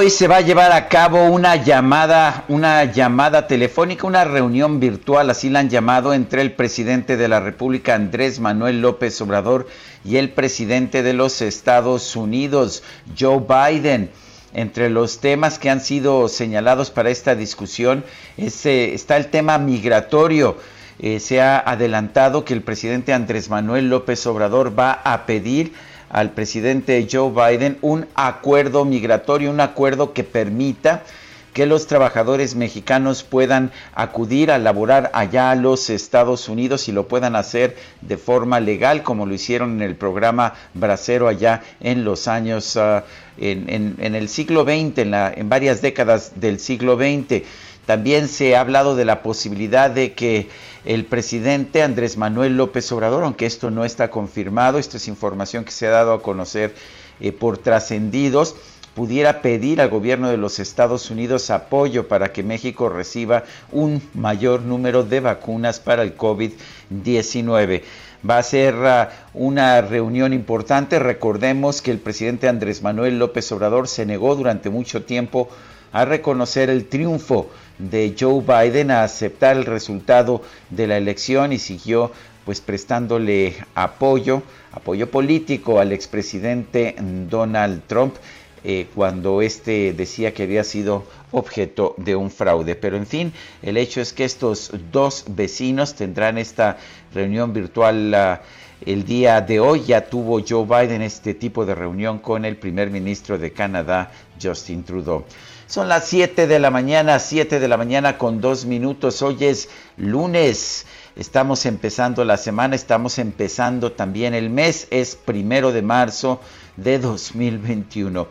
Hoy se va a llevar a cabo una llamada, una llamada telefónica, una reunión virtual, así la han llamado, entre el presidente de la República, Andrés Manuel López Obrador, y el presidente de los Estados Unidos, Joe Biden. Entre los temas que han sido señalados para esta discusión eh, está el tema migratorio. Eh, se ha adelantado que el presidente Andrés Manuel López Obrador va a pedir al presidente Joe Biden un acuerdo migratorio, un acuerdo que permita que los trabajadores mexicanos puedan acudir a laborar allá a los Estados Unidos y lo puedan hacer de forma legal, como lo hicieron en el programa Bracero allá en los años, uh, en, en, el siglo XX, en, la, en varias décadas del siglo XX. También se ha hablado de la posibilidad de que el presidente Andrés Manuel López Obrador, aunque esto no está confirmado, esto es información que se ha dado a conocer eh, por trascendidos, pudiera pedir al gobierno de los Estados Unidos apoyo para que México reciba un mayor número de vacunas para el COVID-19. Va a ser uh, una reunión importante. Recordemos que el presidente Andrés Manuel López Obrador se negó durante mucho tiempo a reconocer el triunfo de Joe Biden a aceptar el resultado de la elección y siguió pues prestándole apoyo, apoyo político al expresidente Donald Trump eh, cuando éste decía que había sido objeto de un fraude. Pero en fin, el hecho es que estos dos vecinos tendrán esta reunión virtual el día de hoy. Ya tuvo Joe Biden este tipo de reunión con el primer ministro de Canadá, Justin Trudeau. Son las 7 de la mañana, 7 de la mañana con dos minutos. Hoy es lunes. Estamos empezando la semana, estamos empezando también el mes. Es primero de marzo de 2021.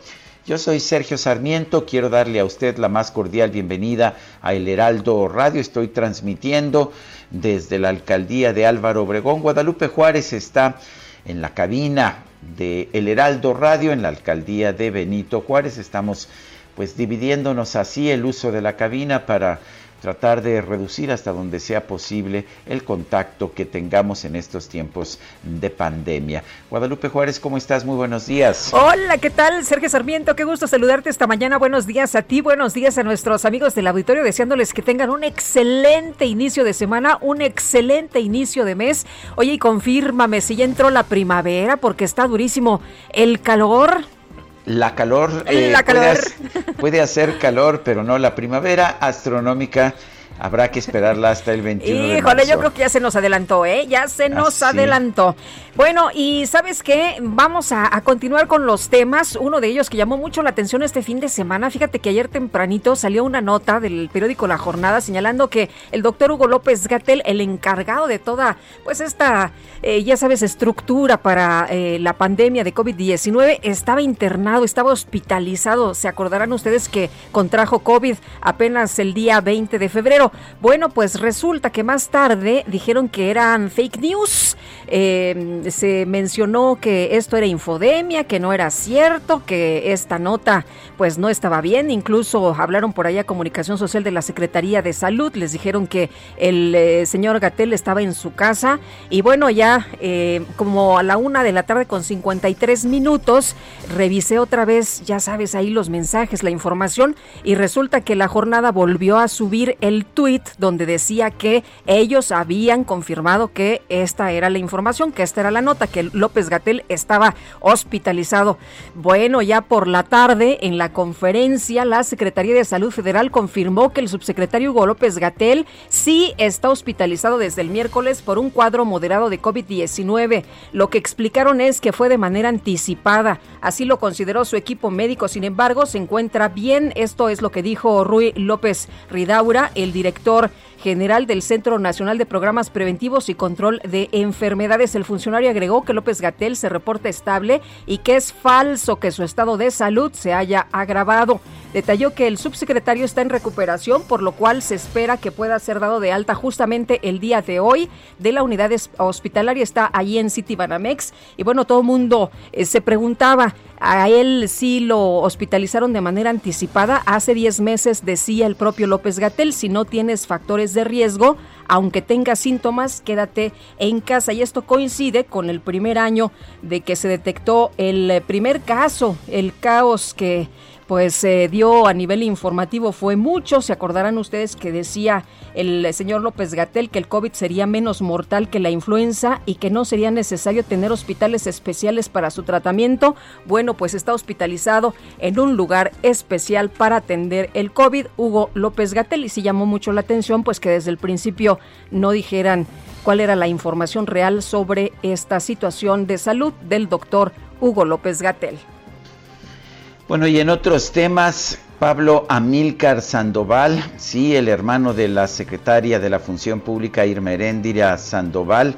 Yo soy Sergio Sarmiento, quiero darle a usted la más cordial bienvenida a El Heraldo Radio. Estoy transmitiendo desde la alcaldía de Álvaro Obregón. Guadalupe Juárez está en la cabina de El Heraldo Radio en la alcaldía de Benito Juárez. Estamos pues dividiéndonos así el uso de la cabina para tratar de reducir hasta donde sea posible el contacto que tengamos en estos tiempos de pandemia. Guadalupe Juárez, ¿cómo estás? Muy buenos días. Hola, ¿qué tal? Sergio Sarmiento, qué gusto saludarte esta mañana. Buenos días a ti, buenos días a nuestros amigos del auditorio, deseándoles que tengan un excelente inicio de semana, un excelente inicio de mes. Oye, y confírmame si ya entró la primavera, porque está durísimo el calor la calor, eh, Puede, hacer calor, pero no la primavera astronómica. Habrá que esperarla hasta el 21 Híjole, de marzo. yo creo que ya se nos adelantó, ¿eh? Ya se nos adelantó. Bueno, y ¿sabes qué? Vamos a, a, continuar con los temas. Uno de ellos que llamó mucho la atención este fin de semana. Fíjate que ayer tempranito salió una nota del periódico La Jornada señalando que el doctor Hugo López Gatel, el encargado de toda, pues esta, eh, ya sabes, estructura para eh, la pandemia de COVID-19, estaba internado, estaba hospitalizado. Se acordarán ustedes que contrajo COVID apenas el día 20 de febrero. Bueno, pues resulta que más tarde dijeron que eran fake news. Eh, se mencionó que esto era infodemia, que no era cierto, que esta nota pues no estaba bien. Incluso hablaron por allá comunicación social de la Secretaría de Salud. Les dijeron que el eh, señor Gatel estaba en su casa. Y bueno, ya eh, como a la una de la tarde con 53 minutos, revisé otra vez, ya sabes, ahí los mensajes, la información. Y resulta que la jornada volvió a subir el donde decía que ellos habían confirmado que esta era la información, que esta era la nota, que López Gatel estaba hospitalizado. Bueno, ya por la tarde, en la conferencia, la Secretaría de Salud Federal confirmó que el subsecretario Hugo López Gatel sí está hospitalizado desde el miércoles por un cuadro moderado de COVID-19. Lo que explicaron es que fue de manera anticipada. Así lo consideró su equipo médico. Sin embargo, se encuentra bien. Esto es lo que dijo Rui López Ridaura, el director general del Centro Nacional de Programas Preventivos y Control de Enfermedades. El funcionario agregó que López Gatel se reporta estable y que es falso que su estado de salud se haya agravado. Detalló que el subsecretario está en recuperación, por lo cual se espera que pueda ser dado de alta justamente el día de hoy de la unidad hospitalaria. Está allí en City Banamex. Y bueno, todo el mundo eh, se preguntaba, a él sí lo hospitalizaron de manera anticipada. Hace 10 meses decía el propio López Gatel, si no tienes factores de riesgo, aunque tengas síntomas, quédate en casa. Y esto coincide con el primer año de que se detectó el primer caso, el caos que pues se dio a nivel informativo fue mucho. Se acordarán ustedes que decía el señor López Gatel que el COVID sería menos mortal que la influenza y que no sería necesario tener hospitales especiales para su tratamiento. Bueno, pues está hospitalizado en un lugar especial para atender el COVID, Hugo López Gatel. Y sí llamó mucho la atención, pues que desde el principio no dijeran cuál era la información real sobre esta situación de salud del doctor Hugo López Gatel. Bueno, y en otros temas, Pablo Amílcar Sandoval, sí, el hermano de la secretaria de la Función Pública Irma Heréndira Sandoval,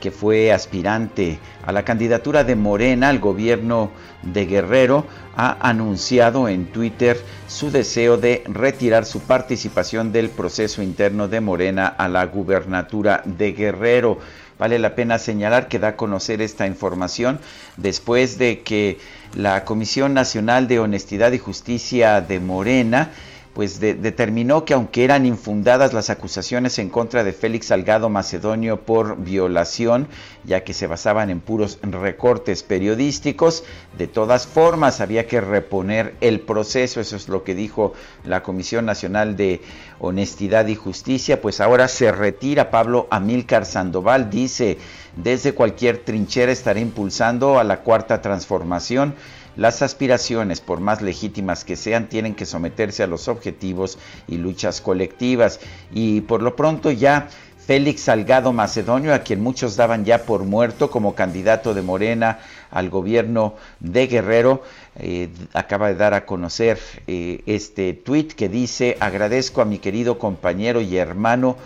que fue aspirante a la candidatura de Morena al gobierno de Guerrero, ha anunciado en Twitter su deseo de retirar su participación del proceso interno de Morena a la gubernatura de Guerrero. Vale la pena señalar que da a conocer esta información después de que la Comisión Nacional de Honestidad y Justicia de Morena pues determinó que aunque eran infundadas las acusaciones en contra de Félix Salgado Macedonio por violación, ya que se basaban en puros recortes periodísticos, de todas formas había que reponer el proceso, eso es lo que dijo la Comisión Nacional de Honestidad y Justicia, pues ahora se retira Pablo Amílcar Sandoval, dice, desde cualquier trinchera estaré impulsando a la cuarta transformación las aspiraciones, por más legítimas que sean, tienen que someterse a los objetivos y luchas colectivas. Y por lo pronto ya Félix Salgado Macedonio, a quien muchos daban ya por muerto como candidato de Morena al gobierno de Guerrero, eh, acaba de dar a conocer eh, este tuit que dice, agradezco a mi querido compañero y hermano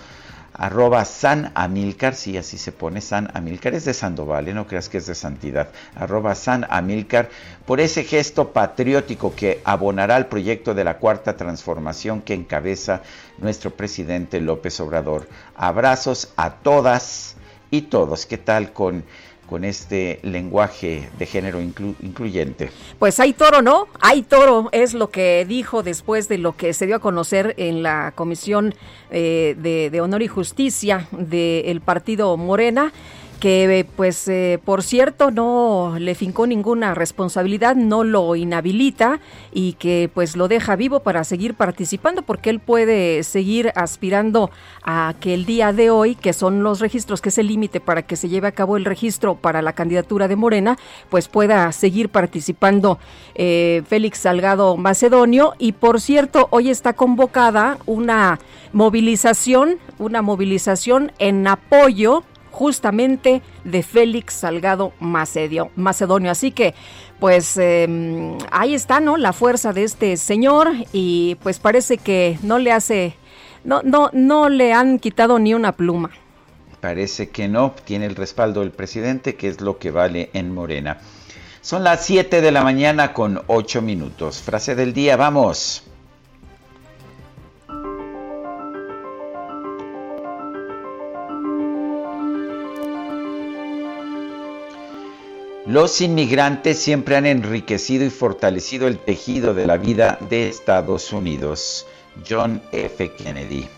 arroba San Amilcar, sí, así se pone, San Amilcar, es de Sandoval, ¿eh? no creas que es de Santidad, arroba San Amilcar, por ese gesto patriótico que abonará al proyecto de la cuarta transformación que encabeza nuestro presidente López Obrador. Abrazos a todas y todos. ¿Qué tal con con este lenguaje de género incluyente. Pues hay toro, ¿no? Hay toro, es lo que dijo después de lo que se dio a conocer en la Comisión eh, de, Honor y Justicia del partido Morena que pues eh, por cierto no le fincó ninguna responsabilidad, no lo inhabilita y que pues lo deja vivo para seguir participando porque él puede seguir aspirando a que el día de hoy, que son los registros, que es el límite para que se lleve a cabo el registro para la candidatura de Morena, pues pueda seguir participando eh, Félix Salgado Macedonio. Y por cierto hoy está convocada una movilización, una movilización en apoyo justamente de Félix Salgado Macedio, Macedonio. Así que, pues em, ahí está, ¿no? La fuerza de este señor y pues parece que no le hace, no, no, no le han quitado ni una pluma. Parece que no, tiene el respaldo del presidente, que es lo que vale en Morena. Son las 7 de la mañana con 8 minutos. Frase del día, vamos. Los inmigrantes siempre han enriquecido y fortalecido el tejido de la vida de Estados Unidos. John F. Kennedy.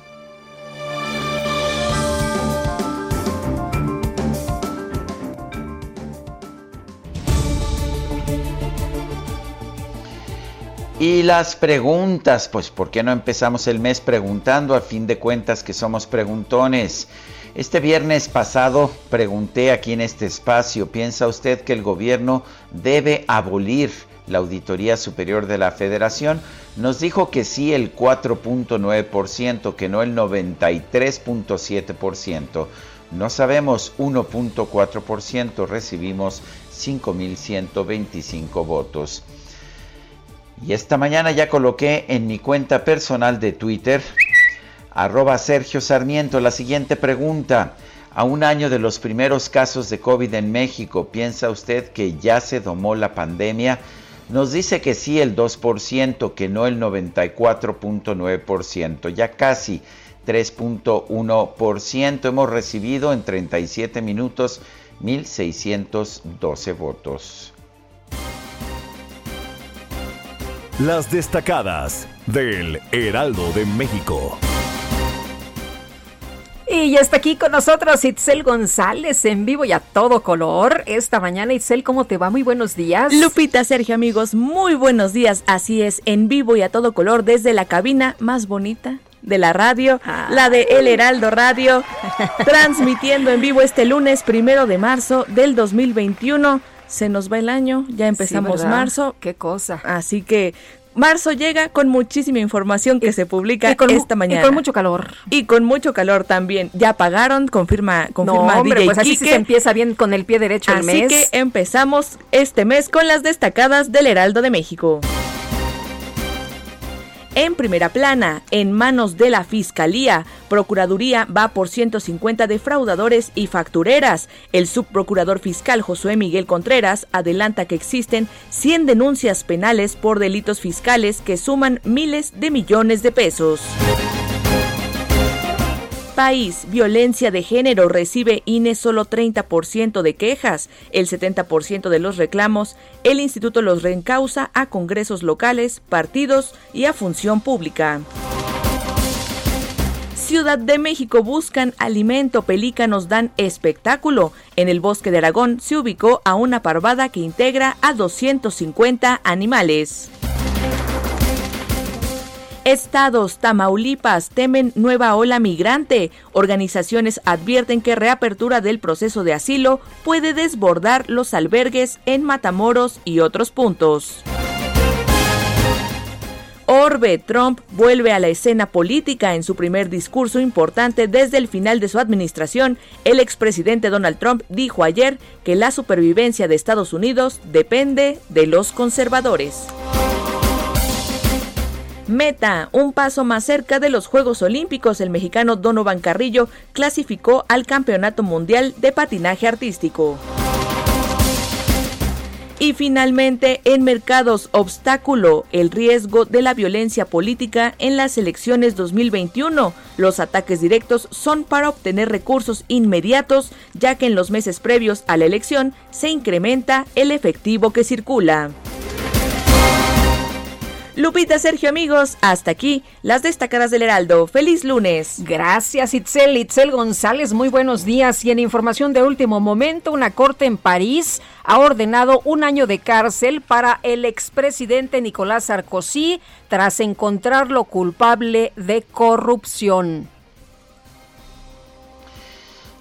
Y las preguntas, pues ¿por qué no empezamos el mes preguntando a fin de cuentas que somos preguntones? Este viernes pasado pregunté aquí en este espacio, ¿piensa usted que el gobierno debe abolir la Auditoría Superior de la Federación? Nos dijo que sí el 4.9%, que no el 93.7%. No sabemos 1.4%, recibimos 5.125 votos. Y esta mañana ya coloqué en mi cuenta personal de Twitter, arroba Sergio Sarmiento, la siguiente pregunta. A un año de los primeros casos de COVID en México, ¿piensa usted que ya se domó la pandemia? Nos dice que sí el 2%, que no el 94.9%, ya casi 3.1%. Hemos recibido en 37 minutos 1.612 votos. Las destacadas del Heraldo de México. Y ya está aquí con nosotros Itzel González en vivo y a todo color. Esta mañana, Itzel, ¿cómo te va? Muy buenos días. Lupita, Sergio, amigos, muy buenos días. Así es, en vivo y a todo color desde la cabina más bonita de la radio, la de El Heraldo Radio, transmitiendo en vivo este lunes primero de marzo del 2021 se nos va el año, ya empezamos marzo. Qué cosa. Así que marzo llega con muchísima información que se publica esta mañana. Y con mucho calor. Y con mucho calor también. Ya pagaron, confirma, confirma no, hombre, pues así se empieza bien con el pie derecho el mes. Así que empezamos este mes con las destacadas del Heraldo de México. En primera plana, en manos de la Fiscalía, Procuraduría va por 150 defraudadores y factureras. El subprocurador fiscal Josué Miguel Contreras adelanta que existen 100 denuncias penales por delitos fiscales que suman miles de millones de pesos país, violencia de género, recibe INE solo 30% de quejas, el 70% de los reclamos, el instituto los reencausa a congresos locales, partidos y a función pública. Ciudad de México buscan alimento, pelícanos dan espectáculo. En el bosque de Aragón se ubicó a una parvada que integra a 250 animales. Estados, Tamaulipas, temen nueva ola migrante. Organizaciones advierten que reapertura del proceso de asilo puede desbordar los albergues en Matamoros y otros puntos. Orbe, Trump vuelve a la escena política en su primer discurso importante desde el final de su administración. El expresidente Donald Trump dijo ayer que la supervivencia de Estados Unidos depende de los conservadores. Meta, un paso más cerca de los Juegos Olímpicos, el mexicano Donovan Carrillo clasificó al Campeonato Mundial de Patinaje Artístico. Y finalmente, en mercados, obstáculo, el riesgo de la violencia política en las elecciones 2021. Los ataques directos son para obtener recursos inmediatos, ya que en los meses previos a la elección se incrementa el efectivo que circula. Lupita, Sergio, amigos, hasta aquí las destacadas del Heraldo. Feliz lunes. Gracias, Itzel. Itzel González, muy buenos días. Y en información de último momento, una corte en París ha ordenado un año de cárcel para el expresidente Nicolás Sarkozy tras encontrarlo culpable de corrupción.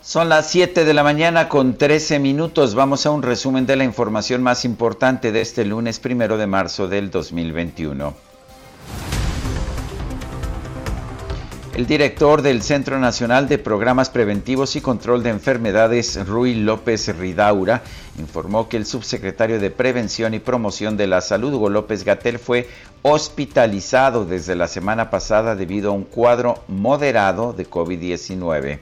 Son las 7 de la mañana con 13 minutos. Vamos a un resumen de la información más importante de este lunes primero de marzo del 2021. El director del Centro Nacional de Programas Preventivos y Control de Enfermedades, Rui López Ridaura, informó que el subsecretario de Prevención y Promoción de la Salud, Hugo López Gatel, fue hospitalizado desde la semana pasada debido a un cuadro moderado de COVID-19.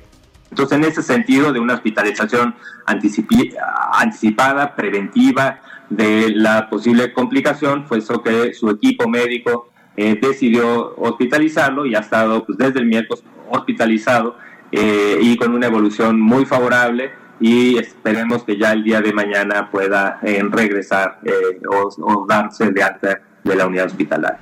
Entonces, en ese sentido de una hospitalización anticipada, preventiva de la posible complicación, fue eso que su equipo médico eh, decidió hospitalizarlo y ha estado pues, desde el miércoles hospitalizado eh, y con una evolución muy favorable y esperemos que ya el día de mañana pueda eh, regresar o, o darse de alta de la unidad hospitalaria.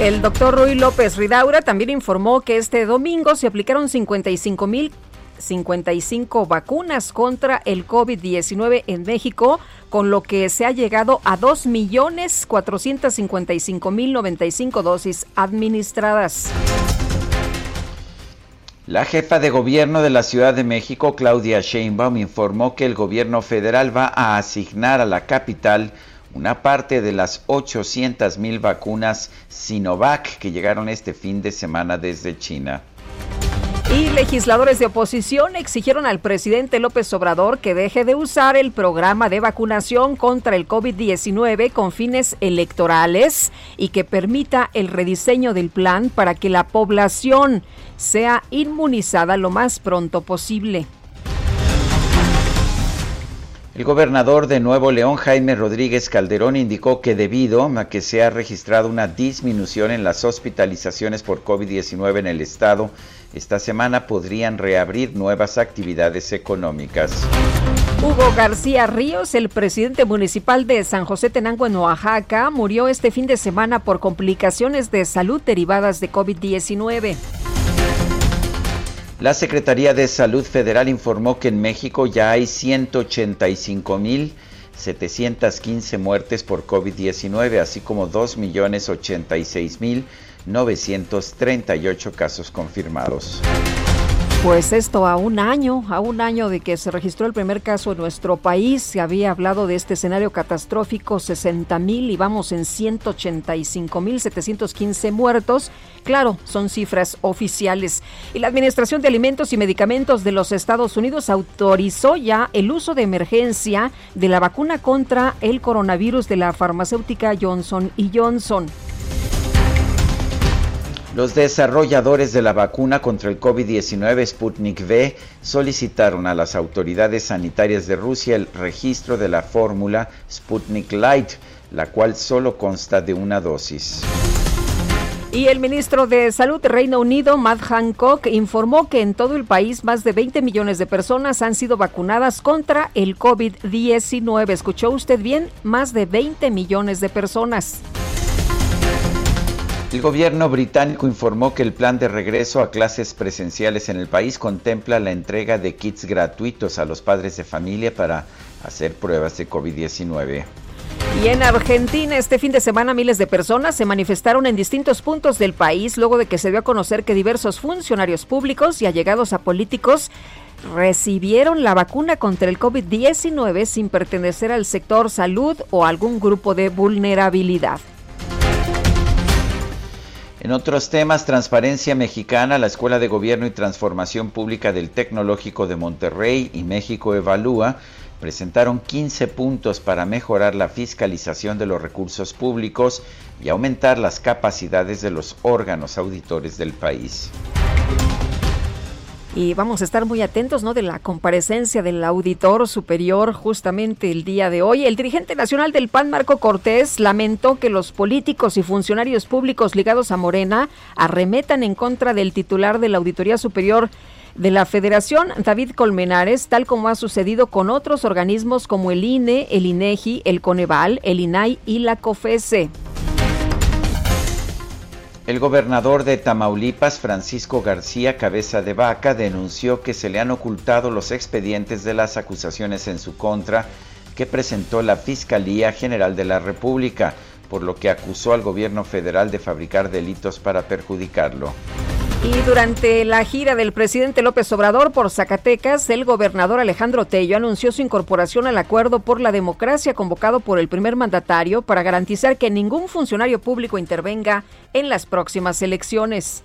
El doctor Rui López Ridaura también informó que este domingo se aplicaron 55 mil 55 vacunas contra el COVID-19 en México, con lo que se ha llegado a 2.455.095 dosis administradas. La jefa de gobierno de la Ciudad de México, Claudia Sheinbaum, informó que el gobierno federal va a asignar a la capital una parte de las 800 mil vacunas Sinovac que llegaron este fin de semana desde China. Y legisladores de oposición exigieron al presidente López Obrador que deje de usar el programa de vacunación contra el COVID-19 con fines electorales y que permita el rediseño del plan para que la población sea inmunizada lo más pronto posible. El gobernador de Nuevo León, Jaime Rodríguez Calderón, indicó que debido a que se ha registrado una disminución en las hospitalizaciones por COVID-19 en el estado, esta semana podrían reabrir nuevas actividades económicas. Hugo García Ríos, el presidente municipal de San José Tenango en Oaxaca, murió este fin de semana por complicaciones de salud derivadas de COVID-19. La Secretaría de Salud Federal informó que en México ya hay 185.715 muertes por COVID-19, así como 2.086.938 casos confirmados. Pues esto a un año, a un año de que se registró el primer caso en nuestro país, se había hablado de este escenario catastrófico, 60 mil y vamos en 185 mil 715 muertos. Claro, son cifras oficiales. Y la Administración de Alimentos y Medicamentos de los Estados Unidos autorizó ya el uso de emergencia de la vacuna contra el coronavirus de la farmacéutica Johnson y Johnson. Los desarrolladores de la vacuna contra el COVID-19 Sputnik V solicitaron a las autoridades sanitarias de Rusia el registro de la fórmula Sputnik Light, la cual solo consta de una dosis. Y el ministro de Salud de Reino Unido, Matt Hancock, informó que en todo el país más de 20 millones de personas han sido vacunadas contra el COVID-19. ¿Escuchó usted bien? Más de 20 millones de personas. El gobierno británico informó que el plan de regreso a clases presenciales en el país contempla la entrega de kits gratuitos a los padres de familia para hacer pruebas de COVID-19. Y en Argentina este fin de semana miles de personas se manifestaron en distintos puntos del país luego de que se dio a conocer que diversos funcionarios públicos y allegados a políticos recibieron la vacuna contra el COVID-19 sin pertenecer al sector salud o algún grupo de vulnerabilidad. En otros temas, Transparencia Mexicana, la Escuela de Gobierno y Transformación Pública del Tecnológico de Monterrey y México Evalúa presentaron 15 puntos para mejorar la fiscalización de los recursos públicos y aumentar las capacidades de los órganos auditores del país y vamos a estar muy atentos ¿no? de la comparecencia del auditor superior justamente el día de hoy. El dirigente nacional del PAN, Marco Cortés, lamentó que los políticos y funcionarios públicos ligados a Morena arremetan en contra del titular de la Auditoría Superior de la Federación, David Colmenares, tal como ha sucedido con otros organismos como el INE, el INEGI, el Coneval, el INAI y la COFESE. El gobernador de Tamaulipas, Francisco García Cabeza de Vaca, denunció que se le han ocultado los expedientes de las acusaciones en su contra que presentó la Fiscalía General de la República, por lo que acusó al gobierno federal de fabricar delitos para perjudicarlo. Y durante la gira del presidente López Obrador por Zacatecas, el gobernador Alejandro Tello anunció su incorporación al acuerdo por la democracia convocado por el primer mandatario para garantizar que ningún funcionario público intervenga en las próximas elecciones.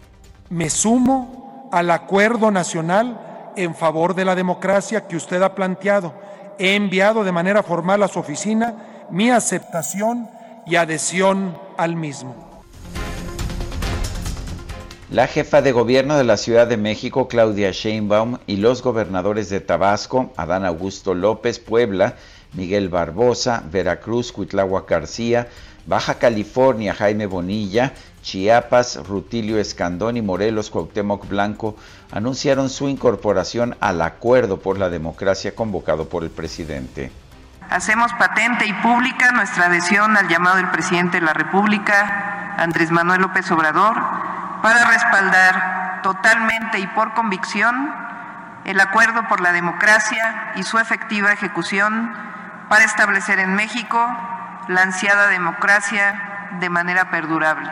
Me sumo al acuerdo nacional en favor de la democracia que usted ha planteado. He enviado de manera formal a su oficina mi aceptación y adhesión al mismo. La jefa de gobierno de la Ciudad de México, Claudia Sheinbaum, y los gobernadores de Tabasco, Adán Augusto López, Puebla, Miguel Barbosa, Veracruz, Cuitláhuac García, Baja California, Jaime Bonilla, Chiapas, Rutilio Escandón y Morelos, Cuauhtémoc Blanco, anunciaron su incorporación al acuerdo por la democracia convocado por el presidente. Hacemos patente y pública nuestra adhesión al llamado del presidente de la República, Andrés Manuel López Obrador, para respaldar totalmente y por convicción el acuerdo por la democracia y su efectiva ejecución para establecer en México la ansiada democracia de manera perdurable.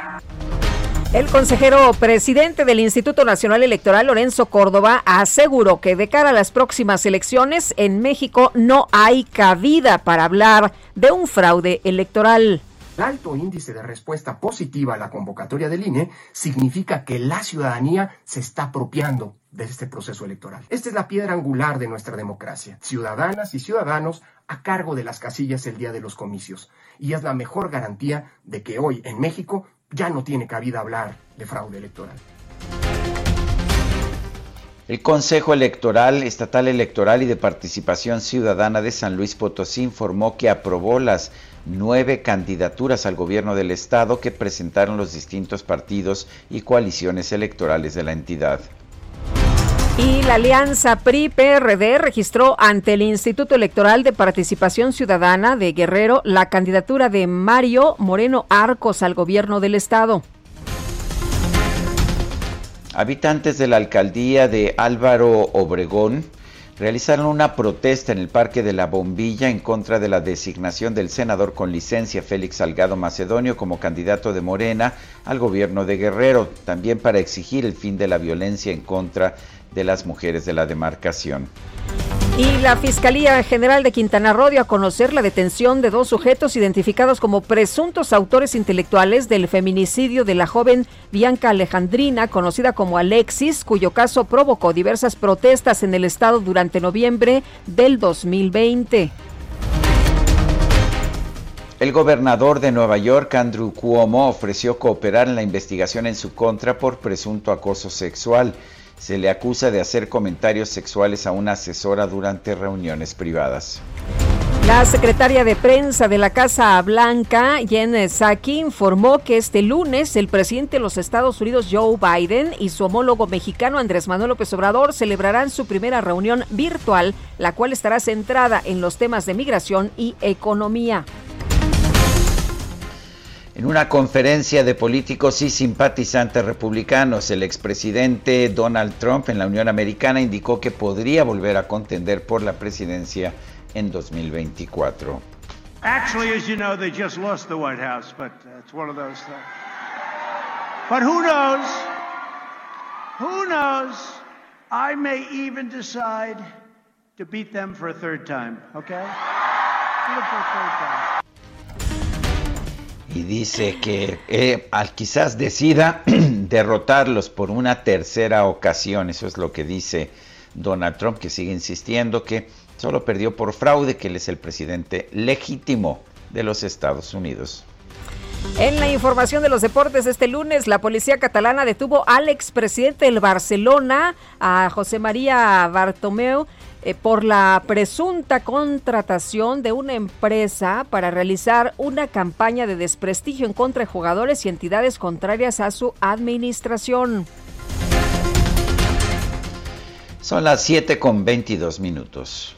El consejero presidente del Instituto Nacional Electoral, Lorenzo Córdoba, aseguró que de cara a las próximas elecciones en México no hay cabida para hablar de un fraude electoral. El alto índice de respuesta positiva a la convocatoria del INE significa que la ciudadanía se está apropiando de este proceso electoral. Esta es la piedra angular de nuestra democracia. Ciudadanas y ciudadanos a cargo de las casillas el día de los comicios. Y es la mejor garantía de que hoy en México ya no tiene cabida hablar de fraude electoral. El Consejo Electoral, Estatal Electoral y de Participación Ciudadana de San Luis Potosí informó que aprobó las nueve candidaturas al gobierno del estado que presentaron los distintos partidos y coaliciones electorales de la entidad. Y la alianza PRI-PRD registró ante el Instituto Electoral de Participación Ciudadana de Guerrero la candidatura de Mario Moreno Arcos al gobierno del estado. Habitantes de la alcaldía de Álvaro Obregón realizaron una protesta en el Parque de la Bombilla en contra de la designación del senador con licencia Félix Salgado Macedonio como candidato de Morena al gobierno de Guerrero, también para exigir el fin de la violencia en contra de las mujeres de la demarcación. Y la Fiscalía General de Quintana Roo dio a conocer la detención de dos sujetos identificados como presuntos autores intelectuales del feminicidio de la joven Bianca Alejandrina, conocida como Alexis, cuyo caso provocó diversas protestas en el estado durante noviembre del 2020. El gobernador de Nueva York, Andrew Cuomo, ofreció cooperar en la investigación en su contra por presunto acoso sexual se le acusa de hacer comentarios sexuales a una asesora durante reuniones privadas. La secretaria de prensa de la Casa Blanca, Jen Psaki, informó que este lunes el presidente de los Estados Unidos, Joe Biden, y su homólogo mexicano, Andrés Manuel López Obrador, celebrarán su primera reunión virtual, la cual estará centrada en los temas de migración y economía. En una conferencia de políticos y simpatizantes republicanos, el expresidente Donald Trump en la Unión Americana indicó que podría volver a contender por la presidencia en 2024. Actually, as you know, they just lost the White House, but uh, it's one of those things. But who knows? Who knows? I may even decide to beat them for a third time, okay? A third time y dice que eh, quizás decida derrotarlos por una tercera ocasión. Eso es lo que dice Donald Trump, que sigue insistiendo que solo perdió por fraude, que él es el presidente legítimo de los Estados Unidos. En la información de los deportes este lunes, la policía catalana detuvo al expresidente del Barcelona, a José María Bartomeu, eh, por la presunta contratación de una empresa para realizar una campaña de desprestigio en contra de jugadores y entidades contrarias a su administración. Son las 7 con 22 minutos.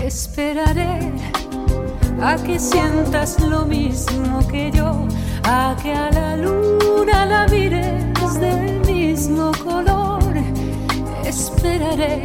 Esperaré a que sientas lo mismo que yo, a que a la luna la mires del mismo color. Esperaré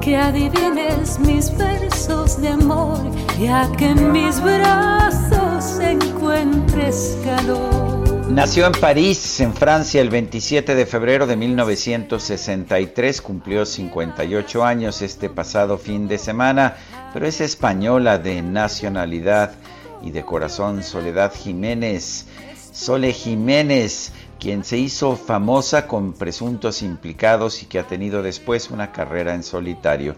que adivines mis versos de amor y a que en mis brazos encuentres calor. Nació en París, en Francia, el 27 de febrero de 1963, cumplió 58 años este pasado fin de semana pero es española de nacionalidad y de corazón Soledad Jiménez. Sole Jiménez, quien se hizo famosa con presuntos implicados y que ha tenido después una carrera en solitario.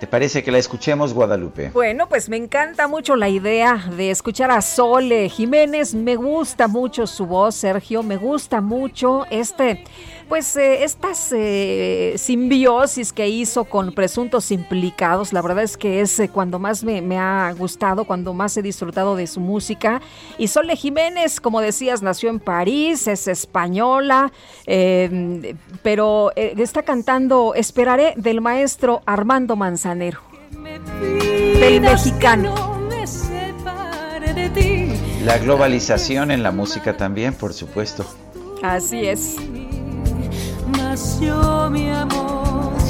¿Te parece que la escuchemos, Guadalupe? Bueno, pues me encanta mucho la idea de escuchar a Sole Jiménez. Me gusta mucho su voz, Sergio. Me gusta mucho este pues eh, estas eh, simbiosis que hizo con presuntos implicados, la verdad es que es eh, cuando más me, ha gustado, cuando más he disfrutado de su música. Y Sole Jiménez, como decías, nació en París, es española, em, pero está cantando Esperaré del maestro Armando Manzanero, del mexicano. La globalización en la música también, por supuesto. Así es.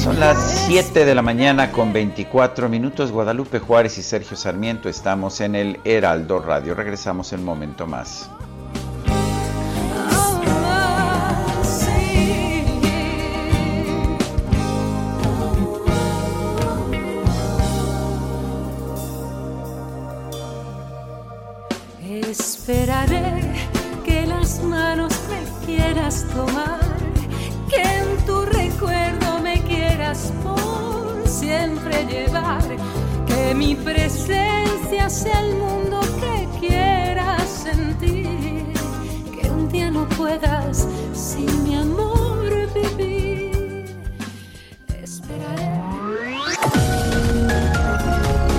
Son las 7 de la mañana con 24 minutos. Guadalupe Juárez y Sergio Sarmiento estamos en el Heraldo Radio. Regresamos en un momento más. Esperaré que las manos me quieras tomar, que en tu recuerdo me quieras por siempre llevar, que mi presencia sea el mundo que quieras sentir, que un día no puedas sin mi amor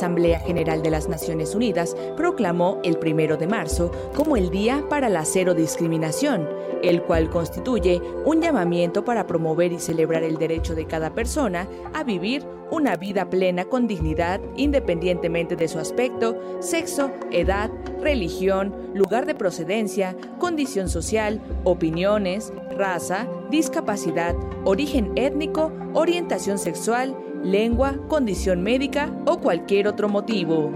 Asamblea General de las Naciones Unidas proclamó el primero de marzo como el Día para la Cero Discriminación, el cual constituye un llamamiento para promover y celebrar el derecho de cada persona a vivir una vida plena con dignidad independientemente de su aspecto, sexo, edad, religión, lugar de procedencia, condición social, opiniones, raza, discapacidad, origen étnico, orientación sexual, lengua, condición médica o cualquier otro motivo.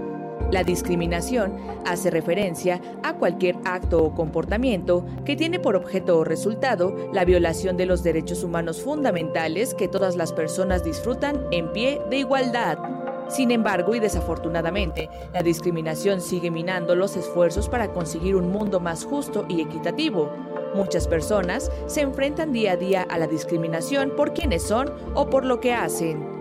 La discriminación hace referencia a cualquier acto o comportamiento que tiene por objeto o resultado la violación de los derechos humanos fundamentales que todas las personas disfrutan en pie de igualdad. Sin embargo, y desafortunadamente, la discriminación sigue minando los esfuerzos para conseguir un mundo más justo y equitativo. Muchas personas se enfrentan día a día a la discriminación por quienes son o por lo que hacen.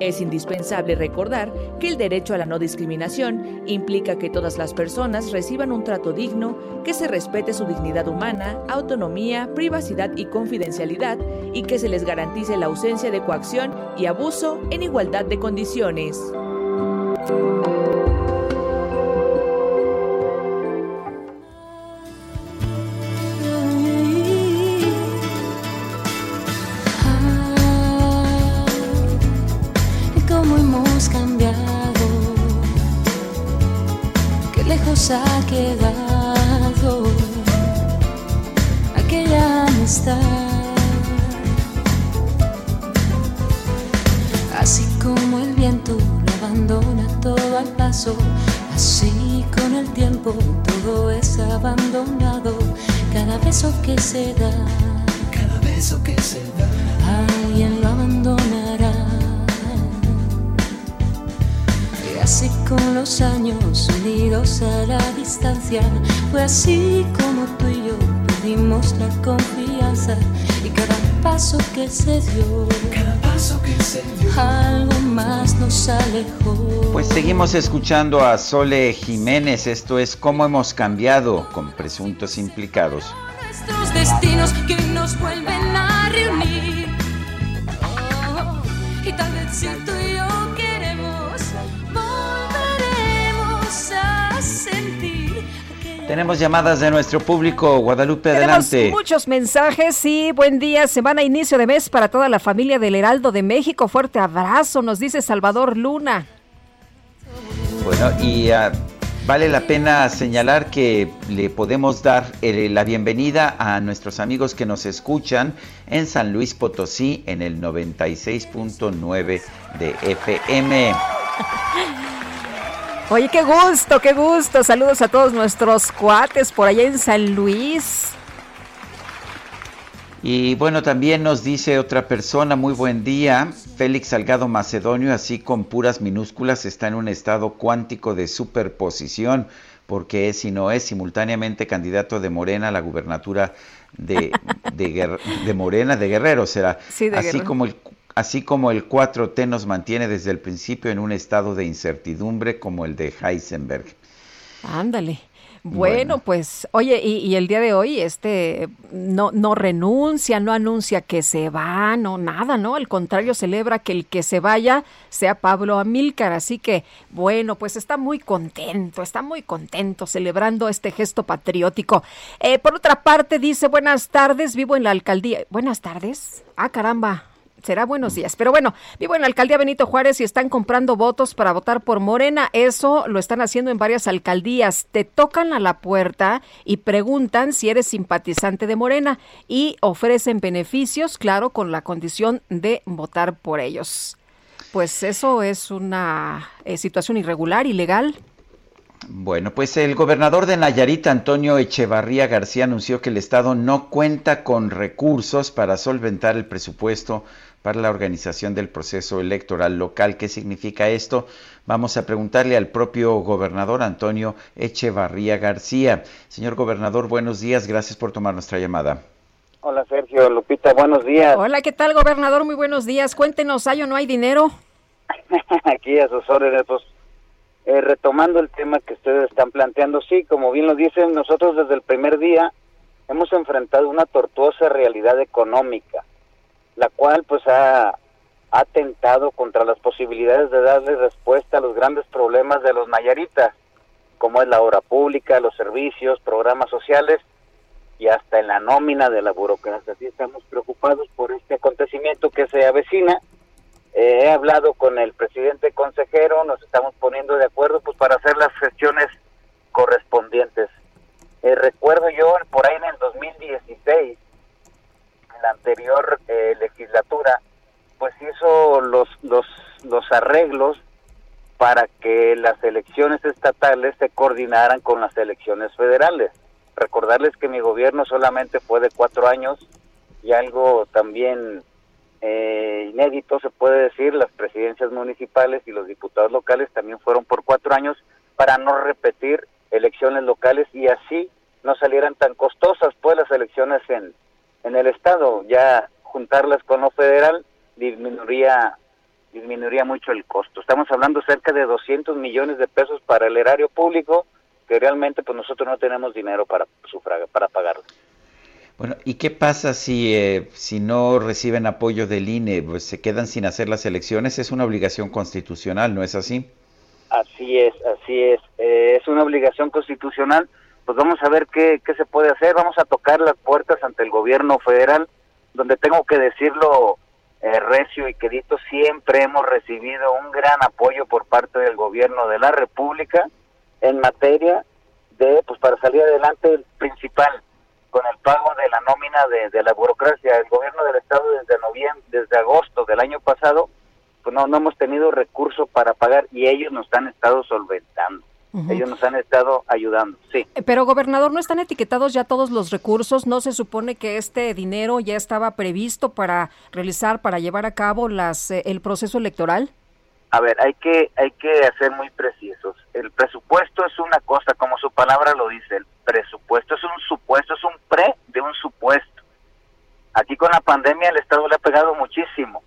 Es indispensable recordar que el derecho a la no discriminación implica que todas las personas reciban un trato digno, que se respete su dignidad humana, autonomía, privacidad y confidencialidad y que se les garantice la ausencia de coacción y abuso en igualdad de condiciones. Ha quedado aquella amistad. Así como el viento lo abandona todo al paso, así con el tiempo todo es abandonado, cada beso que se da, cada beso que se da, alguien lo así con los años unidos a la distancia, fue así como tú y yo perdimos la confianza y cada paso que se dio, cada paso que se dio, algo más nos alejó. Pues seguimos escuchando a Sole Jiménez. Esto es cómo hemos cambiado con presuntos implicados. Nuestros destinos que nos vuelven Tenemos llamadas de nuestro público. Guadalupe, adelante. Tenemos muchos mensajes y buen día, semana inicio de mes para toda la familia del Heraldo de México. Fuerte abrazo, nos dice Salvador Luna. Bueno, y ah, vale la pena señalar que le podemos dar la bienvenida a nuestros amigos que nos escuchan en San Luis Potosí en el 96.9 de FM. Oye, qué gusto, qué gusto. Saludos a todos nuestros cuates por allá en San Luis. Y bueno, también nos dice otra persona, muy buen día, Félix Salgado Macedonio, así con puras minúsculas, está en un estado cuántico de superposición, porque es y no es simultáneamente candidato de Morena a la gubernatura de, de, Morena, de Guerrero, será. así como el así como el 4T nos mantiene desde el principio en un estado de incertidumbre como el de Heisenberg. Ándale. Bueno, pues, oye, y, el día de hoy, este, no, no renuncia, no anuncia que se va, no nada, ¿no? Al contrario, celebra que el que se vaya sea Pablo Amílcar. Así que, bueno, pues está muy contento, está muy contento celebrando este gesto patriótico. Eh, por otra parte, dice, buenas tardes, vivo en la alcaldía. Buenas tardes. Ah, caramba, será buenos días. Pero bueno, vivo en la alcaldía Benito Juárez y están comprando votos para votar por Morena. Eso lo están haciendo en varias alcaldías. Te tocan a la puerta y preguntan si eres simpatizante de Morena y ofrecen beneficios, claro, con la condición de votar por ellos. Pues eso es una eh, situación irregular, ilegal. Bueno, pues el gobernador de Nayarit, Antonio Echevarría García, anunció que el Estado no cuenta con recursos para solventar el presupuesto para la organización del proceso electoral local. ¿Qué significa esto? Vamos a preguntarle al propio gobernador Antonio Echevarría García. Señor gobernador, buenos días. Gracias por tomar nuestra llamada. Hola Sergio, Lupita, buenos días. Hola, ¿qué tal gobernador? Muy buenos días. Cuéntenos, ¿hay o no hay dinero? Aquí a sus órdenes, pues eh, retomando el tema que ustedes están planteando, sí, como bien lo dicen, nosotros desde el primer día hemos enfrentado una tortuosa realidad económica la cual pues ha atentado contra las posibilidades de darle respuesta a los grandes problemas de los mayaritas, como es la obra pública, los servicios, programas sociales y hasta en la nómina de la burocracia. Así estamos preocupados por este acontecimiento que se avecina. Eh, he hablado con el presidente consejero, nos estamos poniendo de acuerdo pues para hacer las gestiones correspondientes. Eh, recuerdo yo por ahí en el 2016 la anterior eh, legislatura, pues hizo los, los, los arreglos para que las elecciones estatales se coordinaran con las elecciones federales. Recordarles que mi gobierno solamente fue de cuatro años y algo también eh, inédito se puede decir, las presidencias municipales y los diputados locales también fueron por cuatro años para no repetir elecciones locales y así no salieran tan costosas pues las elecciones en, en el Estado. Ya juntarlas con lo federal disminuiría disminuiría mucho el costo. Estamos hablando cerca de 200 millones de pesos para el erario público que realmente pues nosotros no tenemos dinero para sufragar, para pagarlo. Bueno, ¿y qué pasa si, eh, si no reciben apoyo del INE? Pues se quedan sin hacer las elecciones. Es una obligación constitucional, ¿no es así? Así es, así es. Eh, es una obligación constitucional pues vamos a ver qué, se puede hacer, vamos a tocar las puertas ante el gobierno federal, donde tengo que decirlo eh, recio y querido, siempre hemos recibido un gran apoyo por parte del gobierno de la República en materia de, pues para salir adelante, el principal, con el pago de la nómina de, de la burocracia. El gobierno del Estado desde noviembre, desde agosto del año pasado, pues no, no hemos tenido recursos para pagar y ellos nos han estado solventando. Ellos nos han estado ayudando, sí. Eh, pero, gobernador, ¿no están etiquetados ya todos los recursos? ¿No se supone que este dinero ya estaba previsto para realizar, para llevar a cabo las, eh, el proceso electoral? A ver, hay que, hay que hacer muy precisos. El presupuesto es una cosa, como su palabra lo dice, el presupuesto es un supuesto, es un pre de un supuesto. Aquí con la pandemia el Estado le ha pegado muchísimo.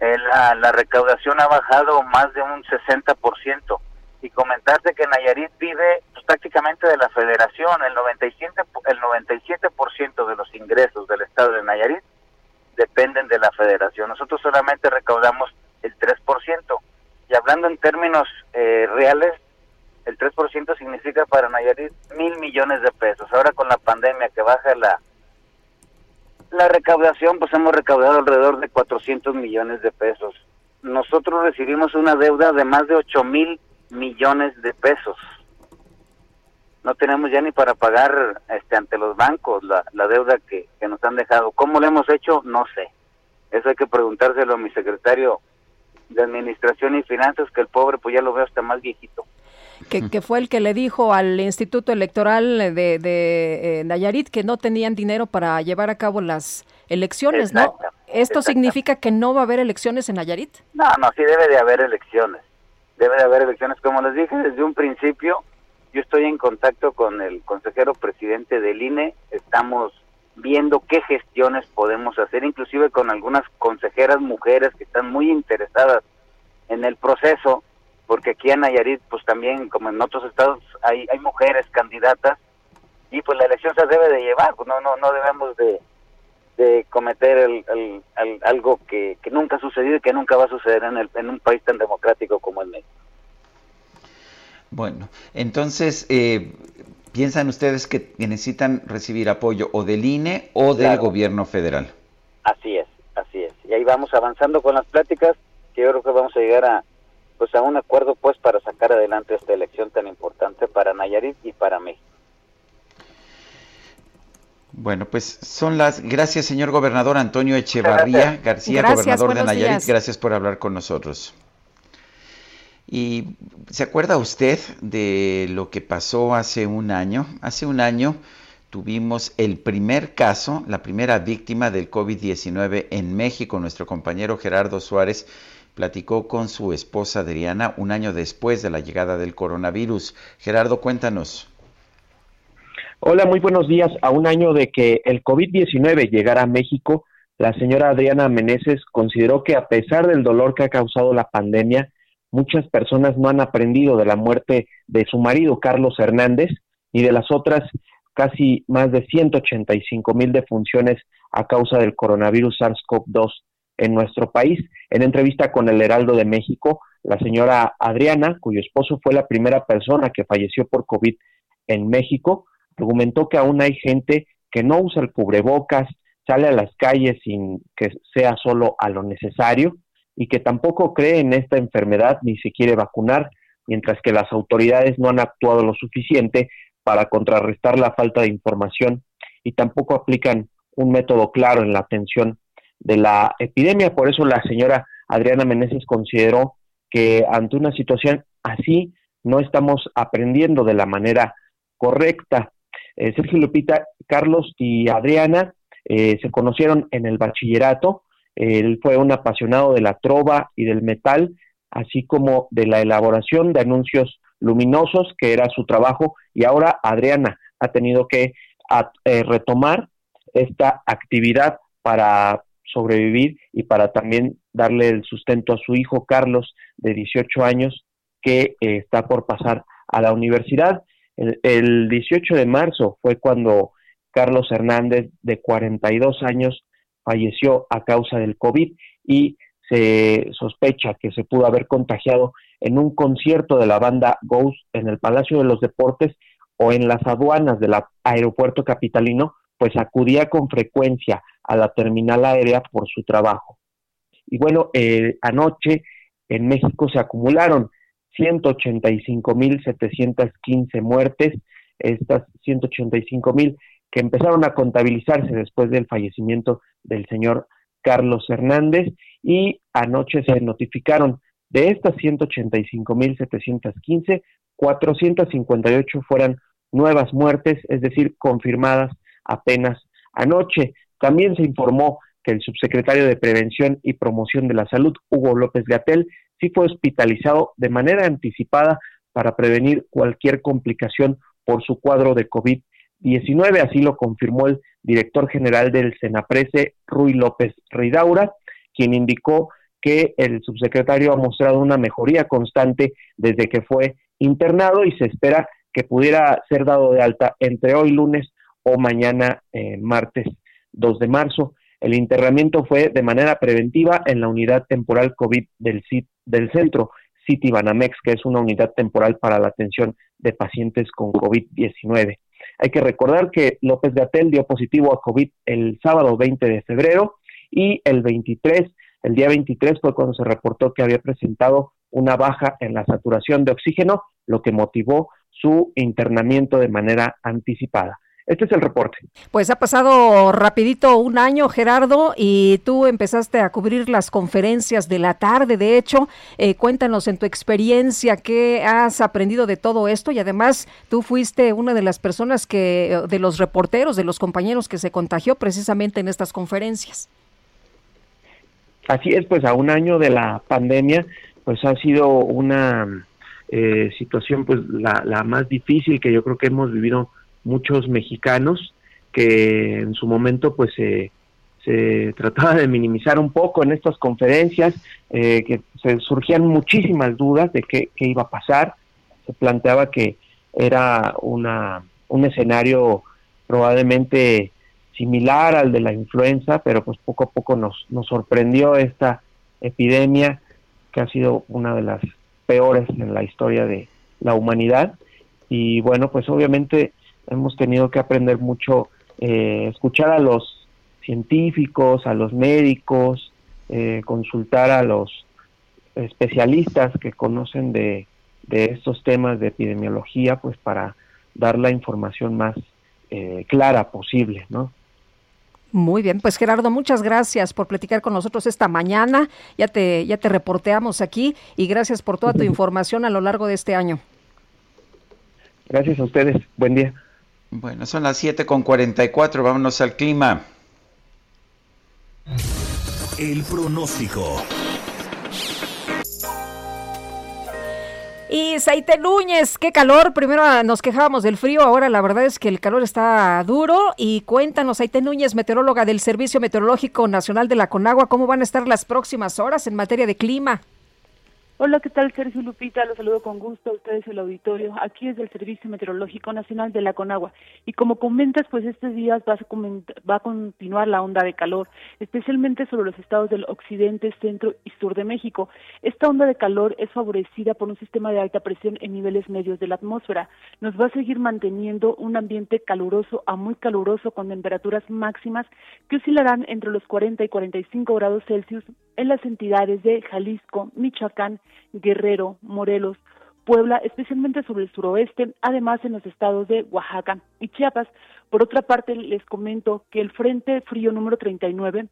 Eh, la, la recaudación ha bajado más de un 60% y comentarte que Nayarit vive pues, prácticamente de la federación, el 97, el 97% de los ingresos del estado de Nayarit dependen de la federación. Nosotros solamente recaudamos el 3%. Y hablando en términos eh, reales, el 3% significa para Nayarit mil millones de pesos. Ahora con la pandemia que baja la, la recaudación, pues hemos recaudado alrededor de 400 millones de pesos. Nosotros recibimos una deuda de más de 8 mil millones de pesos. No tenemos ya ni para pagar este ante los bancos la, la deuda que, que nos han dejado. ¿Cómo lo hemos hecho? No sé. Eso hay que preguntárselo a mi secretario de Administración y Finanzas, que el pobre pues ya lo veo hasta más viejito. que, fue el que le dijo al Instituto Electoral de, de eh, Nayarit que no tenían dinero para llevar a cabo las elecciones, ¿no? ¿Esto significa que no va a haber elecciones en Nayarit? No, no, sí debe de haber elecciones. Debe de haber elecciones. Como les dije desde un principio, yo estoy en contacto con el consejero presidente del INE. Estamos viendo qué gestiones podemos hacer, inclusive con algunas consejeras mujeres que están muy interesadas en el proceso, porque aquí en Nayarit, pues también, como en otros estados, hay, hay mujeres candidatas y pues la elección se debe de llevar, pues no, no, no debemos de, de cometer el, algo que, que, nunca ha sucedido y que nunca va a suceder en, el, en un país tan democrático como el México. Bueno, entonces, eh, ¿piensan ustedes que necesitan recibir apoyo o del INE o del gobierno federal? Así es, así es. Y ahí vamos avanzando con las pláticas, que yo creo que vamos a llegar a pues a un acuerdo pues para sacar adelante esta elección tan importante para Nayarit y para México. Bueno, pues son las. Gracias, señor gobernador Antonio Echevarría García, gobernador de Nayarit. Gracias por hablar con nosotros. ¿Y se acuerda usted de lo que pasó hace un año? Hace un año tuvimos el primer caso, la primera víctima del COVID-19 en México. Nuestro compañero Gerardo Suárez platicó con su esposa Adriana un año después de la llegada del coronavirus. Gerardo, cuéntanos. Hola, muy buenos días. A un año de que el COVID-19 llegara a México, la señora Adriana Meneses consideró que a pesar del dolor que ha causado la pandemia, muchas personas no han aprendido de la muerte de su marido, Carlos Hernández, y de las otras casi más de 185 mil defunciones a causa del coronavirus SARS-CoV-2 en nuestro país. En entrevista con el Heraldo de México, la señora Adriana, cuyo esposo fue la primera persona que falleció por COVID en México, argumentó que aún hay gente que no usa el cubrebocas, sale a las calles sin que sea solo a lo necesario y que tampoco cree en esta enfermedad ni se quiere vacunar, mientras que las autoridades no han actuado lo suficiente para contrarrestar la falta de información y tampoco aplican un método claro en la atención de la epidemia. Por eso la señora Adriana Meneses consideró que ante una situación así no estamos aprendiendo de la manera correcta. Eh, Sergio Lupita, Carlos y Adriana eh, se conocieron en el bachillerato. Él fue un apasionado de la trova y del metal, así como de la elaboración de anuncios luminosos, que era su trabajo, y ahora Adriana ha tenido que eh, retomar esta actividad para sobrevivir y para también darle el sustento a su hijo Carlos, de 18 años, que está por pasar a la universidad. El, 18 de marzo fue cuando Carlos Hernández, de 42 años, falleció a causa del COVID y se sospecha que se pudo haber contagiado en un concierto de la banda Ghost en el Palacio de los Deportes o en las aduanas del aeropuerto capitalino, pues acudía con frecuencia a la terminal aérea por su trabajo. Y bueno, eh, anoche en México se acumularon 185.715 muertes, estas 185.000 que empezaron a contabilizarse después del fallecimiento del señor Carlos Hernández y anoche se notificaron de estas 185.715, 458 fueron nuevas muertes, es decir, confirmadas apenas anoche. También se informó que el subsecretario de Prevención y Promoción de la Salud, Hugo López Gatel, sí fue hospitalizado de manera anticipada para prevenir cualquier complicación por su cuadro de COVID-19. Así lo confirmó el director general del Senaprese, Rui López Ridaura, quien indicó que el subsecretario ha mostrado una mejoría constante desde que fue internado y se espera que pudiera ser dado de alta entre hoy lunes o mañana eh, martes 2 de marzo. El internamiento fue de manera preventiva en la unidad temporal COVID del, del centro City Banamex, que es una unidad temporal para la atención de pacientes con COVID-19. Hay que recordar que López Gatel dio positivo a COVID el sábado 20 de febrero y el 23, el día 23 fue cuando se reportó que había presentado una baja en la saturación de oxígeno, lo que motivó su internamiento de manera anticipada. Este es el reporte. Pues ha pasado rapidito un año, Gerardo, y tú empezaste a cubrir las conferencias de la tarde. De hecho, eh, cuéntanos en tu experiencia qué has aprendido de todo esto y además tú fuiste una de las personas que, de los reporteros, de los compañeros que se contagió precisamente en estas conferencias. Así es, pues a un año de la pandemia, pues ha sido una eh, situación pues la, la más difícil que yo creo que hemos vivido muchos mexicanos que en su momento pues se trataba de minimizar un poco en estas conferencias, eh, que se surgían muchísimas dudas de qué, iba a pasar, se planteaba que era una, un escenario probablemente similar al de la influenza, pero pues poco a poco nos, nos sorprendió esta epidemia que ha sido una de las peores en la historia de la humanidad. Y bueno pues obviamente hemos tenido que aprender mucho, eh, escuchar a los científicos, a los médicos, eh, consultar a los especialistas que conocen de, de, estos temas de epidemiología, pues para dar la información más eh, clara posible, ¿no? Muy bien, pues Gerardo, muchas gracias por platicar con nosotros esta mañana. Ya te, ya te reporteamos aquí y gracias por toda tu información a lo largo de este año. Gracias a ustedes. Buen día. Bueno, son las 7 con 44, vámonos al clima. El pronóstico. Y Saite Núñez, qué calor. Primero nos quejábamos del frío, ahora la verdad es que el calor está duro. Y cuéntanos, Saite Núñez, meteoróloga del Servicio Meteorológico Nacional de la Conagua, ¿cómo van a estar las próximas horas en materia de clima? Hola, ¿qué tal? Sergio Lupita, los saludo con gusto a ustedes el auditorio. Aquí es del Servicio Meteorológico Nacional de la Conagua. Y como comentas, pues estos días va a, va a continuar la onda de calor, especialmente sobre los estados del occidente, centro y sur de México. Esta onda de calor es favorecida por un sistema de alta presión en niveles medios de la atmósfera. Nos va a seguir manteniendo un ambiente caluroso a muy caluroso con temperaturas máximas que oscilarán entre los 40 y 45 grados Celsius en las entidades de Jalisco, Michoacán, Guerrero, Morelos, Puebla, especialmente sobre el suroeste, además en los estados de Oaxaca y Chiapas. Por otra parte, les comento que el Frente Frío número 39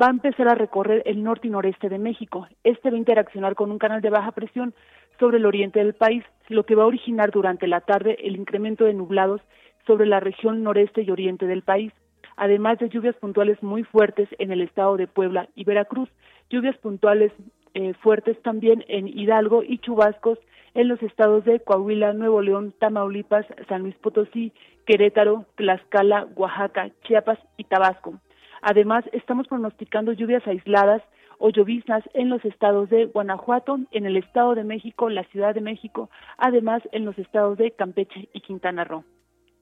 va a empezar a recorrer el norte y noreste de México. Este va a interaccionar con un canal de baja presión sobre el oriente del país, lo que va a originar durante la tarde el incremento de nublados sobre la región noreste y oriente del país además de lluvias puntuales muy fuertes en el estado de Puebla y Veracruz, lluvias puntuales eh, fuertes también en Hidalgo y chubascos en los estados de Coahuila, Nuevo León, Tamaulipas, San Luis Potosí, Querétaro, Tlaxcala, Oaxaca, Chiapas y Tabasco. Además, estamos pronosticando lluvias aisladas o lloviznas en los estados de Guanajuato, en el Estado de México, la Ciudad de México, además en los estados de Campeche y Quintana Roo.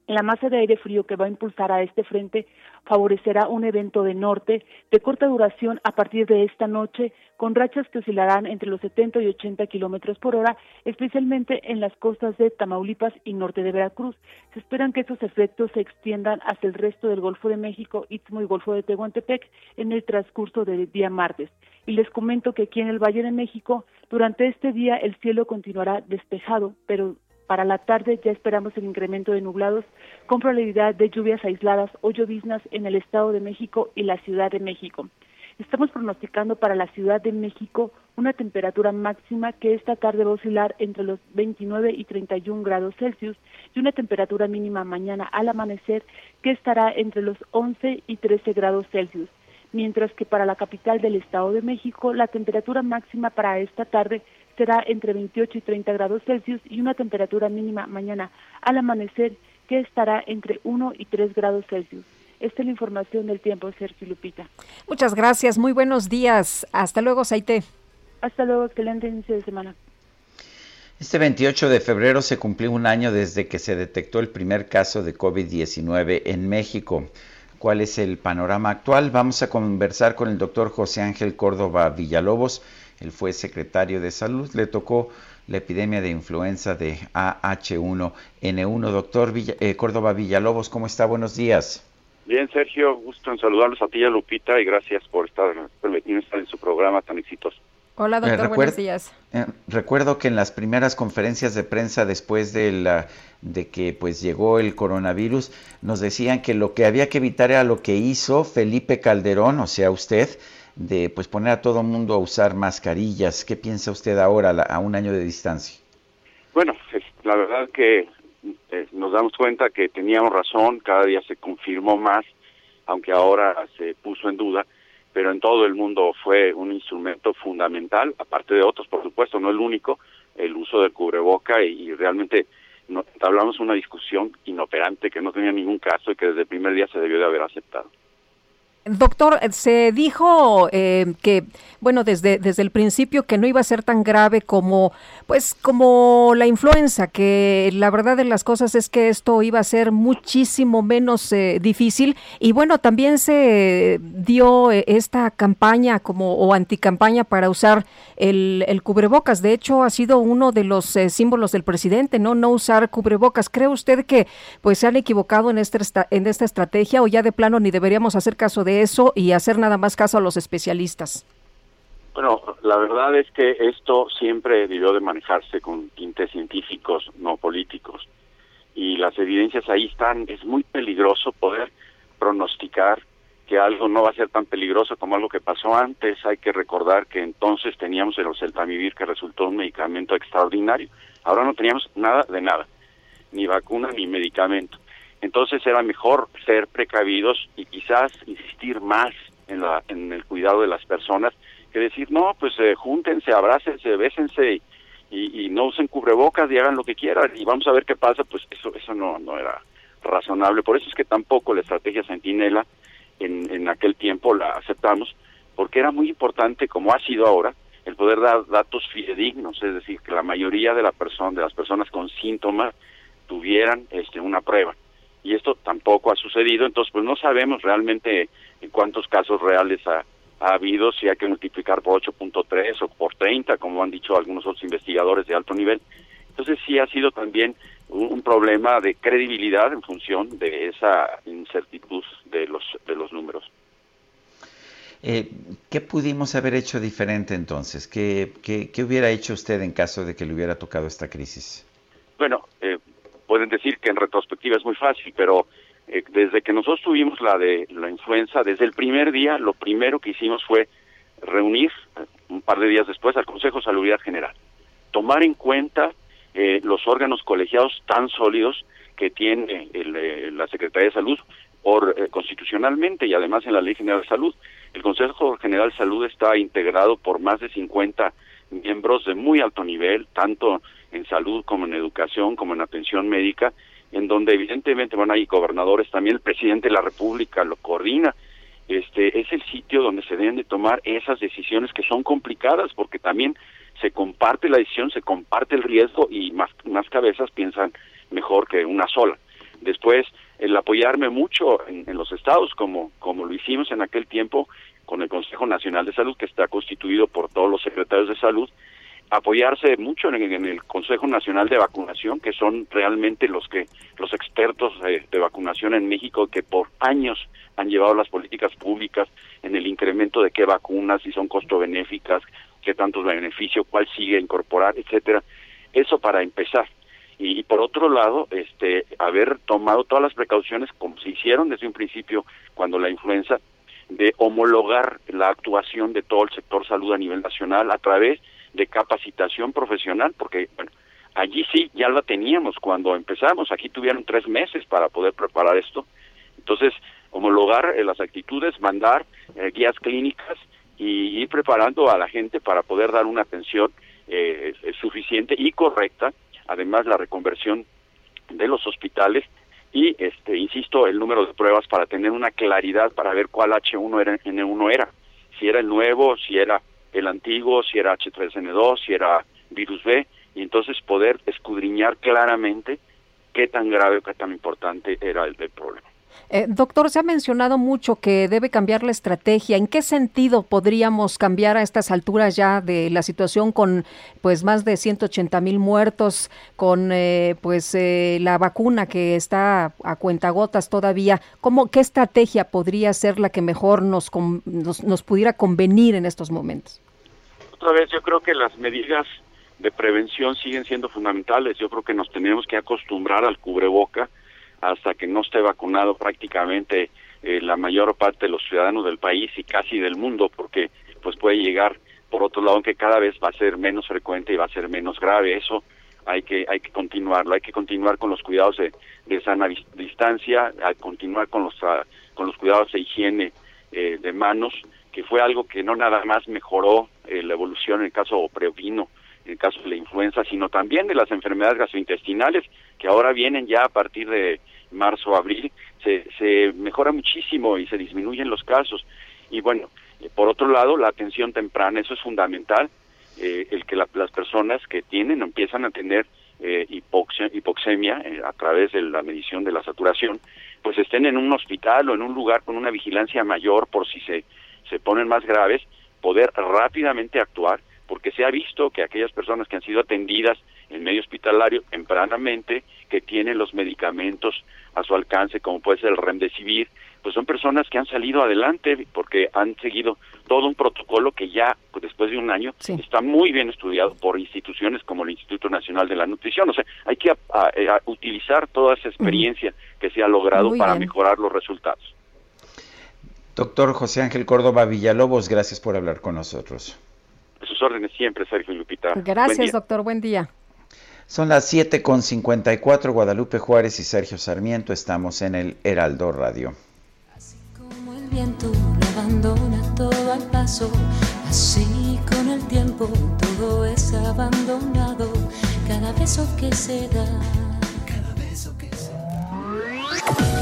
La masa de aire frío que va a impulsar a este frente favorecerá un evento de norte de corta duración a partir de esta noche, con rachas que oscilarán entre los 70 y 80 kilómetros por hora, especialmente en las costas de Tamaulipas y norte de Veracruz. Se esperan que estos efectos se extiendan hacia el resto del Golfo de México, Istmo y Golfo de Tehuantepec en el transcurso del día martes. Y les comento que aquí en el Valle de México, durante este día el cielo continuará despejado, pero para la tarde ya esperamos el incremento de nublados con probabilidad de lluvias aisladas o lloviznas en el Estado de México y la Ciudad de México. Estamos pronosticando para la Ciudad de México una temperatura máxima que esta tarde va a oscilar entre los 29 y 31 grados Celsius y una temperatura mínima mañana al amanecer que estará entre los 11 y 13 grados Celsius mientras que para la capital del Estado de México la temperatura máxima para esta tarde será entre 28 y 30 grados Celsius y una temperatura mínima mañana al amanecer que estará entre 1 y 3 grados Celsius. Esta es la información del tiempo, Sergio Lupita. Muchas gracias, muy buenos días. Hasta luego, Saite. Hasta luego, excelente inicio de semana. Este 28 de febrero se cumplió un año desde que se detectó el primer caso de COVID-19 en México. ¿Cuál es el panorama actual? Vamos a conversar con el doctor José Ángel Córdoba Villalobos, él fue secretario de salud, le tocó la epidemia de influenza de AH1N1. Doctor eh, Córdoba Villalobos, ¿cómo está? Buenos días. Bien, Sergio, gusto en saludarlos a ti y a Lupita y gracias por estar, estar en su programa tan exitoso. Hola, doctor, buenos días. Eh, recuerdo que en las primeras conferencias de prensa después del de que pues llegó el coronavirus, nos decían que lo que había que evitar era lo que hizo Felipe Calderón, o sea, usted, de pues poner a todo el mundo a usar mascarillas. ¿Qué piensa usted ahora a un año de distancia? Bueno, la verdad que eh, nos damos cuenta que teníamos razón, cada día se confirmó más, aunque ahora se puso en duda, pero en todo el mundo fue un instrumento fundamental, aparte de otros, por supuesto, no el único, el uso del cubreboca y, realmente no, hablamos una discusión inoperante que no tenía ningún caso y que desde el primer día se debió de haber aceptado. Doctor, se dijo eh, que, bueno, desde, desde el principio que no iba a ser tan grave como, pues, como la influenza, que la verdad de las cosas es que esto iba a ser muchísimo menos eh, difícil. Y bueno, también se dio eh, esta campaña como, o anticampaña para usar el, el, cubrebocas. De hecho, ha sido uno de los símbolos del presidente, ¿no? No usar cubrebocas. ¿Cree usted que, pues, se han equivocado en, este, en esta estrategia o ya de plano ni deberíamos hacer caso de eso y hacer nada más caso a los especialistas? Bueno, la verdad es que esto siempre debió de manejarse con tintes científicos, no políticos. Y las evidencias ahí están. Es muy peligroso poder pronosticar que algo no va a ser tan peligroso como algo que pasó antes. Hay que recordar que entonces teníamos el oseltamivir que resultó un medicamento extraordinario. Ahora no teníamos nada de nada, ni vacuna ni medicamento. Entonces era mejor ser precavidos y quizás insistir más en, la, en el cuidado de las personas que decir, no, pues eh, júntense, abrácense, bésense y, y, no usen cubrebocas y hagan lo que quieran y vamos a ver qué pasa, pues eso, eso no, no era razonable. Por eso es que tampoco la estrategia Centinela en, en aquel tiempo la aceptamos, porque era muy importante, como ha sido ahora, el poder dar datos fidedignos, es decir, que la mayoría de la persona, de las personas con síntomas tuvieran este, una prueba y esto tampoco ha sucedido, entonces pues no sabemos realmente en cuántos casos reales ha, habido, si hay que multiplicar por 8.3 o por 30, como han dicho algunos otros investigadores de alto nivel. Entonces sí ha sido también un, problema de credibilidad en función de esa incertidumbre de los, de los números. Eh, ¿Qué pudimos haber hecho diferente entonces? ¿Qué, ¿Qué, qué, hubiera hecho usted en caso de que le hubiera tocado esta crisis? Bueno, eh, pueden decir que en retrospectiva es muy fácil, pero eh, desde que nosotros tuvimos la de la influenza, desde el primer día, lo primero que hicimos fue reunir eh, un par de días después al Consejo de Salubridad General, tomar en cuenta eh, los órganos colegiados tan sólidos que tiene la Secretaría de Salud por, constitucionalmente y además en la Ley General de Salud. El Consejo General de Salud está integrado por más de 50 miembros de muy alto nivel, tanto en salud como en educación, como en atención médica, en donde evidentemente van ahí gobernadores, también el presidente de la República lo coordina. Este es el sitio donde se deben de tomar esas decisiones que son complicadas porque también se comparte la decisión, se comparte el riesgo y más más cabezas piensan mejor que una sola. Después, el apoyarme mucho en, en los estados como como lo hicimos en aquel tiempo con el Consejo Nacional de Salud que está constituido por todos los secretarios de salud apoyarse mucho en, el Consejo Nacional de Vacunación, que son realmente los que los expertos de, vacunación en México que por años han llevado las políticas públicas en el incremento de qué vacunas, si son costo benéficas, qué tantos beneficios, cuál sigue incorporar, etcétera. Eso para empezar. Y, por otro lado, este haber tomado todas las precauciones como se hicieron desde un principio cuando la influenza de homologar la actuación de todo el sector salud a nivel nacional a través de capacitación profesional, porque bueno, allí sí ya la teníamos cuando empezamos, aquí tuvieron tres meses para poder preparar esto. Entonces, homologar eh, las actitudes, mandar eh, guías clínicas y ir preparando a la gente para poder dar una atención eh, suficiente y correcta, además la reconversión de los hospitales y, este, insisto, el número de pruebas para tener una claridad para ver cuál H1 era, N1 era, si era el nuevo, si era el antiguo, si era H3N2, si era virus B, y entonces poder escudriñar claramente qué tan grave o qué tan importante era el, problema. Eh, doctor, se ha mencionado mucho que debe cambiar la estrategia. ¿En qué sentido podríamos cambiar a estas alturas ya de la situación con pues más de 180 mil muertos, con eh, pues eh, la vacuna que está a cuentagotas todavía? ¿Cómo, ¿Qué estrategia podría ser la que mejor nos, nos, nos pudiera convenir en estos momentos? Otra vez, yo creo que las medidas de prevención siguen siendo fundamentales. Yo creo que nos tenemos que acostumbrar al cubreboca hasta que no esté vacunado prácticamente eh, la mayor parte de los ciudadanos del país y casi del mundo, porque pues puede llegar por otro lado que cada vez va a ser menos frecuente y va a ser menos grave. Eso hay que hay que continuarlo, hay que continuar con los cuidados de, de sana distancia, a continuar con los ah, con los cuidados de higiene eh, de manos, que fue algo que no nada más mejoró eh, la evolución en el caso previno, en caso de la influenza, sino también de las enfermedades gastrointestinales que ahora vienen ya a partir de marzo abril, se, se mejora muchísimo y se disminuyen los casos. Y bueno, eh, por otro lado, la atención temprana, eso es fundamental, eh, el que las personas que tienen empiezan a tener eh, hipoxemia eh, a través de la medición de la saturación, pues estén en un hospital o en un lugar con una vigilancia mayor por si se, se ponen más graves, poder rápidamente actuar, porque se ha visto que aquellas personas que han sido atendidas en medio hospitalario tempranamente, que tienen los medicamentos a su alcance, como puede ser el remdesivir, pues son personas que han salido adelante porque han seguido todo un protocolo que ya pues, después de un año está muy bien estudiado por instituciones como el Instituto Nacional de la Nutrición. O sea, hay que utilizar toda esa experiencia que se ha logrado para mejorar los resultados. Doctor José Ángel Córdoba Villalobos, gracias por hablar con nosotros. A sus órdenes siempre, Sergio Lupita. Gracias, doctor. Buen día. Son las 7 con 54, Guadalupe Juárez y Sergio Sarmiento. Estamos en el Heraldo Radio viento lo abandona todo al paso. Así con el tiempo todo es abandonado. Cada beso que se da, cada beso que se da.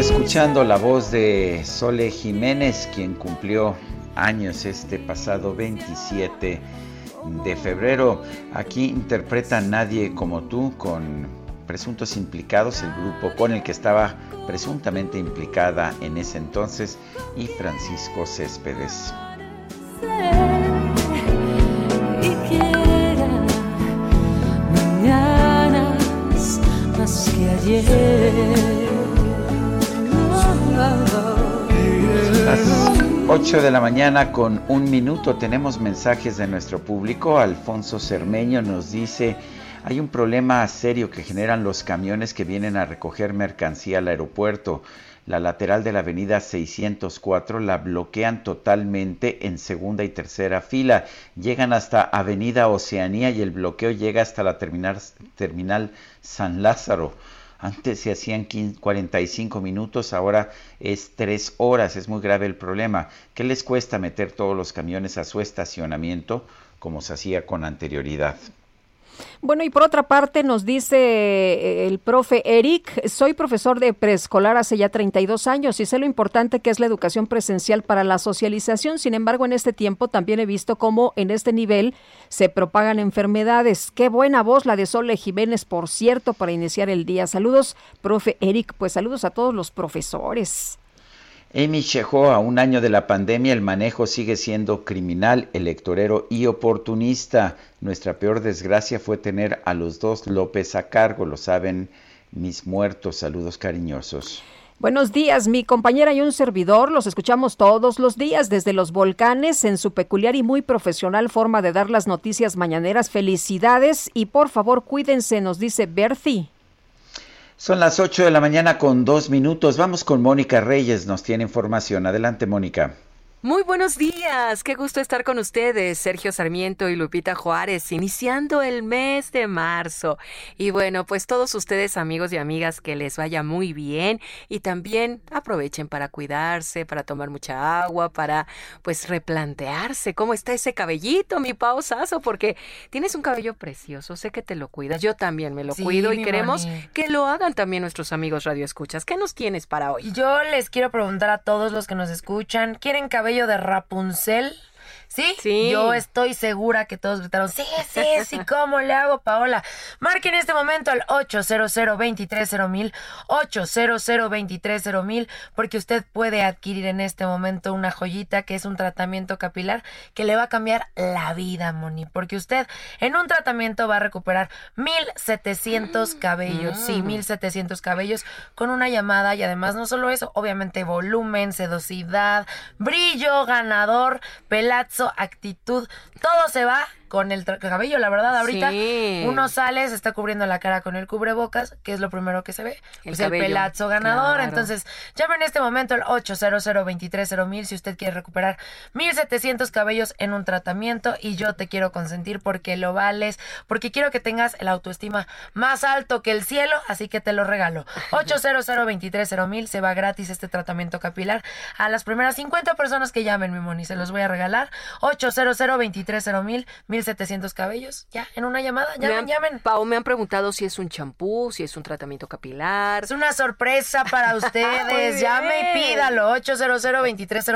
Escuchando la voz de Sole Jiménez, quien cumplió años este pasado 27 de febrero. Aquí interpreta Nadie como tú con presuntos implicados, el grupo con el que estaba presuntamente implicada en ese entonces, y Francisco Céspedes. más que ayer. 8 de la mañana con un minuto tenemos mensajes de nuestro público. Alfonso Cermeño nos dice, hay un problema serio que generan los camiones que vienen a recoger mercancía al aeropuerto. La lateral de la avenida 604 la bloquean totalmente en segunda y tercera fila. Llegan hasta Avenida Oceanía y el bloqueo llega hasta la terminal, terminal San Lázaro. Antes se hacían 45 minutos, ahora es 3 horas. Es muy grave el problema. ¿Qué les cuesta meter todos los camiones a su estacionamiento como se hacía con anterioridad? Bueno, y por otra parte nos dice eh, el profe Eric, soy profesor de preescolar hace ya 32 años y sé lo importante que es la educación presencial para la socialización. Sin embargo, en este tiempo también he visto cómo en este nivel se propagan enfermedades. Qué buena voz la de Sole Jiménez, por cierto, para iniciar el día. Saludos, profe Eric. Pues saludos a todos los profesores. Amy Chejo, a un año de la pandemia, el manejo sigue siendo criminal, electorero y oportunista. Nuestra peor desgracia fue tener a los dos López a cargo, lo saben mis muertos. Saludos cariñosos. Buenos días, mi compañera y un servidor. Los escuchamos todos los días desde los volcanes en su peculiar y muy profesional forma de dar las noticias mañaneras. Felicidades y por favor cuídense, nos dice Berthi. Son las 8 de la mañana con dos minutos. Vamos con Mónica Reyes, nos tiene información. Adelante, Mónica. Muy buenos días, qué gusto estar con ustedes, Sergio Sarmiento y Lupita Juárez, iniciando el mes de marzo. Y bueno, pues todos ustedes amigos y amigas, que les vaya muy bien y también aprovechen para cuidarse, para tomar mucha agua, para pues replantearse cómo está ese cabellito, mi pausazo, porque tienes un cabello precioso, sé que te lo cuidas, yo también me lo cuido y queremos que lo hagan también nuestros amigos Radio Escuchas. ¿Qué nos tienes para hoy? Yo les quiero preguntar a todos los que nos escuchan, ¿quieren cabello de Rapunzel. ¿Sí? Yo estoy segura que todos gritaron, sí, sí, sí, ¿cómo le hago, Paola? Marque en este momento al 800 230 800 230 porque usted puede adquirir en este momento una joyita que es un tratamiento capilar que le va a cambiar la vida, Moni, porque usted en un tratamiento va a recuperar 1700 cabellos, sí, 1700 mm. cabellos con una llamada y además no solo eso, obviamente volumen, sedosidad, brillo, ganador, pelazo, actitud, todo se va con el cabello, la verdad, ahorita uno sale, se está cubriendo la cara con el cubrebocas, que es lo primero que se ve, el, pues el pelazo ganador. Entonces, llame en este momento el 800 mil si usted quiere recuperar 1700 cabellos en un tratamiento y yo te quiero consentir porque lo vales, porque quiero que tengas el autoestima más alto que el cielo, así que te lo regalo. 800 mil se va gratis este tratamiento capilar a las primeras 50 personas que llamen, mi moni, se los voy a regalar. 800 mil 1700 cabellos, ya, en una llamada, llamen, llamen. Pau, me han preguntado si es un champú, si es un tratamiento capilar. Es una sorpresa para ustedes, llame y pídalo, 800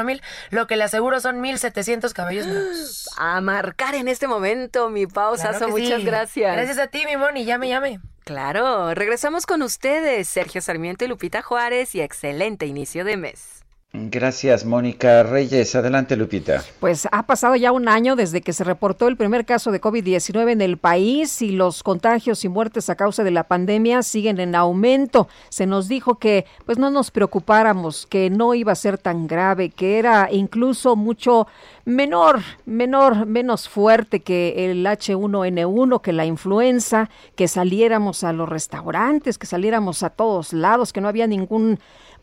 mil lo que le aseguro son 1700 cabellos nuevos. A marcar en este momento, mi pausa, muchas gracias. Gracias a ti, mi Moni, llame, llame. Claro, regresamos con ustedes, Sergio Sarmiento y Lupita Juárez, y excelente inicio de mes. Gracias, Mónica Reyes. Adelante, Lupita. Pues ha pasado ya un año desde que se reportó el primer caso de COVID-19 en el país y los contagios y muertes a causa de la pandemia siguen en aumento. Se nos dijo que pues no nos preocupáramos, que no iba a ser tan grave, que era incluso mucho menor, menor, menos fuerte que el H1N1, que la influenza, que saliéramos a los restaurantes, que saliéramos a todos lados, que no había ningún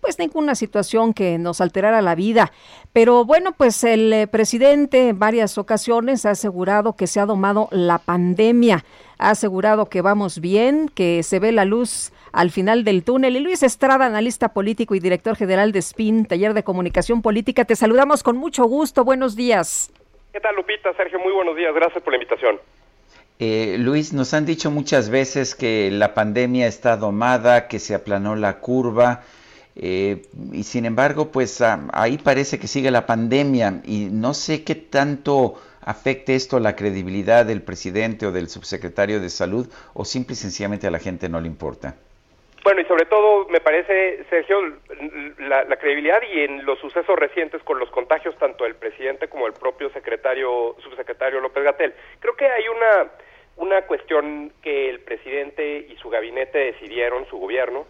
pues ninguna situación que nos alterara la vida. Pero bueno, pues el eh, presidente en varias ocasiones ha asegurado que se ha domado la pandemia, ha asegurado que vamos bien, que se ve la luz al final del túnel. Y Luis Estrada, analista político y director general de SPIN, taller de comunicación política, te saludamos con mucho gusto. Buenos días. ¿Qué tal, Lupita? Sergio, muy buenos días. Gracias por la invitación. Eh, Luis, nos han dicho muchas veces que la pandemia está domada, que se aplanó la curva. Eh, y sin embargo, pues ah, ahí parece que sigue la pandemia y no sé qué tanto afecte esto la credibilidad del presidente o del subsecretario de salud o simple y sencillamente a la gente no le importa. Bueno, y sobre todo me parece, Sergio, la, credibilidad y en los sucesos recientes con los contagios tanto del presidente como el propio secretario, subsecretario López Gatel. Creo que hay una, una cuestión que el presidente y su gabinete decidieron, su gobierno,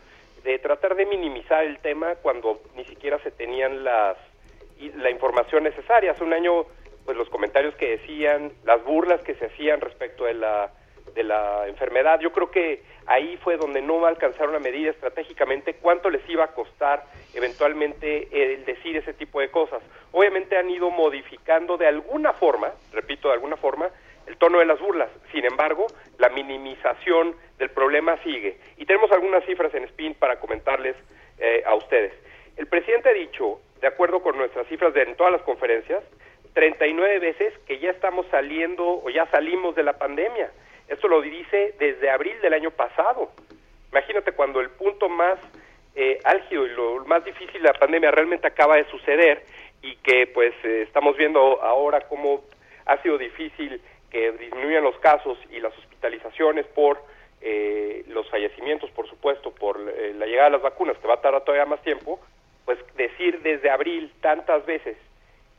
de tratar de minimizar el tema cuando ni siquiera se tenían las la información necesaria. Hace un año, pues los comentarios que decían, las burlas que se hacían respecto de la de la enfermedad, yo creo que ahí fue donde no alcanzaron a medir estratégicamente cuánto les iba a costar eventualmente el decir ese tipo de cosas. Obviamente han ido modificando de alguna forma, repito, de alguna forma, el tono de las burlas. Sin embargo, la minimización del problema sigue. Y tenemos algunas cifras en SPIN para comentarles eh, a ustedes. El presidente ha dicho, de acuerdo con nuestras cifras de en todas las conferencias, 39 veces que ya estamos saliendo o ya salimos de la pandemia. Esto lo dice desde abril del año pasado. Imagínate cuando el punto más eh, álgido y lo más difícil de la pandemia realmente acaba de suceder y que pues eh, estamos viendo ahora cómo ha sido difícil que disminuyan los casos y las hospitalizaciones por eh, los fallecimientos, por supuesto, por eh, la llegada de las vacunas, que va a tardar todavía más tiempo, pues decir desde abril tantas veces,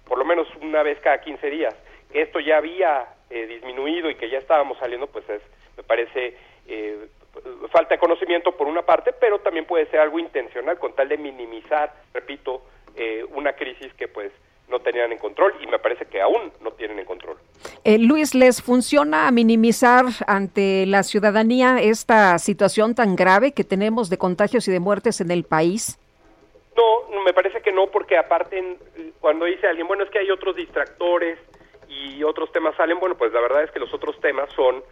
por lo menos una vez cada 15 días, que esto ya había eh, disminuido y que ya estábamos saliendo, pues es, me parece falta de conocimiento por una parte, pero también puede ser algo intencional con tal de minimizar, repito, una crisis que pues no tenían en control y me parece que aún no tienen en control. Eh, Luis, ¿les funciona minimizar ante la ciudadanía esta situación tan grave que tenemos de contagios y de muertes en el país? No, me parece que no, porque aparte cuando dice alguien, bueno, es que hay otros distractores y otros temas salen, bueno, pues la verdad es que los otros temas son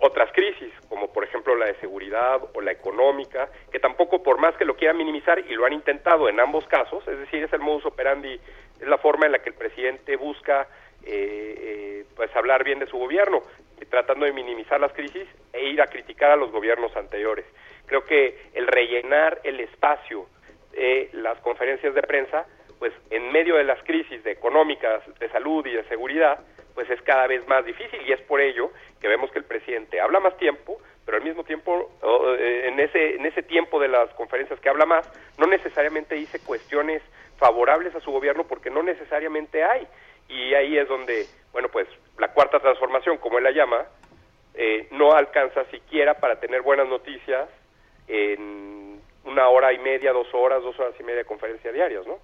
otras crisis, como por ejemplo la de seguridad o la económica, que tampoco por más que lo quieran minimizar, y lo han intentado en ambos casos, es decir, es el modus operandi, es la forma en la que el presidente busca eh, eh, pues hablar bien de su gobierno, tratando de minimizar las crisis e ir a criticar a los gobiernos anteriores. Creo que el rellenar el espacio de las conferencias de prensa, pues en medio de las crisis de económicas, de salud y de seguridad, pues es cada vez más difícil y es por ello que vemos que el presidente habla más tiempo, pero al mismo tiempo eh, en ese en ese tiempo de las conferencias que habla más, no necesariamente dice cuestiones favorables a su gobierno porque no necesariamente hay y ahí es donde bueno pues la cuarta transformación como él la llama eh, no alcanza siquiera para tener buenas noticias en una hora y media, dos horas, dos horas y media de conferencia diarias, ¿no?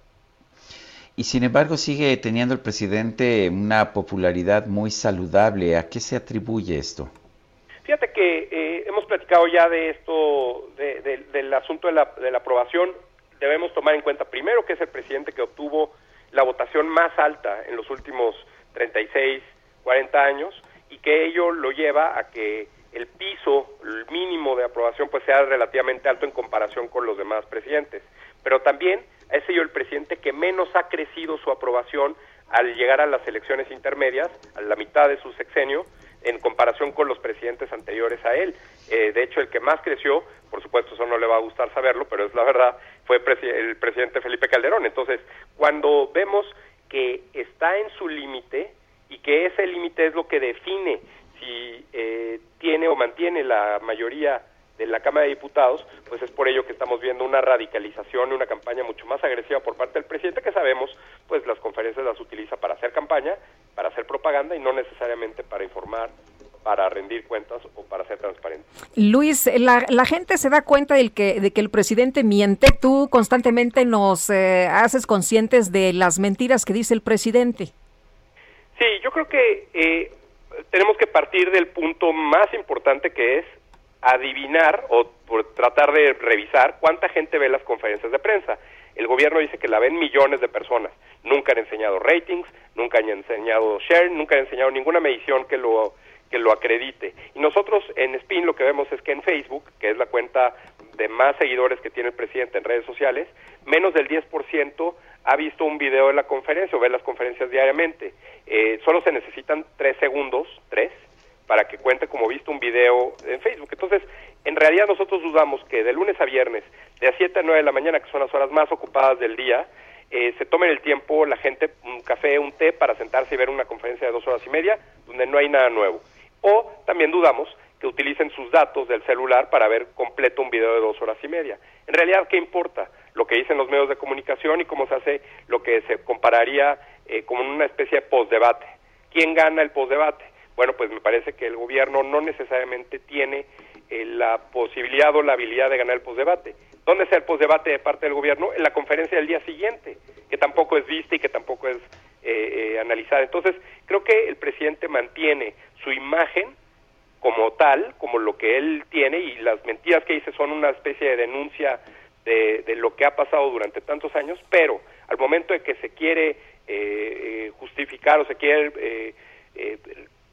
Y sin embargo sigue teniendo el presidente una popularidad muy saludable. ¿A qué se atribuye esto? Fíjate que eh, hemos platicado ya de esto, del asunto de la, de la aprobación. Debemos tomar en cuenta primero que es el presidente que obtuvo la votación más alta en los últimos 36, 40 años y que ello lo lleva a que el piso, el mínimo de aprobación, pues sea relativamente alto en comparación con los demás presidentes. Pero también es ello el presidente que menos ha crecido su aprobación al llegar a las elecciones intermedias, a la mitad de su sexenio, en comparación con los presidentes anteriores a él. Eh, de hecho, el que más creció, por supuesto eso no le va a gustar saberlo, pero es la verdad, fue el presidente Felipe Calderón. Entonces, cuando vemos que está en su límite y que ese límite es lo que define si eh, tiene o mantiene la mayoría de la Cámara de Diputados, pues es por ello que estamos viendo una radicalización, una campaña mucho más agresiva por parte del presidente, que sabemos, pues las conferencias las utiliza para hacer campaña, para hacer propaganda y no necesariamente para informar para rendir cuentas o para ser transparente. Luis, la, la gente se da cuenta del que, de que el presidente miente. Tú constantemente nos eh, haces conscientes de las mentiras que dice el presidente. Sí, yo creo que eh, tenemos que partir del punto más importante que es adivinar o por tratar de revisar cuánta gente ve las conferencias de prensa. El gobierno dice que la ven millones de personas. Nunca han enseñado ratings, nunca han enseñado share, nunca han enseñado ninguna medición que lo que lo acredite. Y nosotros en Spin lo que vemos es que en Facebook, que es la cuenta de más seguidores que tiene el presidente en redes sociales, menos del 10% ha visto un video de la conferencia o ve las conferencias diariamente. Eh, solo se necesitan tres segundos, tres, para que cuente como visto un video en Facebook. Entonces, en realidad nosotros dudamos que de lunes a viernes, de 7 a 9 de la mañana, que son las horas más ocupadas del día, eh, se tomen el tiempo la gente un café, un té para sentarse y ver una conferencia de dos horas y media donde no hay nada nuevo. O también dudamos que utilicen sus datos del celular para ver completo un video de dos horas y media. En realidad, ¿qué importa? Lo que dicen los medios de comunicación y cómo se hace lo que se compararía eh, como una especie de postdebate. ¿Quién gana el postdebate? Bueno, pues me parece que el gobierno no necesariamente tiene eh, la posibilidad o la habilidad de ganar el posdebate. ¿Dónde está el posdebate de parte del gobierno? En la conferencia del día siguiente, que tampoco es vista y que tampoco es eh, eh, analizada. Entonces, creo que el presidente mantiene su imagen como tal, como lo que él tiene, y las mentiras que dice son una especie de denuncia de, de lo que ha pasado durante tantos años, pero al momento de que se quiere justificar o se quiere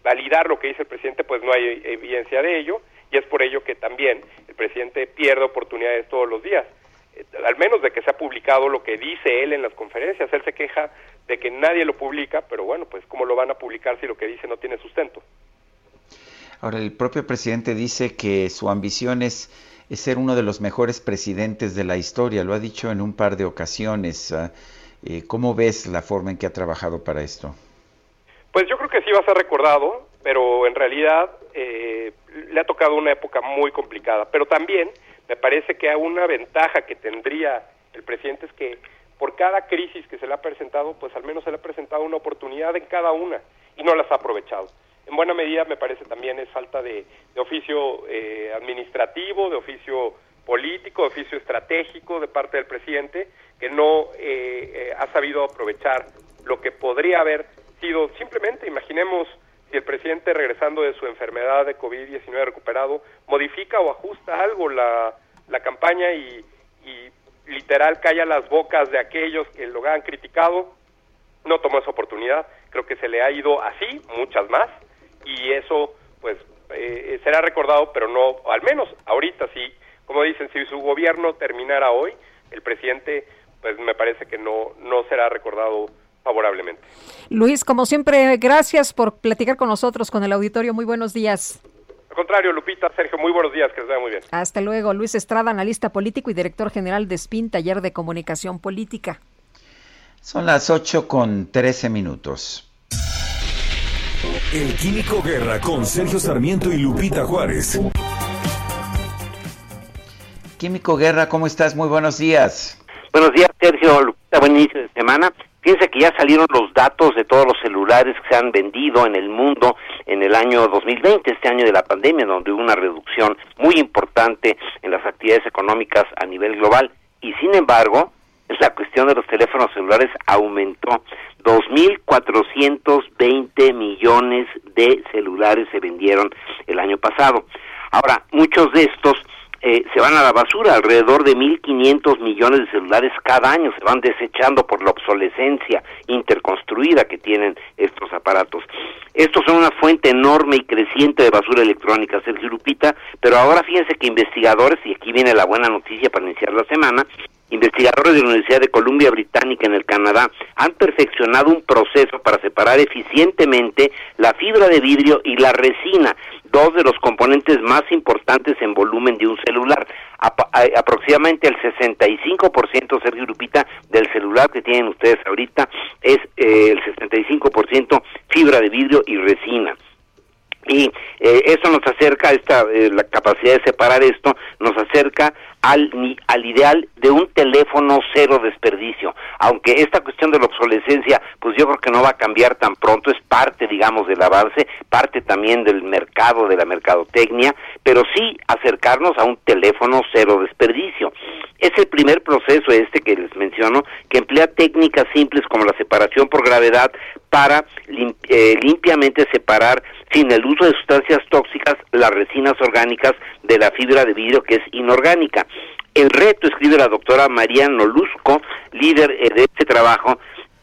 validar lo que dice el presidente, pues no hay evidencia de ello y es por ello que también el presidente pierde oportunidades todos los días. Eh, al menos de que se ha publicado lo que dice él en las conferencias. Él se queja de que nadie lo publica, pero bueno, pues ¿cómo lo van a publicar si lo que dice no tiene sustento? Ahora, el propio presidente dice que su ambición es, ser uno de los mejores presidentes de la historia. Lo ha dicho en un par de ocasiones. Ah, eh, ¿Cómo ves la forma en que ha trabajado para esto? Pues yo creo que sí va a ser recordado, pero en realidad eh, le ha tocado una época muy complicada. Pero también me parece que una ventaja que tendría el presidente es que por cada crisis que se le ha presentado, pues al menos se le ha presentado una oportunidad en cada una y no las ha aprovechado. En buena medida me parece también es falta de, oficio eh, administrativo, de oficio político, de oficio estratégico de parte del presidente, que no eh, ha sabido aprovechar lo que podría haber simplemente, imaginemos si el presidente regresando de su enfermedad de COVID-19 recuperado modifica o ajusta algo la, la campaña y, y, literal calla las bocas de aquellos que lo han criticado, no tomó esa oportunidad, creo que se le ha ido así, muchas más, y eso pues eh, será recordado, pero no, al menos ahorita sí, como dicen, si su gobierno terminara hoy, el presidente pues me parece que no, no será recordado favorablemente. Luis, como siempre, gracias por platicar con nosotros, con el auditorio. Muy buenos días. Al contrario, Lupita, Sergio, muy buenos días, que les vaya muy bien. Hasta luego. Luis Estrada, analista político y director general de SPIN, Taller de Comunicación Política. Son las 8 con 13 minutos. El Químico Guerra con Sergio Sarmiento y Lupita Juárez. Químico Guerra, ¿cómo estás? Muy buenos días. Buenos días, Sergio. Lupita, buen inicio de semana. Fíjense que ya salieron los datos de todos los celulares que se han vendido en el mundo en el año 2020, este año de la pandemia, donde hubo una reducción muy importante en las actividades económicas a nivel global. Y sin embargo, la cuestión de los teléfonos celulares aumentó. 2.420 millones de celulares se vendieron el año pasado. Ahora, muchos de estos eh, se van a la basura, alrededor de 1.500 millones de celulares cada año se van desechando por la obsolescencia interconstruida que tienen estos aparatos. Estos son una fuente enorme y creciente de basura electrónica, Sergio pero ahora fíjense que investigadores, y aquí viene la buena noticia para iniciar la semana, investigadores de la Universidad de Columbia Británica en el Canadá han perfeccionado un proceso para separar eficientemente la fibra de vidrio y la resina, dos de los componentes más importantes en volumen de un celular. aproximadamente el 65%, Sergio Lupita, del celular que tienen ustedes ahorita es eh, el 65% fibra de vidrio y resina y eh, eso nos acerca esta eh, la capacidad de separar esto nos acerca al, al ideal de un teléfono cero desperdicio. Aunque esta cuestión de la obsolescencia, pues yo creo que no va a cambiar tan pronto, es parte, digamos, del avance, parte también del mercado, de la mercadotecnia, pero sí acercarnos a un teléfono cero desperdicio. Es el primer proceso este que les menciono, que emplea técnicas simples como la separación por gravedad para eh, limpiamente separar sin el uso de sustancias tóxicas las resinas orgánicas de la fibra de vidrio que es inorgánica. El reto, escribe la doctora María Nolusco, líder eh, de este trabajo,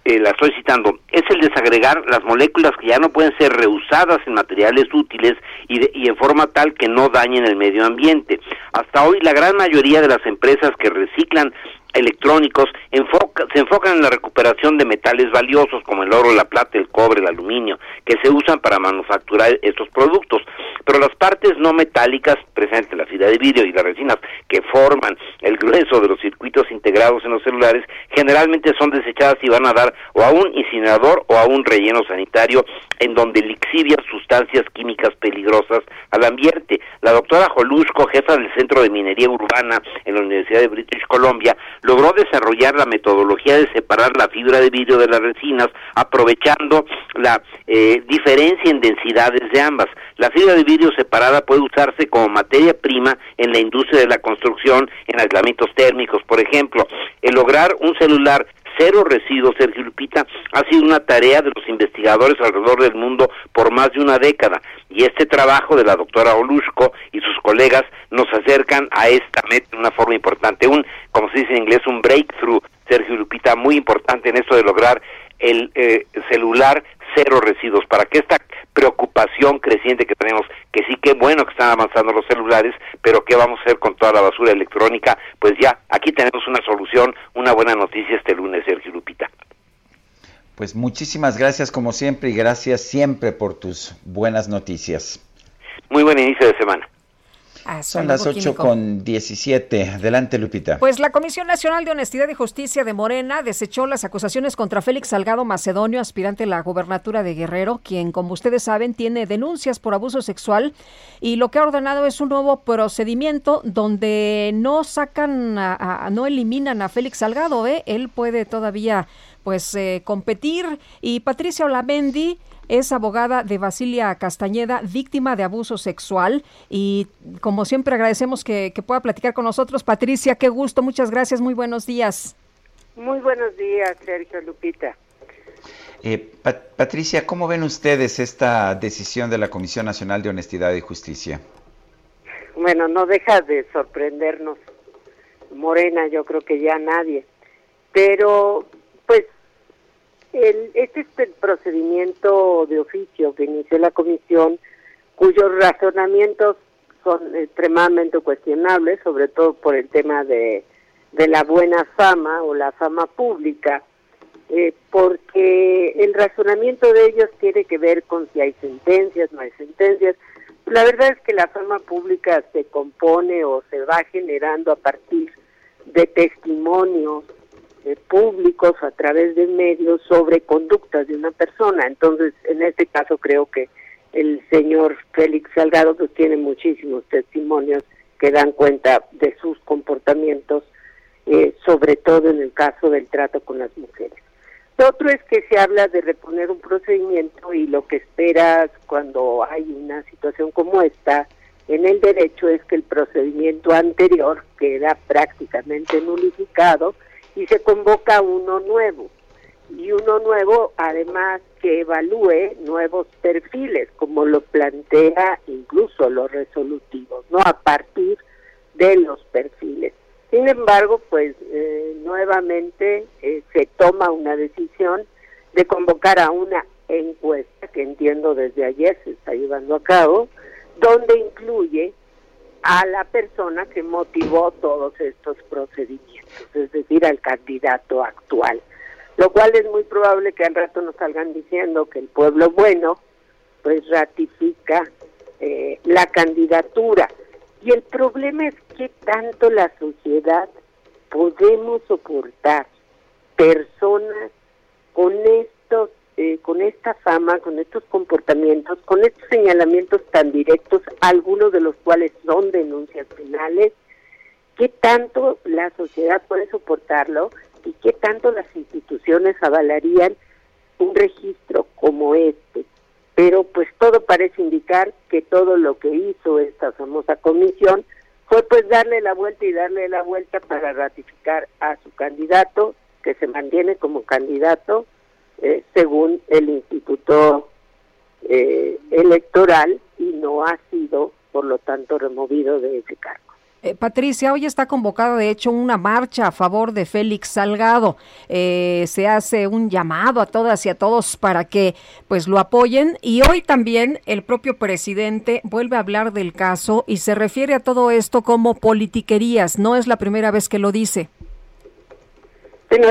eh, la estoy citando, es el desagregar las moléculas que ya no pueden ser reusadas en materiales útiles y, y en forma tal que no dañen el medio ambiente. Hasta hoy la gran mayoría de las empresas que reciclan electrónicos se enfocan en la recuperación de metales valiosos como el oro, la plata, el cobre, el aluminio, que se usan para manufacturar estos productos. Pero las partes no metálicas presentes en la fibra de vidrio y las resinas que forman el grueso de los circuitos integrados en los celulares generalmente son desechadas y van a dar o a un incinerador o a un relleno sanitario en donde lixivian sustancias químicas peligrosas al ambiente. La doctora Jolusco, jefa del Centro de Minería Urbana en la Universidad de British Columbia, logró desarrollar la metodología de separar la fibra de vidrio de las resinas, aprovechando la eh, diferencia en densidades de ambas. La fibra de vidrio separada puede usarse como materia prima en la industria de la construcción, en aislamientos térmicos, por ejemplo. El lograr un celular cero residuos, Sergio Lupita, ha sido una tarea de los investigadores alrededor del mundo por más de una década. Y este trabajo de la doctora Olushko y sus colegas nos acercan a esta meta de una forma importante. Un, como se dice en inglés, un breakthrough, Sergio Lupita, muy importante en esto de lograr el eh, celular cero residuos, para que esta preocupación creciente que tenemos, que sí que bueno que están avanzando los celulares, pero qué vamos a hacer con toda la basura electrónica, pues ya, aquí tenemos una solución, una buena noticia este lunes, Sergio Lupita. Pues muchísimas gracias como siempre y gracias siempre por tus buenas noticias. Muy buen inicio de semana. Son las 8 con 17. Adelante, Lupita. Pues la Comisión Nacional de Honestidad y Justicia de Morena desechó las acusaciones contra Félix Salgado Macedonio, aspirante a la gobernatura de Guerrero, quien, como ustedes saben, tiene denuncias por abuso sexual y lo que ha ordenado es un nuevo procedimiento donde no sacan, a, no eliminan a Félix Salgado, ¿eh? Él puede todavía pues eh, competir y Patricia Olamendi es abogada de Basilia Castañeda, víctima de abuso sexual. Y como siempre agradecemos que, pueda platicar con nosotros. Patricia, qué gusto, muchas gracias, muy buenos días. Muy buenos días, Sergio Lupita. Eh, Patricia, ¿cómo ven ustedes esta decisión de la Comisión Nacional de Honestidad y Justicia? Bueno, no deja de sorprendernos Morena, yo creo que ya nadie. Pero, el, este es el procedimiento de oficio que inició la comisión, cuyos razonamientos son extremadamente cuestionables, sobre todo por el tema de, de la buena fama o la fama pública, eh, porque el razonamiento de ellos tiene que ver con si hay sentencias, no hay sentencias. La verdad es que la fama pública se compone o se va generando a partir de testimonios eh, públicos a través de medios sobre conductas de una persona. Entonces, en este caso creo que el señor Félix Salgado pues tiene muchísimos testimonios que dan cuenta de sus comportamientos, eh, sobre todo en el caso del trato con las mujeres. Lo otro es que se habla de reponer un procedimiento y lo que esperas cuando hay una situación como esta en el derecho es que el procedimiento anterior queda prácticamente nulificado y se convoca uno nuevo y uno nuevo además que evalúe nuevos perfiles, como lo plantea incluso los resolutivos, ¿no? A partir de los perfiles. Sin embargo, pues eh, nuevamente eh, se toma una decisión de convocar a una encuesta que entiendo desde ayer se está llevando a cabo, donde incluye a la persona que motivó todos estos procedimientos, es decir, al candidato actual lo cual es muy probable que al rato nos salgan diciendo que el pueblo bueno pues ratifica eh, la candidatura. Y el problema es que tanto la sociedad podemos soportar personas con estos, eh, con esta fama, con estos comportamientos, con estos señalamientos tan directos, algunos de los cuales son denuncias penales, ¿qué tanto la sociedad puede soportarlo? y qué tanto las instituciones avalarían un registro como este. Pero pues todo parece indicar que todo lo que hizo esta famosa comisión fue pues darle la vuelta y darle la vuelta para ratificar a su candidato, que se mantiene como candidato eh, según el Instituto eh, Electoral y no ha sido, por lo tanto, removido de ese cargo. Eh, Patricia, hoy está convocada de hecho una marcha a favor de Félix Salgado. Eh, se hace un llamado a todas y a todos para que pues lo apoyen y hoy también el propio presidente vuelve a hablar del caso y se refiere a todo esto como politiquerías. No es la primera vez que lo dice. Bueno,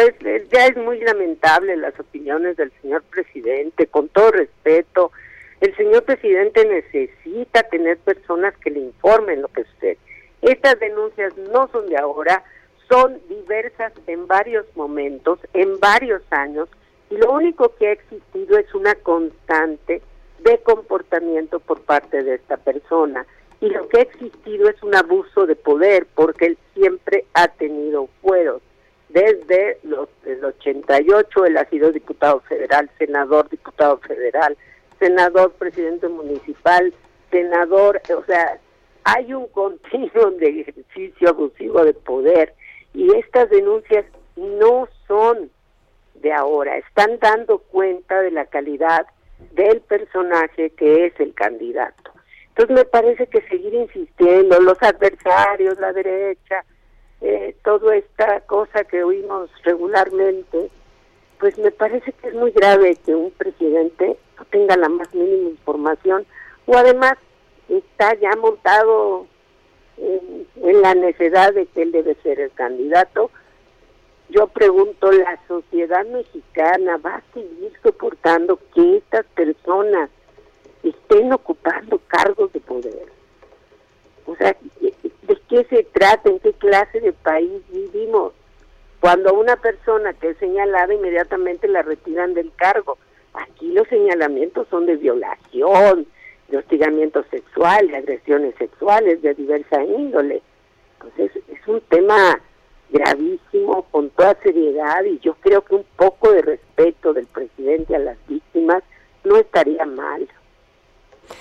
ya es muy lamentable las opiniones del señor presidente, con todo respeto. El señor presidente necesita tener personas que le informen lo que sucede estas denuncias no son de ahora, son diversas en varios momentos, en varios años, y lo único que ha existido es una constante de comportamiento por parte de esta persona. Y lo que ha existido es un abuso de poder, porque él siempre ha tenido fueros. Desde los, el 88 él ha sido diputado federal, senador, diputado federal, senador, presidente municipal, senador, o sea, hay un continuo de ejercicio abusivo de poder y estas denuncias no son de ahora, están dando cuenta de la calidad del personaje que es el candidato. Entonces me parece que seguir insistiendo, los adversarios, la derecha, eh, toda esta cosa que oímos regularmente, pues me parece que es muy grave que un presidente no tenga la más mínima información o además está ya montado en, la necesidad de que él debe ser el candidato. Yo pregunto, ¿la sociedad mexicana va a seguir soportando que estas personas estén ocupando cargos de poder? O sea, ¿de qué se trata? ¿En qué clase de país vivimos? Cuando una persona que es señalada inmediatamente la retiran del cargo. Aquí los señalamientos son de violación, de hostigamiento sexual, de agresiones sexuales de diversa índole. Entonces es un tema gravísimo con toda seriedad y yo creo que un poco de respeto del presidente a las víctimas no estaría mal.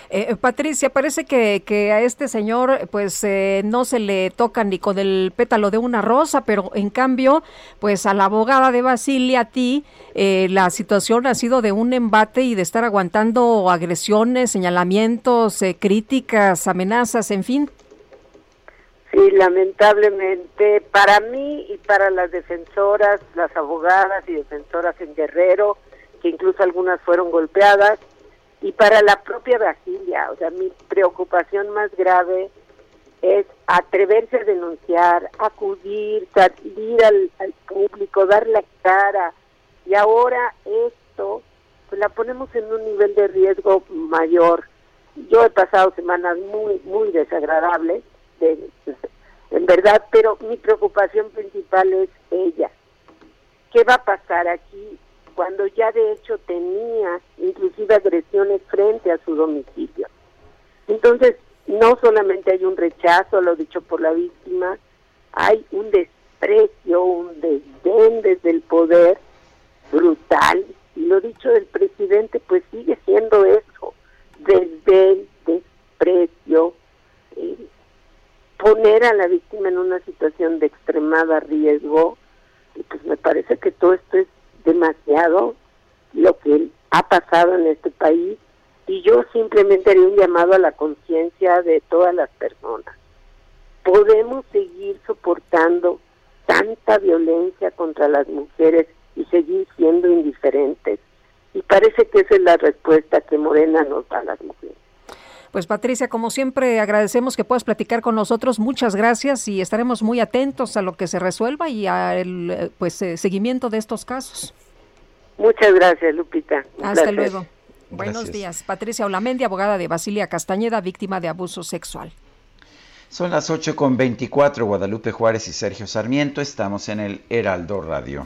Eh, eh, Patricia, parece que, que, a este señor pues eh, no se le toca ni con el pétalo de una rosa, pero en cambio pues a la abogada de Basilia, a ti, la situación ha sido de un embate y de estar aguantando agresiones, señalamientos, críticas, amenazas, en fin. Sí, lamentablemente para mí y para las defensoras, las abogadas y defensoras en Guerrero, que incluso algunas fueron golpeadas, y para la propia Brasilia, o sea, mi preocupación más grave es atreverse a denunciar, acudir, salir al, al público, dar la cara, y ahora esto pues la ponemos en un nivel de riesgo mayor. Yo he pasado semanas muy, muy desagradables, en verdad, pero mi preocupación principal es ella. ¿Qué va a pasar aquí cuando ya de hecho tenía inclusive agresiones frente a su domicilio? Entonces, no solamente hay un rechazo lo dicho por la víctima, hay un desprecio, un desdén desde el poder brutal y lo dicho del presidente pues sigue siendo eso, desde el desprecio, eh, poner a la víctima en una situación de extremada riesgo, y pues me parece que todo esto es demasiado lo que ha pasado en este país y yo simplemente haría un llamado a la conciencia de todas las personas. Podemos seguir soportando tanta violencia contra las mujeres y seguir siendo indiferentes. Y parece que esa es la respuesta que Morena nos da a las mujeres. Pues Patricia, como siempre, agradecemos que puedas platicar con nosotros. Muchas gracias y estaremos muy atentos a lo que se resuelva y al pues, eh, seguimiento de estos casos. Muchas gracias, Lupita. Hasta luego. Buenos días. Patricia Olamendi, abogada de Basilia Castañeda, víctima de abuso sexual. Son las 8 con 24, Guadalupe Juárez y Sergio Sarmiento. Estamos en el Heraldo Radio.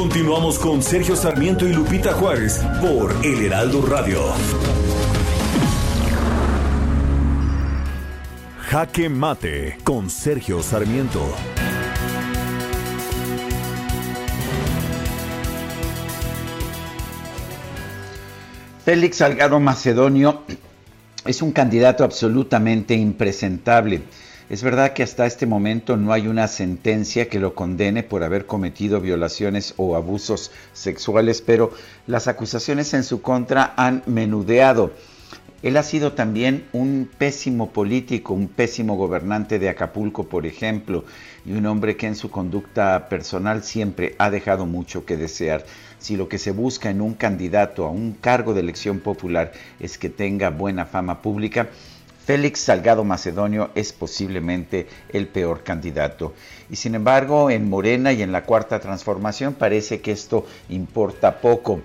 Continuamos con Sergio Sarmiento y Lupita Juárez por El Heraldo Radio. Jaque Mate con Sergio Sarmiento. Félix Salgado Macedonio es un candidato absolutamente impresentable. Es verdad que hasta este momento no hay una sentencia que lo condene por haber cometido violaciones o abusos sexuales, pero las acusaciones en su contra han menudeado. Él ha sido también un pésimo político, un pésimo gobernante de Acapulco, por ejemplo, y un hombre que en su conducta personal siempre ha dejado mucho que desear. Si lo que se busca en un candidato a un cargo de elección popular es que tenga buena fama pública, Félix Salgado Macedonio es posiblemente el peor candidato. Y sin embargo, en Morena y en la Cuarta Transformación parece que esto importa poco.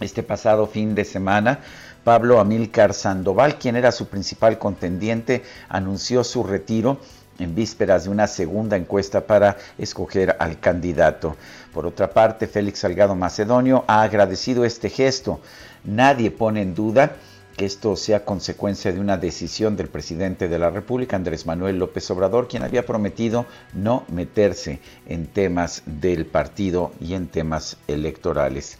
Este pasado fin de semana, Pablo Amílcar Sandoval, quien era su principal contendiente, anunció su retiro en vísperas de una segunda encuesta para escoger al candidato. Por otra parte, Félix Salgado Macedonio ha agradecido este gesto. Nadie pone en duda que esto sea consecuencia de una decisión del presidente de la República, Andrés Manuel López Obrador, quien había prometido no meterse en temas del partido y en temas electorales.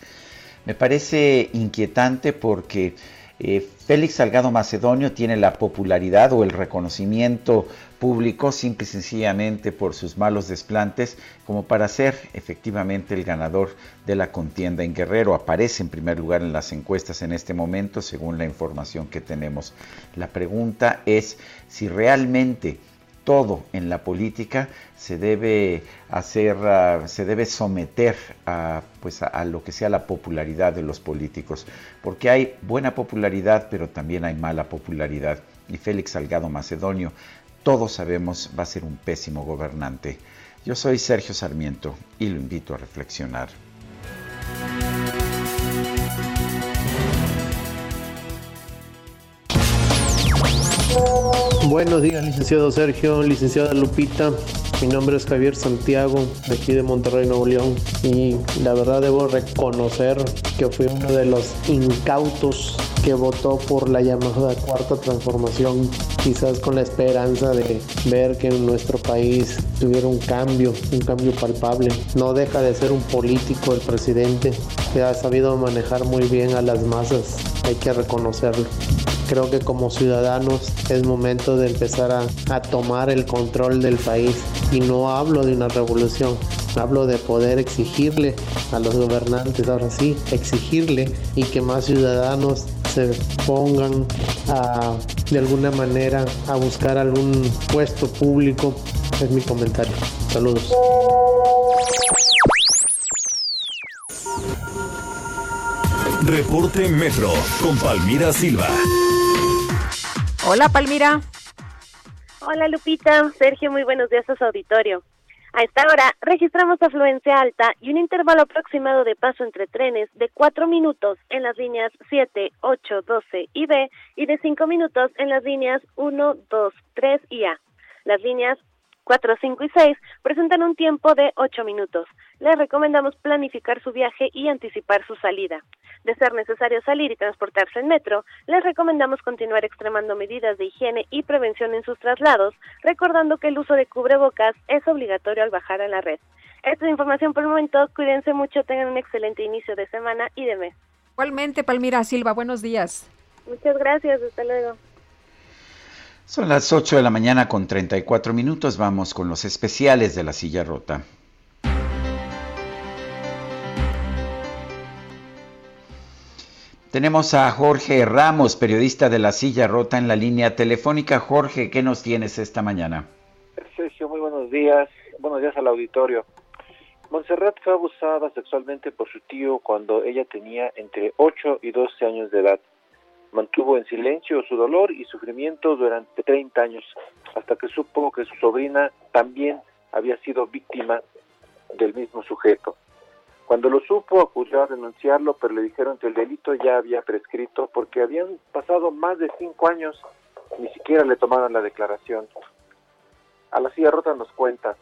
Me parece inquietante porque eh, Félix Salgado Macedonio tiene la popularidad o el reconocimiento público simple y sencillamente por sus malos desplantes como para ser efectivamente el ganador de la contienda en Guerrero. Aparece en primer lugar en las encuestas en este momento según la información que tenemos. La pregunta es si realmente todo en la política se debe hacer, ah, se debe someter a, pues a, lo que sea la popularidad de los políticos, porque hay buena popularidad, pero también hay mala popularidad. Y Félix Salgado Macedonio, todos sabemos va a ser un pésimo gobernante. Yo soy Sergio Sarmiento y lo invito a reflexionar. Buenos días, licenciado Sergio, licenciada Lupita. Mi nombre es Javier Santiago, de aquí de Monterrey, Nuevo León. Y la verdad debo reconocer que fui uno de los incautos que votó por la llamada cuarta transformación, quizás con la esperanza de ver que en nuestro país tuviera un cambio, un cambio palpable. No deja de ser un político el presidente que ha sabido manejar muy bien a las masas, hay que reconocerlo. Creo que como ciudadanos es momento de empezar a, a, tomar el control del país. Y no hablo de una revolución, hablo de poder exigirle a los gobernantes, ahora sí, exigirle y que más ciudadanos se pongan de alguna manera a buscar algún puesto público. Es mi comentario. Saludos. Reporte Metro con Palmira Silva. Hola, Palmira. Hola, Lupita. Sergio, muy buenos días a su auditorio. A esta hora registramos afluencia alta y un intervalo aproximado de paso entre trenes de 4 minutos en las líneas 7, 8, 12 y B y de 5 minutos en las líneas 1, 2, 3 y A. Las líneas 4, 5 y 6 presentan un tiempo de 8 minutos. Les recomendamos planificar su viaje y anticipar su salida. De ser necesario salir y transportarse en metro, les recomendamos continuar extremando medidas de higiene y prevención en sus traslados, recordando que el uso de cubrebocas es obligatorio al bajar a la red. Esta es información por el momento. Cuídense mucho, tengan un excelente inicio de semana y de mes. Igualmente, Palmira Silva, buenos días. Muchas gracias, hasta luego. Son las 8 de la mañana con 34 minutos. Vamos con los especiales de la silla rota. Tenemos a Jorge Ramos, periodista de la silla rota en la línea telefónica. Jorge, ¿qué nos tienes esta mañana? Sergio, muy buenos días. Buenos días al auditorio. Montserrat fue abusada sexualmente por su tío cuando ella tenía entre 8 y 12 años de edad. Mantuvo en silencio su dolor y sufrimiento durante 30 años, hasta que supo que su sobrina también había sido víctima del mismo sujeto. Cuando lo supo, acudió a denunciarlo, pero le dijeron que el delito ya había prescrito porque habían pasado más de cinco años, ni siquiera le tomaron la declaración. A la silla rota nos cuenta,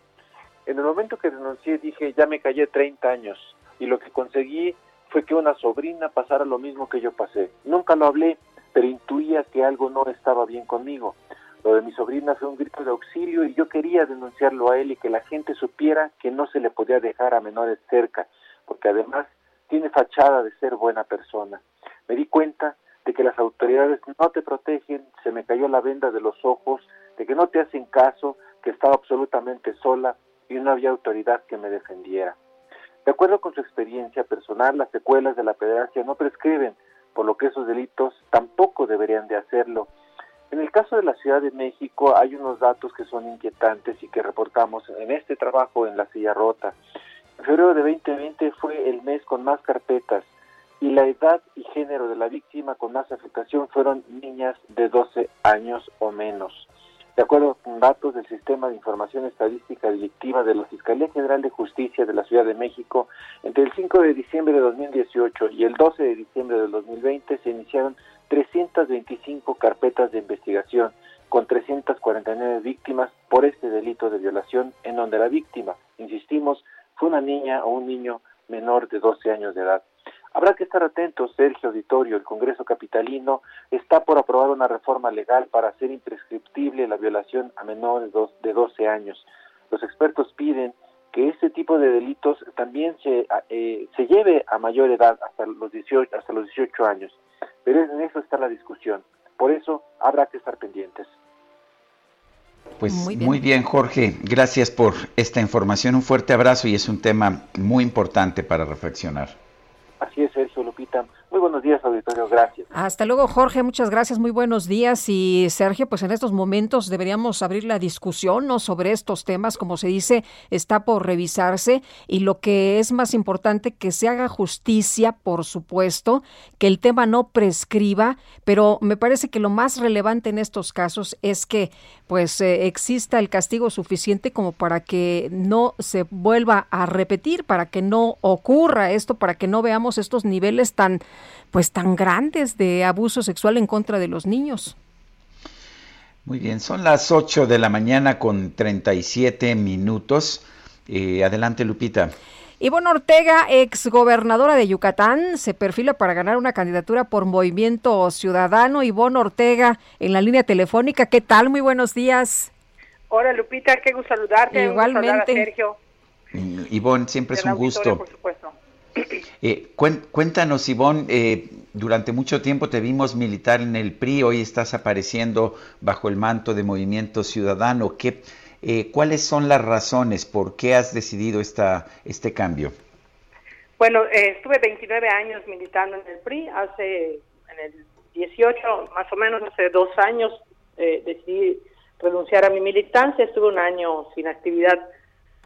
en el momento que denuncié dije, ya me callé 30 años, y lo que conseguí fue que una sobrina pasara lo mismo que yo pasé. Nunca lo hablé, pero intuía que algo no estaba bien conmigo. Lo de mi sobrina fue un grito de auxilio y yo quería denunciarlo a él y que la gente supiera que no se le podía dejar a menores cerca, porque además tiene fachada de ser buena persona. Me di cuenta de que las autoridades no te protegen, se me cayó la venda de los ojos, de que no te hacen caso, que estaba absolutamente sola y no había autoridad que me defendiera. De acuerdo con su experiencia personal, las secuelas de la pederastia no prescriben, por lo que esos delitos tampoco deberían de hacerlo. En el caso de la Ciudad de México hay unos datos que son inquietantes y que reportamos en este trabajo en la silla rota. Febrero de 2020 fue el mes con más carpetas y la edad y género de la víctima con más afectación fueron niñas de 12 años o menos. De acuerdo con datos del Sistema de Información Estadística Delictiva de la Fiscalía General de Justicia de la Ciudad de México, entre el 5 de diciembre de 2018 y el 12 de diciembre de 2020 se iniciaron 325 carpetas de investigación con 349 víctimas por este delito de violación en donde la víctima, insistimos, fue una niña o un niño menor de 12 años de edad. Habrá que estar atentos, Sergio Auditorio. El Congreso Capitalino está por aprobar una reforma legal para hacer imprescriptible la violación a menores de 12 años. Los expertos piden que este tipo de delitos también se, eh, se lleve a mayor edad, hasta los, 18, hasta los 18 años. Pero en eso está la discusión. Por eso habrá que estar pendientes. Pues muy bien. muy bien. Jorge. Gracias por esta información. Un fuerte abrazo y es un tema muy importante para reflexionar. Así es, Sergio Muy buenos días, auditorio. Gracias. Hasta luego, Jorge. Muchas gracias. Muy buenos días. Y Sergio, pues en estos momentos deberíamos abrir la discusión ¿no? sobre estos temas. Como se dice, está por revisarse. Y lo que es más importante, que se haga justicia, por supuesto, que el tema no prescriba. Pero me parece que lo más relevante en estos casos es que pues eh, exista el castigo suficiente como para que no se vuelva a repetir, para que no ocurra esto, para que no veamos estos niveles tan pues tan grandes de abuso sexual en contra de los niños. Muy bien, son las 8 de la mañana con 37 minutos. Eh, adelante, Lupita. Ivonne Ortega, exgobernadora de Yucatán, se perfila para ganar una candidatura por Movimiento Ciudadano. Ivonne Ortega, en la línea telefónica. ¿Qué tal? Muy buenos días. Hola, Lupita, qué gusto saludarte. Igualmente. Sergio. Ivonne, siempre es un gusto. Por supuesto. Eh, cuéntanos, Ivonne, eh, durante mucho tiempo te vimos militar en el PRI, hoy estás apareciendo bajo el manto de Movimiento Ciudadano. ¿Qué, eh, ¿Cuáles son las razones por qué has decidido esta, este cambio? Bueno, eh, estuve 29 años militando en el PRI, hace en el 18, más o menos hace dos años, eh, decidí renunciar a mi militancia, estuve un año sin actividad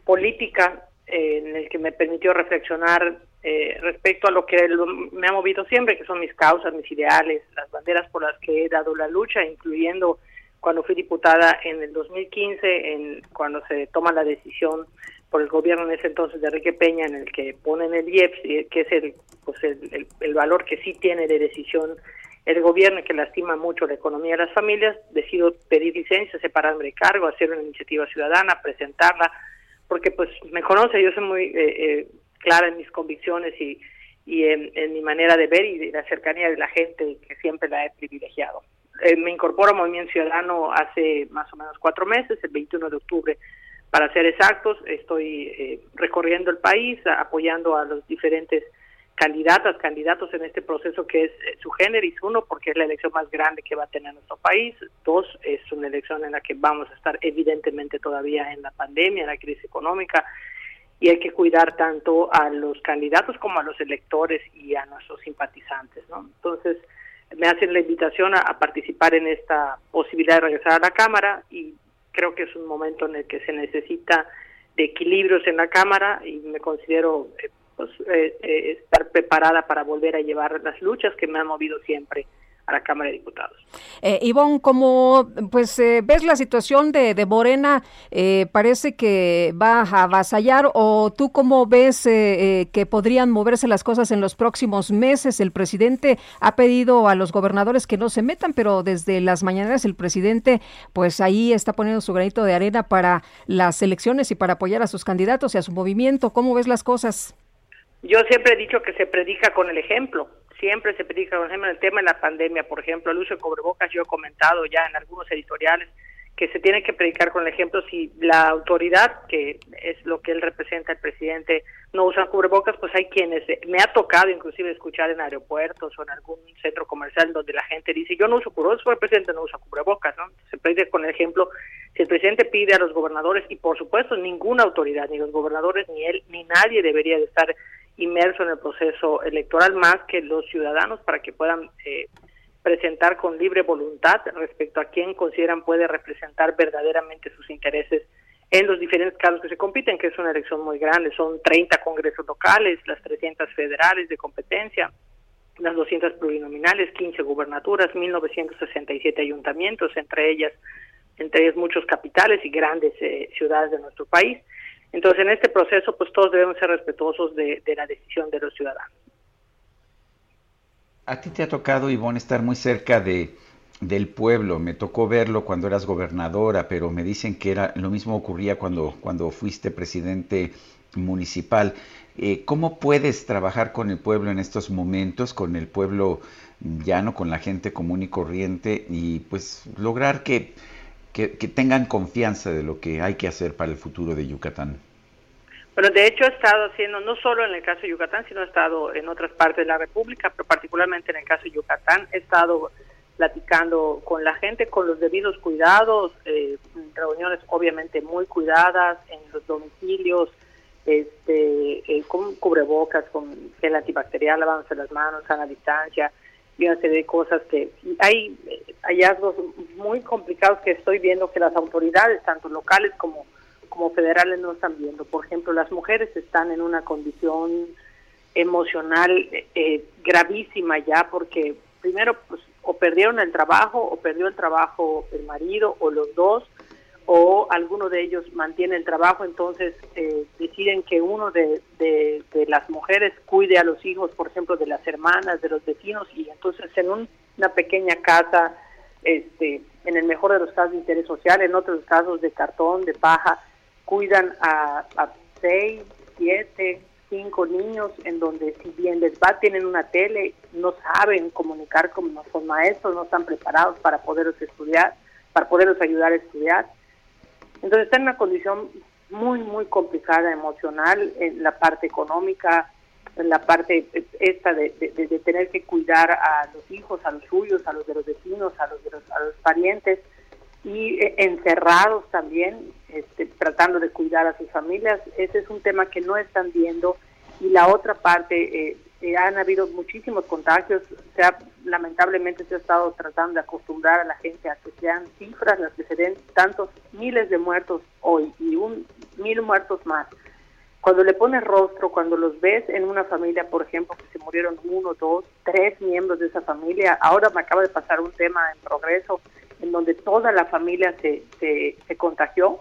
política en el que me permitió reflexionar respecto a lo que me ha movido siempre, que son mis causas, mis ideales, las banderas por las que he dado la lucha, incluyendo cuando fui diputada en el 2015, en, cuando se toma la decisión por el gobierno en ese entonces de Enrique Peña, en el que ponen el IEPS, que es el, pues el, valor que sí tiene de decisión el gobierno que lastima mucho la economía de las familias, decido pedir licencia, separarme de cargo, hacer una iniciativa ciudadana, presentarla, porque pues me conoce, yo soy muy eh, eh, clara en mis convicciones y, y en, mi manera de ver y de la cercanía de la gente que siempre la he privilegiado. Eh, me incorporo a Movimiento Ciudadano hace más o menos cuatro meses, el 21 de octubre, para ser exactos. Estoy eh, recorriendo el país, apoyando a los diferentes candidatas, candidatos en este proceso que es eh, su generis, uno, porque es la elección más grande que va a tener nuestro país, dos, es una elección en la que vamos a estar evidentemente todavía en la pandemia, en la crisis económica, y hay que cuidar tanto a los candidatos como a los electores y a nuestros simpatizantes, ¿no? Entonces, me hacen la invitación a, participar en esta posibilidad de regresar a la Cámara y creo que es un momento en el que se necesita de equilibrios en la Cámara y me considero eh, pues, eh, eh, estar preparada para volver a llevar las luchas que me han movido siempre a la Cámara de Diputados. Eh, Ivonne, como pues eh, ves la situación de, de Morena, eh, parece que va a avasallar o tú cómo ves eh, que podrían moverse las cosas en los próximos meses. El presidente ha pedido a los gobernadores que no se metan, pero desde las mañaneras el presidente pues ahí está poniendo su granito de arena para las elecciones y para apoyar a sus candidatos y a su movimiento. ¿Cómo ves las cosas? Yo siempre he dicho que se predica con el ejemplo siempre se predica, por ejemplo, el tema de la pandemia, por ejemplo, el uso de cobrebocas, yo he comentado ya en algunos editoriales que se tiene que predicar con el ejemplo si la autoridad, que es lo que él representa, el presidente, no usa cubrebocas, pues hay quienes, me ha tocado inclusive escuchar en aeropuertos o en algún centro comercial donde la gente dice, yo no uso cubrebocas, el presidente no usa cubrebocas, ¿no? Se predica con el ejemplo, si el presidente pide a los gobernadores, y por supuesto ninguna autoridad, ni los gobernadores, ni él, ni nadie debería de estar inmerso en el proceso electoral más que los ciudadanos para que puedan eh, presentar con libre voluntad respecto a quién consideran puede representar verdaderamente sus intereses en los diferentes casos que se compiten, que es una elección muy grande, son 30 congresos locales, las 300 federales de competencia, las 200 plurinominales, 15 gubernaturas, 1967 ayuntamientos, entre ellas entre ellas muchos capitales y grandes eh, ciudades de nuestro país. Entonces, en este proceso, pues todos debemos ser respetuosos de, la decisión de los ciudadanos. A ti te ha tocado, Ivonne, estar muy cerca de, del pueblo. Me tocó verlo cuando eras gobernadora, pero me dicen que era lo mismo ocurría cuando, cuando fuiste presidente municipal. Eh, ¿Cómo puedes trabajar con el pueblo en estos momentos, con el pueblo llano, con la gente común y corriente, y pues lograr que que, tengan confianza de lo que hay que hacer para el futuro de Yucatán. Bueno, de hecho he estado haciendo, no solo en el caso de Yucatán, sino he estado en otras partes de la República, pero particularmente en el caso de Yucatán, he estado platicando con la gente con los debidos cuidados, eh, reuniones obviamente muy cuidadas en los domicilios, este, eh, con cubrebocas, con gel antibacterial, lavándose las manos, a distancia, y una serie de cosas que hay hallazgos muy complicados que estoy viendo que las autoridades, tanto locales como, como federales, no están viendo. Por ejemplo, las mujeres están en una condición emocional eh, gravísima ya porque primero pues o perdieron el trabajo o perdió el trabajo el marido o los dos o alguno de ellos mantiene el trabajo, entonces eh, deciden que uno de, de, las mujeres cuide a los hijos, por ejemplo, de las hermanas, de los vecinos, y entonces en una pequeña casa este, en el mejor de los casos de interés social, en otros casos de cartón, de paja, cuidan a, seis, siete, cinco niños en donde si bien les va, tienen una tele, no saben comunicar con los maestros, no están preparados para poderlos estudiar, para poderlos ayudar a estudiar. Entonces están en una condición muy, muy complicada emocional, en la parte económica, en la parte esta de, de, tener que cuidar a los hijos, a los suyos, a los de los vecinos, a los de los, a los parientes y eh, encerrados también, este, tratando de cuidar a sus familias. Ese es un tema que no están viendo. Y la otra parte, eh, eh, han habido muchísimos contagios, se lamentablemente se ha estado tratando de acostumbrar a la gente a que sean cifras las que se den tantos miles de muertos hoy y un mil muertos más. Cuando le pones rostro, cuando los ves en una familia, por ejemplo, que se murieron uno, dos, tres miembros de esa familia, ahora me acaba de pasar un tema en progreso en donde toda la familia se, se, contagió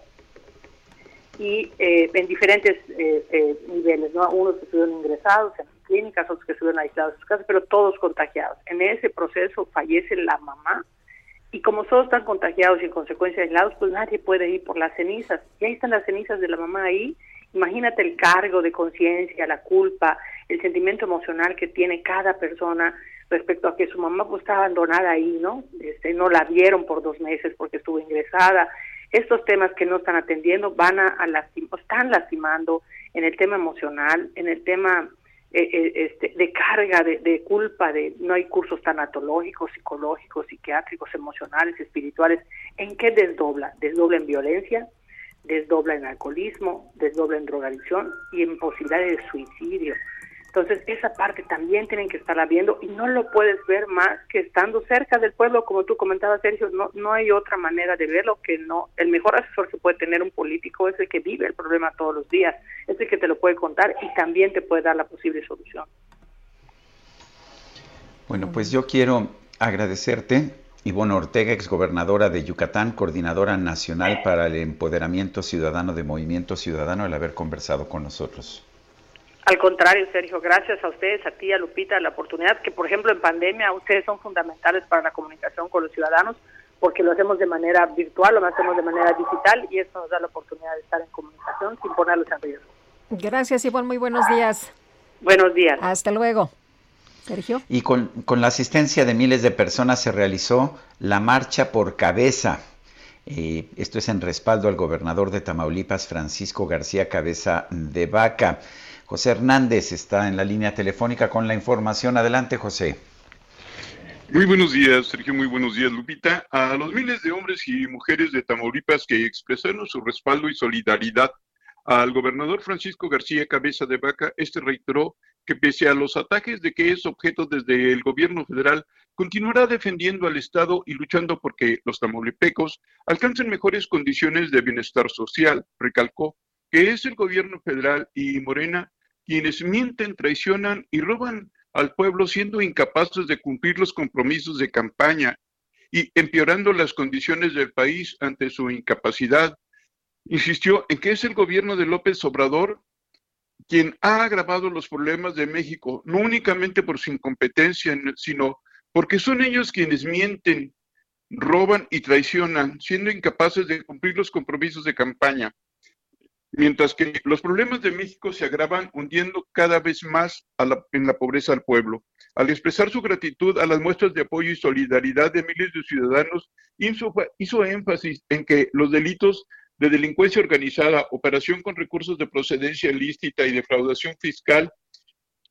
y eh, en diferentes eh, eh, niveles, ¿no? Unos que estuvieron ingresados en clínicas, otros que estuvieron aislados en sus casas, pero todos contagiados. En ese proceso fallece la mamá y como todos están contagiados y en consecuencia aislados, pues nadie puede ir por las cenizas. Y ahí están las cenizas de la mamá ahí. Imagínate el cargo de conciencia, la culpa, el sentimiento emocional que tiene cada persona respecto a que su mamá pues está abandonada ahí, ¿no? Este, no la vieron por dos meses porque estuvo ingresada. Estos temas que no están atendiendo van a, están lastimando en el tema emocional, en el tema eh, eh, este, de carga, de, de, culpa, de no hay cursos tanatológicos, psicológicos, psiquiátricos, emocionales, espirituales. ¿En qué desdobla? Desdobla en violencia, desdobla en alcoholismo, desdobla en drogadicción y en posibilidades de suicidio. Entonces, esa parte también tienen que estarla viendo y no lo puedes ver más que estando cerca del pueblo, como tú comentabas, Sergio, no, no hay otra manera de verlo que no. El mejor asesor que puede tener un político es el que vive el problema todos los días, es el que te lo puede contar y también te puede dar la posible solución. Bueno, pues yo quiero agradecerte, Ivonne Ortega, exgobernadora de Yucatán, coordinadora nacional para el empoderamiento ciudadano de Movimiento Ciudadano, el haber conversado con nosotros. Al contrario, Sergio, gracias a ustedes, a ti, a Lupita, la oportunidad que, por ejemplo, en pandemia ustedes son fundamentales para la comunicación con los ciudadanos porque lo hacemos de manera virtual, lo hacemos de manera digital y esto nos da la oportunidad de estar en comunicación sin ponerlos en riesgo. Gracias, Ivonne. Muy buenos días. Buenos días. Hasta luego. Sergio. Y con, con la asistencia de miles de personas se realizó la marcha por cabeza. Eh, esto es en respaldo al gobernador de Tamaulipas, Francisco García Cabeza de Vaca. José Hernández está en la línea telefónica con la información. Adelante, José. Muy buenos días, Sergio. Muy buenos días, Lupita. A los miles de hombres y mujeres de Tamaulipas que expresaron su respaldo y solidaridad al gobernador Francisco García Cabeza de Vaca, este reiteró que pese a los ataques de que es objeto desde el gobierno federal, continuará defendiendo al Estado y luchando porque los tamaulipecos alcancen mejores condiciones de bienestar social. Recalcó que es el gobierno federal y Morena quienes mienten, traicionan y roban al pueblo siendo incapaces de cumplir los compromisos de campaña y empeorando las condiciones del país ante su incapacidad. Insistió en que es el gobierno de López Obrador quien ha agravado los problemas de México, no únicamente por su incompetencia, sino porque son ellos quienes mienten, roban y traicionan, siendo incapaces de cumplir los compromisos de campaña mientras que los problemas de México se agravan hundiendo cada vez más en la pobreza al pueblo. Al expresar su gratitud a las muestras de apoyo y solidaridad de miles de ciudadanos, hizo, hizo énfasis en que los delitos de delincuencia organizada, operación con recursos de procedencia ilícita y defraudación fiscal,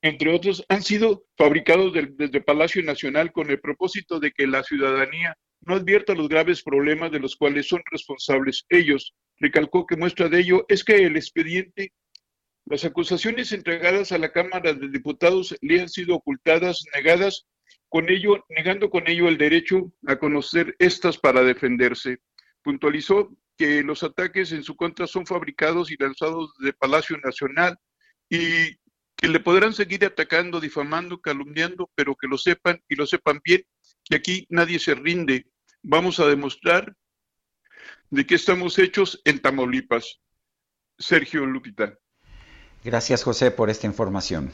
entre otros, han sido fabricados desde Palacio Nacional con el propósito de que la ciudadanía no advierta los graves problemas de los cuales son responsables ellos, recalcó que muestra de ello es que el expediente, las acusaciones entregadas a la Cámara de Diputados le han sido ocultadas, negadas, con ello, negando con ello el derecho a conocer estas para defenderse. Puntualizó que los ataques en su contra son fabricados y lanzados de Palacio Nacional y que le podrán seguir atacando, difamando, calumniando, pero que lo sepan y lo sepan bien, que aquí nadie se rinde. Vamos a demostrar de qué estamos hechos en Tamaulipas. Sergio Lupita. Gracias, José, por esta información.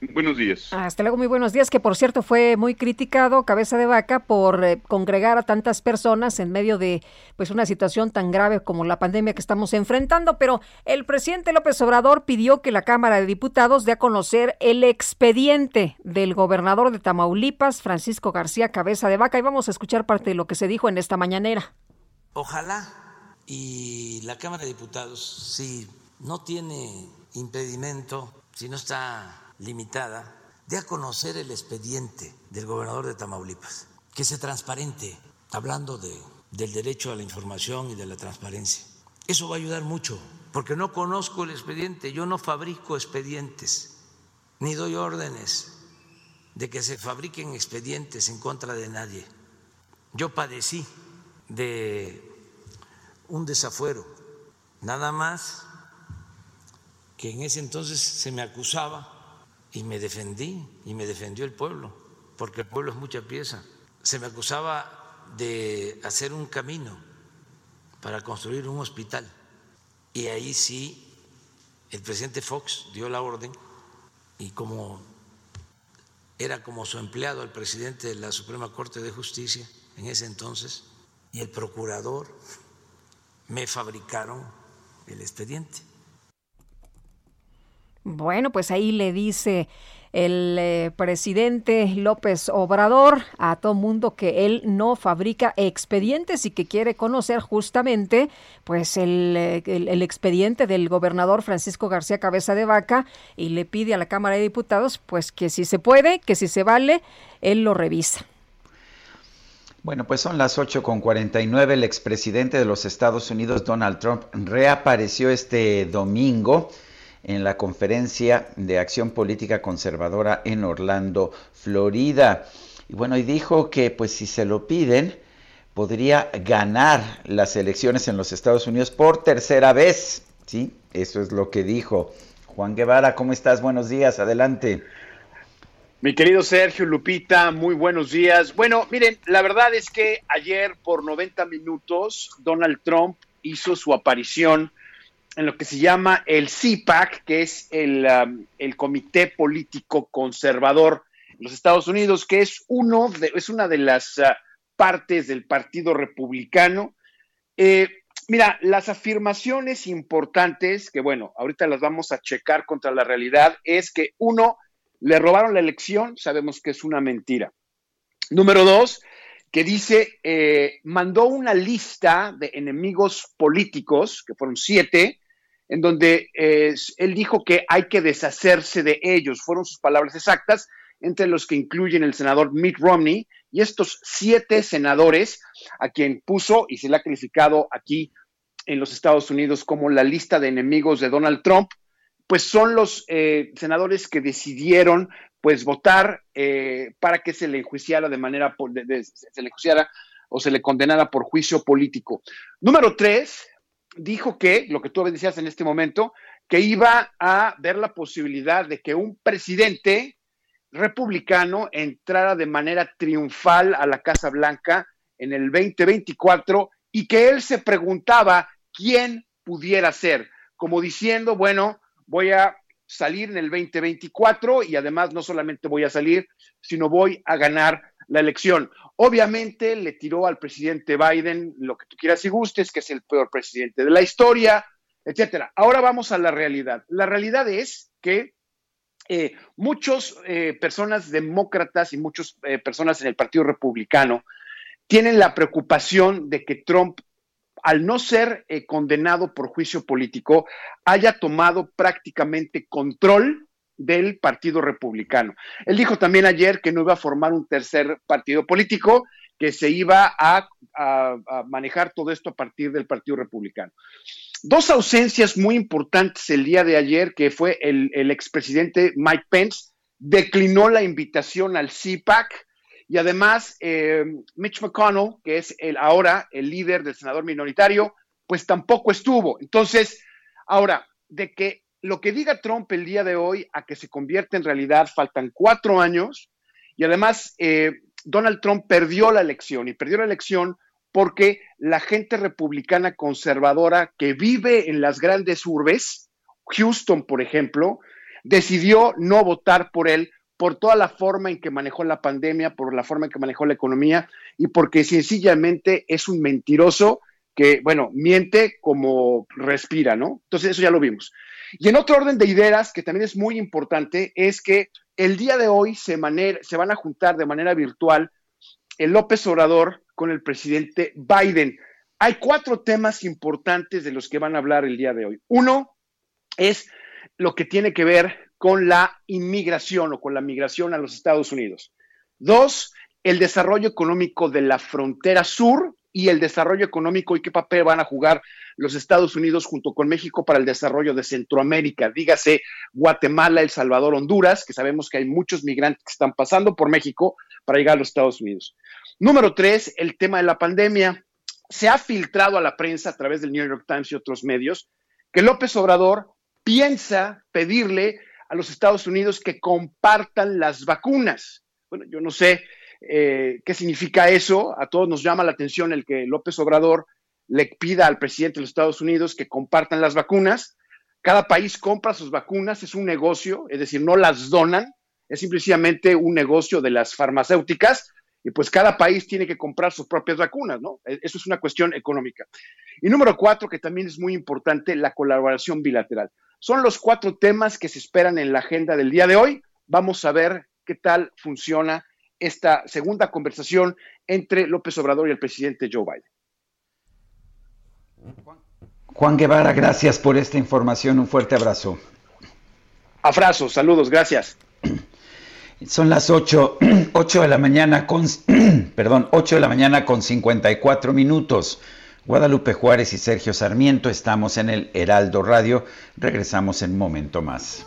Buenos días. Hasta luego, muy buenos días, que por cierto fue muy criticado, cabeza de vaca, por eh, congregar a tantas personas en medio de pues una situación tan grave como la pandemia que estamos enfrentando, pero el presidente López Obrador pidió que la Cámara de Diputados dé a conocer el expediente del gobernador de Tamaulipas, Francisco García Cabeza de Vaca, y vamos a escuchar parte de lo que se dijo en esta mañanera. Ojalá y la Cámara de Diputados, si no tiene impedimento, si no está limitada de a conocer el expediente del gobernador de Tamaulipas, que sea transparente, hablando de, del derecho a la información y de la transparencia. Eso va a ayudar mucho, porque no conozco el expediente, yo no fabrico expedientes, ni doy órdenes de que se fabriquen expedientes en contra de nadie. Yo padecí de un desafuero, nada más que en ese entonces se me acusaba y me defendí y me defendió el pueblo, porque el pueblo es mucha pieza. Se me acusaba de hacer un camino para construir un hospital y ahí sí el presidente Fox dio la orden y como era como su empleado el presidente de la Suprema Corte de Justicia en ese entonces y el procurador me fabricaron el expediente bueno, pues ahí le dice el eh, presidente López Obrador a todo mundo que él no fabrica expedientes y que quiere conocer justamente pues el, eh, el, expediente del gobernador Francisco García Cabeza de Vaca y le pide a la Cámara de Diputados pues que si se puede, que si se vale, él lo revisa. Bueno, pues son las 8 con 49. El expresidente de los Estados Unidos, Donald Trump, reapareció este domingo en la conferencia de acción política conservadora en Orlando, Florida. Y bueno, y dijo que pues si se lo piden, podría ganar las elecciones en los Estados Unidos por tercera vez. Sí, eso es lo que dijo. Juan Guevara, ¿cómo estás? Buenos días, adelante. Mi querido Sergio Lupita, muy buenos días. Bueno, miren, la verdad es que ayer por 90 minutos Donald Trump hizo su aparición en lo que se llama el CPAC, que es el, um, el Comité Político Conservador en los Estados Unidos, que es, uno de, es una de las uh, partes del Partido Republicano. Eh, mira, las afirmaciones importantes, que bueno, ahorita las vamos a checar contra la realidad, es que uno, le robaron la elección, sabemos que es una mentira. Número dos, que dice, eh, mandó una lista de enemigos políticos, que fueron siete, en donde eh, él dijo que hay que deshacerse de ellos, fueron sus palabras exactas, entre los que incluyen el senador Mitt Romney y estos siete senadores a quien puso y se le ha calificado aquí en los Estados Unidos como la lista de enemigos de Donald Trump, pues son los eh, senadores que decidieron pues votar eh, para que se le enjuiciara de manera, se le enjuiciara o se le condenara por juicio político. Número tres, dijo que, lo que tú decías en este momento, que iba a ver la posibilidad de que un presidente republicano entrara de manera triunfal a la Casa Blanca en el 2024 y que él se preguntaba quién pudiera ser, como diciendo, bueno, voy a salir en el 2024 y además no solamente voy a salir, sino voy a ganar la elección. Obviamente le tiró al presidente Biden lo que tú quieras y gustes, que es el peor presidente de la historia, etcétera. Ahora vamos a la realidad. La realidad es que eh, muchas eh, personas demócratas y muchas eh, personas en el Partido Republicano tienen la preocupación de que Trump, al no ser condenado por juicio político, haya tomado prácticamente control del Partido Republicano. Él dijo también ayer que no iba a formar un tercer partido político, que se iba a, manejar todo esto a partir del Partido Republicano. Dos ausencias muy importantes el día de ayer, que fue el, expresidente Mike Pence, declinó la invitación al CPAC y además eh, Mitch McConnell, que es el, ahora el líder del senador minoritario, pues tampoco estuvo. Entonces, ahora, de que lo que diga Trump el día de hoy a que se convierta en realidad faltan cuatro años y además eh, Donald Trump perdió la elección y perdió la elección porque la gente republicana conservadora que vive en las grandes urbes, Houston, por ejemplo, decidió no votar por él por toda la forma en que manejó la pandemia, por la forma en que manejó la economía y porque sencillamente es un mentiroso que, bueno, miente como respira, ¿no? Entonces, eso ya lo vimos. Y en otro orden de ideas, que también es muy importante, es que el día de hoy se, se van a juntar de manera virtual el López Obrador con el presidente Biden. Hay cuatro temas importantes de los que van a hablar el día de hoy. Uno es lo que tiene que ver con la inmigración o con la migración a los Estados Unidos. Dos, el desarrollo económico de la frontera sur y el desarrollo económico y qué papel van a jugar los Estados Unidos junto con México para el desarrollo de Centroamérica, dígase Guatemala, El Salvador, Honduras, que sabemos que hay muchos migrantes que están pasando por México para llegar a los Estados Unidos. Número tres, el tema de la pandemia. Se ha filtrado a la prensa a través del New York Times y otros medios que López Obrador piensa pedirle a los Estados Unidos que compartan las vacunas. Bueno, yo no sé eh, qué significa eso. A todos nos llama la atención el que López Obrador le pida al presidente de los Estados Unidos que compartan las vacunas. Cada país compra sus vacunas, es un negocio, es decir, no las donan, es simplemente un negocio de las farmacéuticas y pues cada país tiene que comprar sus propias vacunas, ¿no? E, eso es una cuestión económica. Y número cuatro, que también es muy importante, la colaboración bilateral. Son los cuatro temas que se esperan en la agenda del día de hoy. Vamos a ver qué tal funciona esta segunda conversación entre López Obrador y el presidente Joe Biden. Juan Guevara, gracias por esta información. Un fuerte abrazo. Abrazos, saludos, gracias. Son las 8, 8 de la mañana con, perdón, 8 de la mañana con 54 minutos. Guadalupe Juárez y Sergio Sarmiento estamos en el Heraldo Radio. Regresamos en un momento más.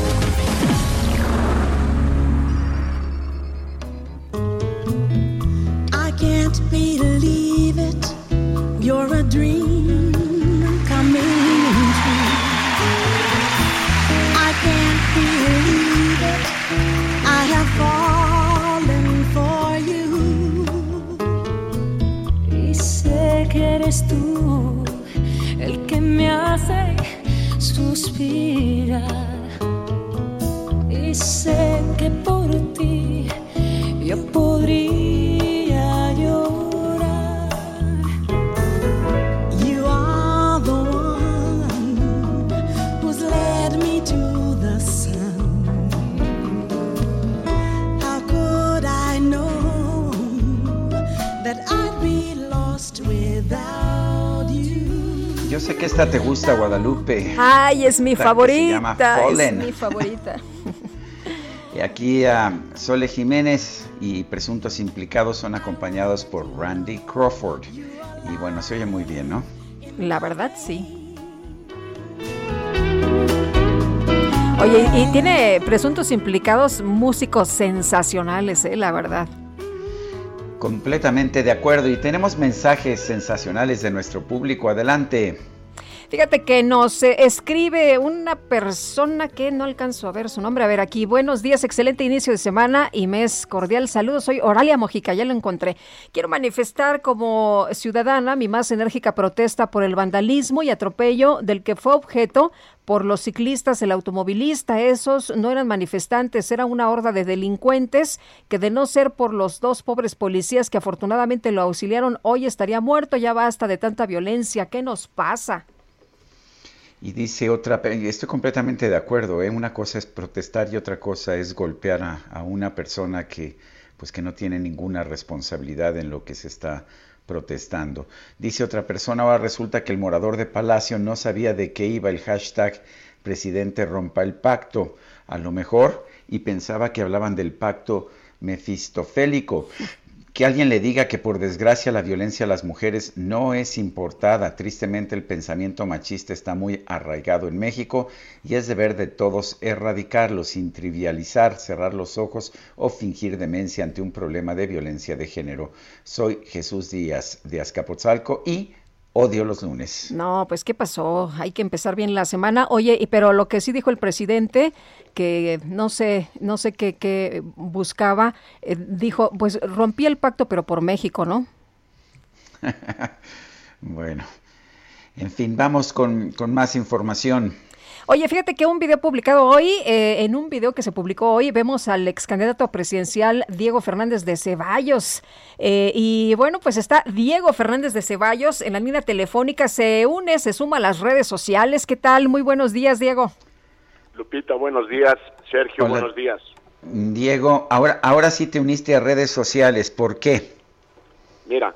Hace suspirar. Y sé que por ti yo podría Yo sé que esta te gusta, Guadalupe. Ay, es mi favorita. Es mi favorita. y aquí a Sole Jiménez y presuntos implicados son acompañados por Randy Crawford. Y bueno, se oye muy bien, ¿no? La verdad, sí. Oye, y tiene presuntos implicados músicos sensacionales, ¿eh? La verdad. Completamente de acuerdo y tenemos mensajes sensacionales de nuestro público. Adelante. Fíjate que nos eh, escribe una persona que no alcanzo a ver su nombre. A ver aquí, buenos días, excelente inicio de semana y mes cordial. Saludos, soy Oralia Mojica, ya lo encontré. Quiero manifestar como ciudadana mi más enérgica protesta por el vandalismo y atropello del que fue objeto por los ciclistas, el automovilista, esos no eran manifestantes, era una horda de delincuentes que de no ser por los dos pobres policías que afortunadamente lo auxiliaron, hoy estaría muerto, ya basta de tanta violencia, ¿qué nos pasa? Y dice otra, estoy completamente de acuerdo, ¿eh? una cosa es protestar y otra cosa es golpear a, a una persona que pues que no tiene ninguna responsabilidad en lo que se está protestando. Dice otra persona, ahora resulta que el morador de Palacio no sabía de qué iba el hashtag presidente rompa el pacto, a lo mejor, y pensaba que hablaban del pacto mefistofélico que alguien le diga que por desgracia la violencia a las mujeres no es importada. Tristemente el pensamiento machista está muy arraigado en México y es deber de todos erradicarlo sin trivializar, cerrar los ojos o fingir demencia ante un problema de violencia de género. Soy Jesús Díaz de Azcapotzalco y Odio los lunes. No, pues ¿qué pasó? Hay que empezar bien la semana. Oye, pero lo que sí dijo el presidente, que no sé, no sé qué, qué buscaba, eh, dijo, pues rompí el pacto, pero por México, ¿no? bueno, en fin, vamos con, con más información. Oye, fíjate que un video publicado hoy, eh, en un video que se publicó hoy, vemos al ex candidato presidencial Diego Fernández de Ceballos. Eh, y bueno, pues está Diego Fernández de Ceballos en la línea telefónica, se une, se suma a las redes sociales. ¿Qué tal? Muy buenos días, Diego. Lupita, buenos días. Sergio, buenos días. Diego, ahora, ahora sí te uniste a redes sociales, ¿por qué? Mira,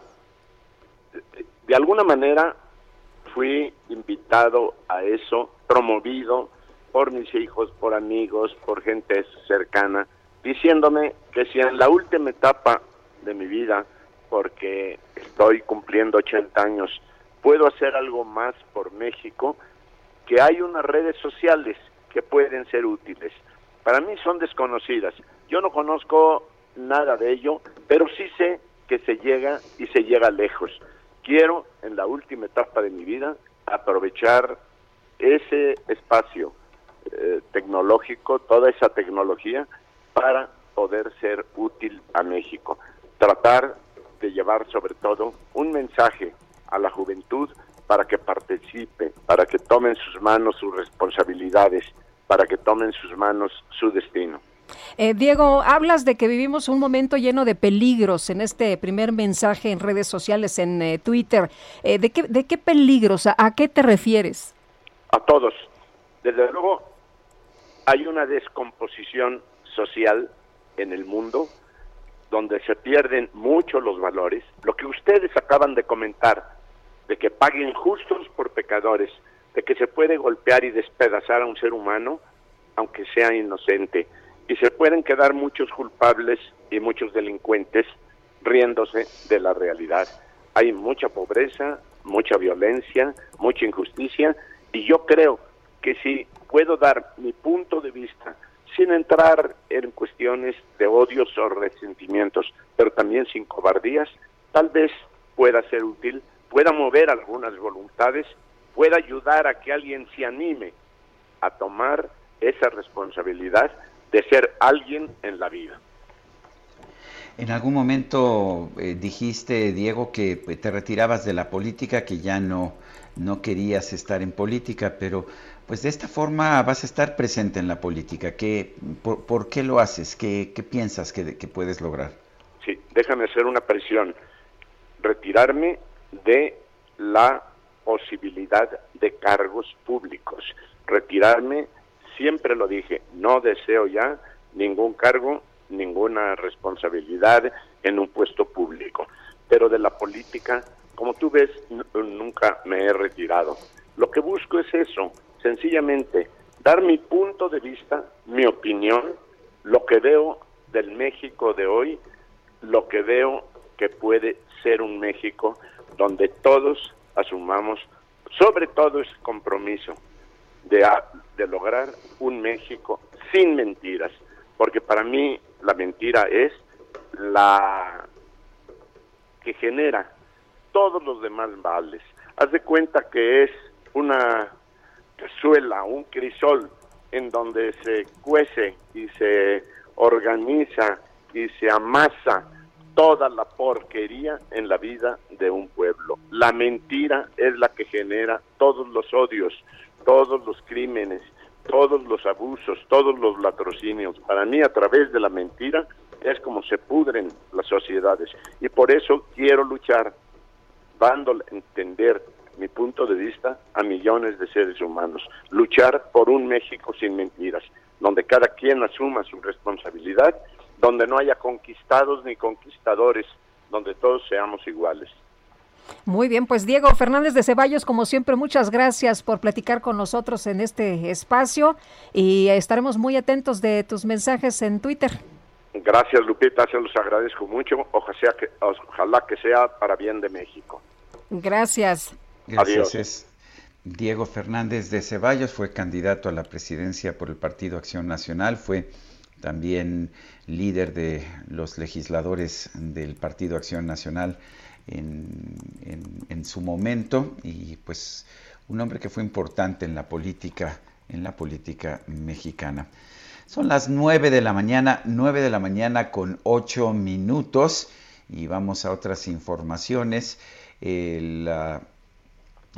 de alguna manera fui invitado a eso, promovido por mis hijos, por amigos, por gente cercana, diciéndome que si en la última etapa de mi vida, porque estoy cumpliendo 80 años, puedo hacer algo más por México, que hay unas redes sociales que pueden ser útiles. Para mí son desconocidas. Yo no conozco nada de ello, pero sí sé que se llega y se llega lejos quiero en la última etapa de mi vida aprovechar ese espacio eh, tecnológico, toda esa tecnología para poder ser útil a México. Tratar de llevar sobre todo un mensaje a la juventud para que participe, para que tomen sus manos sus responsabilidades, para que tomen sus manos su destino. Eh, Diego, hablas de que vivimos un momento lleno de peligros en este primer mensaje en redes sociales, en eh, Twitter. Eh, ¿de, qué, ¿De qué peligros? ¿A, qué te refieres? A todos. Desde luego, hay una descomposición social en el mundo donde se pierden mucho los valores. Lo que ustedes acaban de comentar, de que paguen justos por pecadores, de que se puede golpear y despedazar a un ser humano, aunque sea inocente y se pueden quedar muchos culpables y muchos delincuentes riéndose de la realidad. Hay mucha pobreza, mucha violencia, mucha injusticia y yo creo que si puedo dar mi punto de vista sin entrar en cuestiones de odios o resentimientos, pero también sin cobardías, tal vez pueda ser útil, pueda mover algunas voluntades, pueda ayudar a que alguien se anime a tomar esa responsabilidad de ser alguien en la vida. En algún momento eh, dijiste, Diego, que te retirabas de la política, que ya no, no querías estar en política, pero pues de esta forma vas a estar presente en la política. ¿Qué, por, qué lo haces? ¿Qué, qué piensas que, que, puedes lograr? Sí, déjame hacer una presión. Retirarme de la posibilidad de cargos públicos. Retirarme siempre lo dije, no deseo ya ningún cargo, ninguna responsabilidad en un puesto público. Pero de la política, como tú ves, nunca me he retirado. Lo que busco es eso, sencillamente dar mi punto de vista, mi opinión, lo que veo del México de hoy, lo que veo que puede ser un México donde todos asumamos sobre todo ese compromiso de, de lograr un México sin mentiras, porque para mí la mentira es la que genera todos los demás males. Haz de cuenta que es una cazuela, un crisol en donde se cuece y se organiza y se amasa toda la porquería en la vida de un pueblo. La mentira es la que genera todos los odios, todos los crímenes, todos los abusos, todos los latrocinios. Para mí, a través de la mentira, es como se pudren las sociedades. Y por eso quiero luchar, dándole a entender mi punto de vista a millones de seres humanos. Luchar por un México sin mentiras, donde cada quien asuma su responsabilidad, donde no haya conquistados ni conquistadores, donde todos seamos iguales. Muy bien, pues Diego Fernández de Ceballos, como siempre, muchas gracias por platicar con nosotros en este espacio y estaremos muy atentos de tus mensajes en Twitter. Gracias, Lupita, se los agradezco mucho. Ojalá, sea que, ojalá que sea para bien de México. Gracias. Gracias. Es Diego Fernández de Ceballos fue candidato a la presidencia por el Partido Acción Nacional, fue también líder de los legisladores del Partido Acción Nacional en, su momento y pues un hombre que fue importante en la política, en la política mexicana. Son las nueve de la mañana, nueve de la mañana con ocho minutos y vamos a otras informaciones.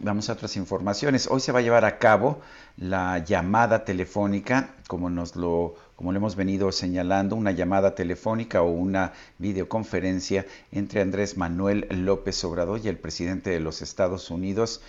vamos a otras informaciones. Hoy se va a llevar a cabo la llamada telefónica, como nos lo como le hemos venido señalando, una llamada telefónica o una videoconferencia entre Andrés Manuel López Obrador y el presidente de los Estados Unidos,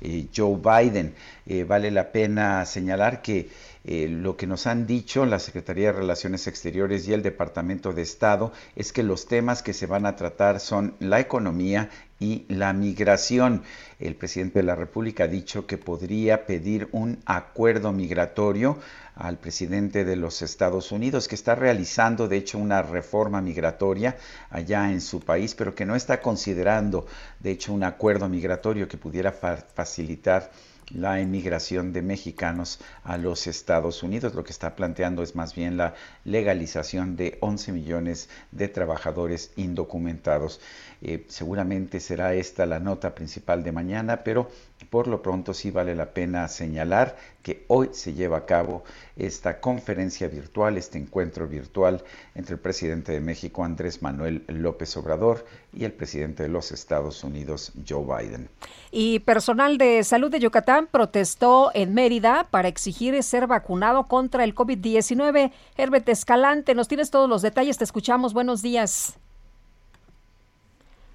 eh, Joe Biden. Eh, vale la pena señalar que eh, lo que nos han dicho la Secretaría de Relaciones Exteriores y el Departamento de Estado es que los temas que se van a tratar son la economía y la migración. El presidente de la República ha dicho que podría pedir un acuerdo migratorio al presidente de los Estados Unidos, que está realizando de hecho una reforma migratoria allá en su país, pero que no está considerando de hecho un acuerdo migratorio que pudiera facilitar la emigración de mexicanos a los Estados Unidos. Lo que está planteando es más bien la legalización de 11 millones de trabajadores indocumentados. Eh, seguramente será esta la nota principal de mañana, pero por lo pronto sí vale la pena señalar que hoy se lleva a cabo esta conferencia virtual, este encuentro virtual entre el presidente de México, Andrés Manuel López Obrador, y el presidente de los Estados Unidos, Joe Biden. Y personal de salud de Yucatán protestó en Mérida para exigir ser vacunado contra el COVID-19. Herbert Escalante, nos tienes todos los detalles, te escuchamos. Buenos días.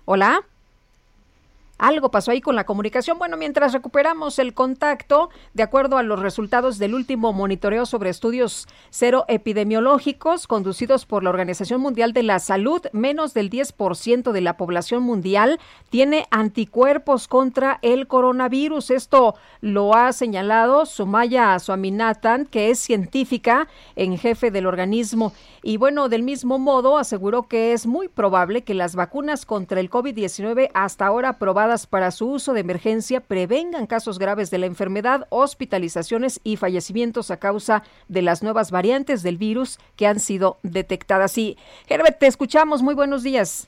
Hola. Algo pasó ahí con la comunicación. Bueno, mientras recuperamos el contacto, de acuerdo a los resultados del último monitoreo sobre estudios cero epidemiológicos conducidos por la Organización Mundial de la Salud, menos del 10% de la población mundial tiene anticuerpos contra el coronavirus. Esto lo ha señalado Sumaya Swaminathan, que es científica en jefe del organismo. Y bueno, del mismo modo, aseguró que es muy probable que las vacunas contra el COVID-19 hasta ahora para su uso de emergencia prevengan casos graves de la enfermedad, hospitalizaciones y fallecimientos a causa de las nuevas variantes del virus que han sido detectadas. Y Herbert, te escuchamos. Muy buenos días.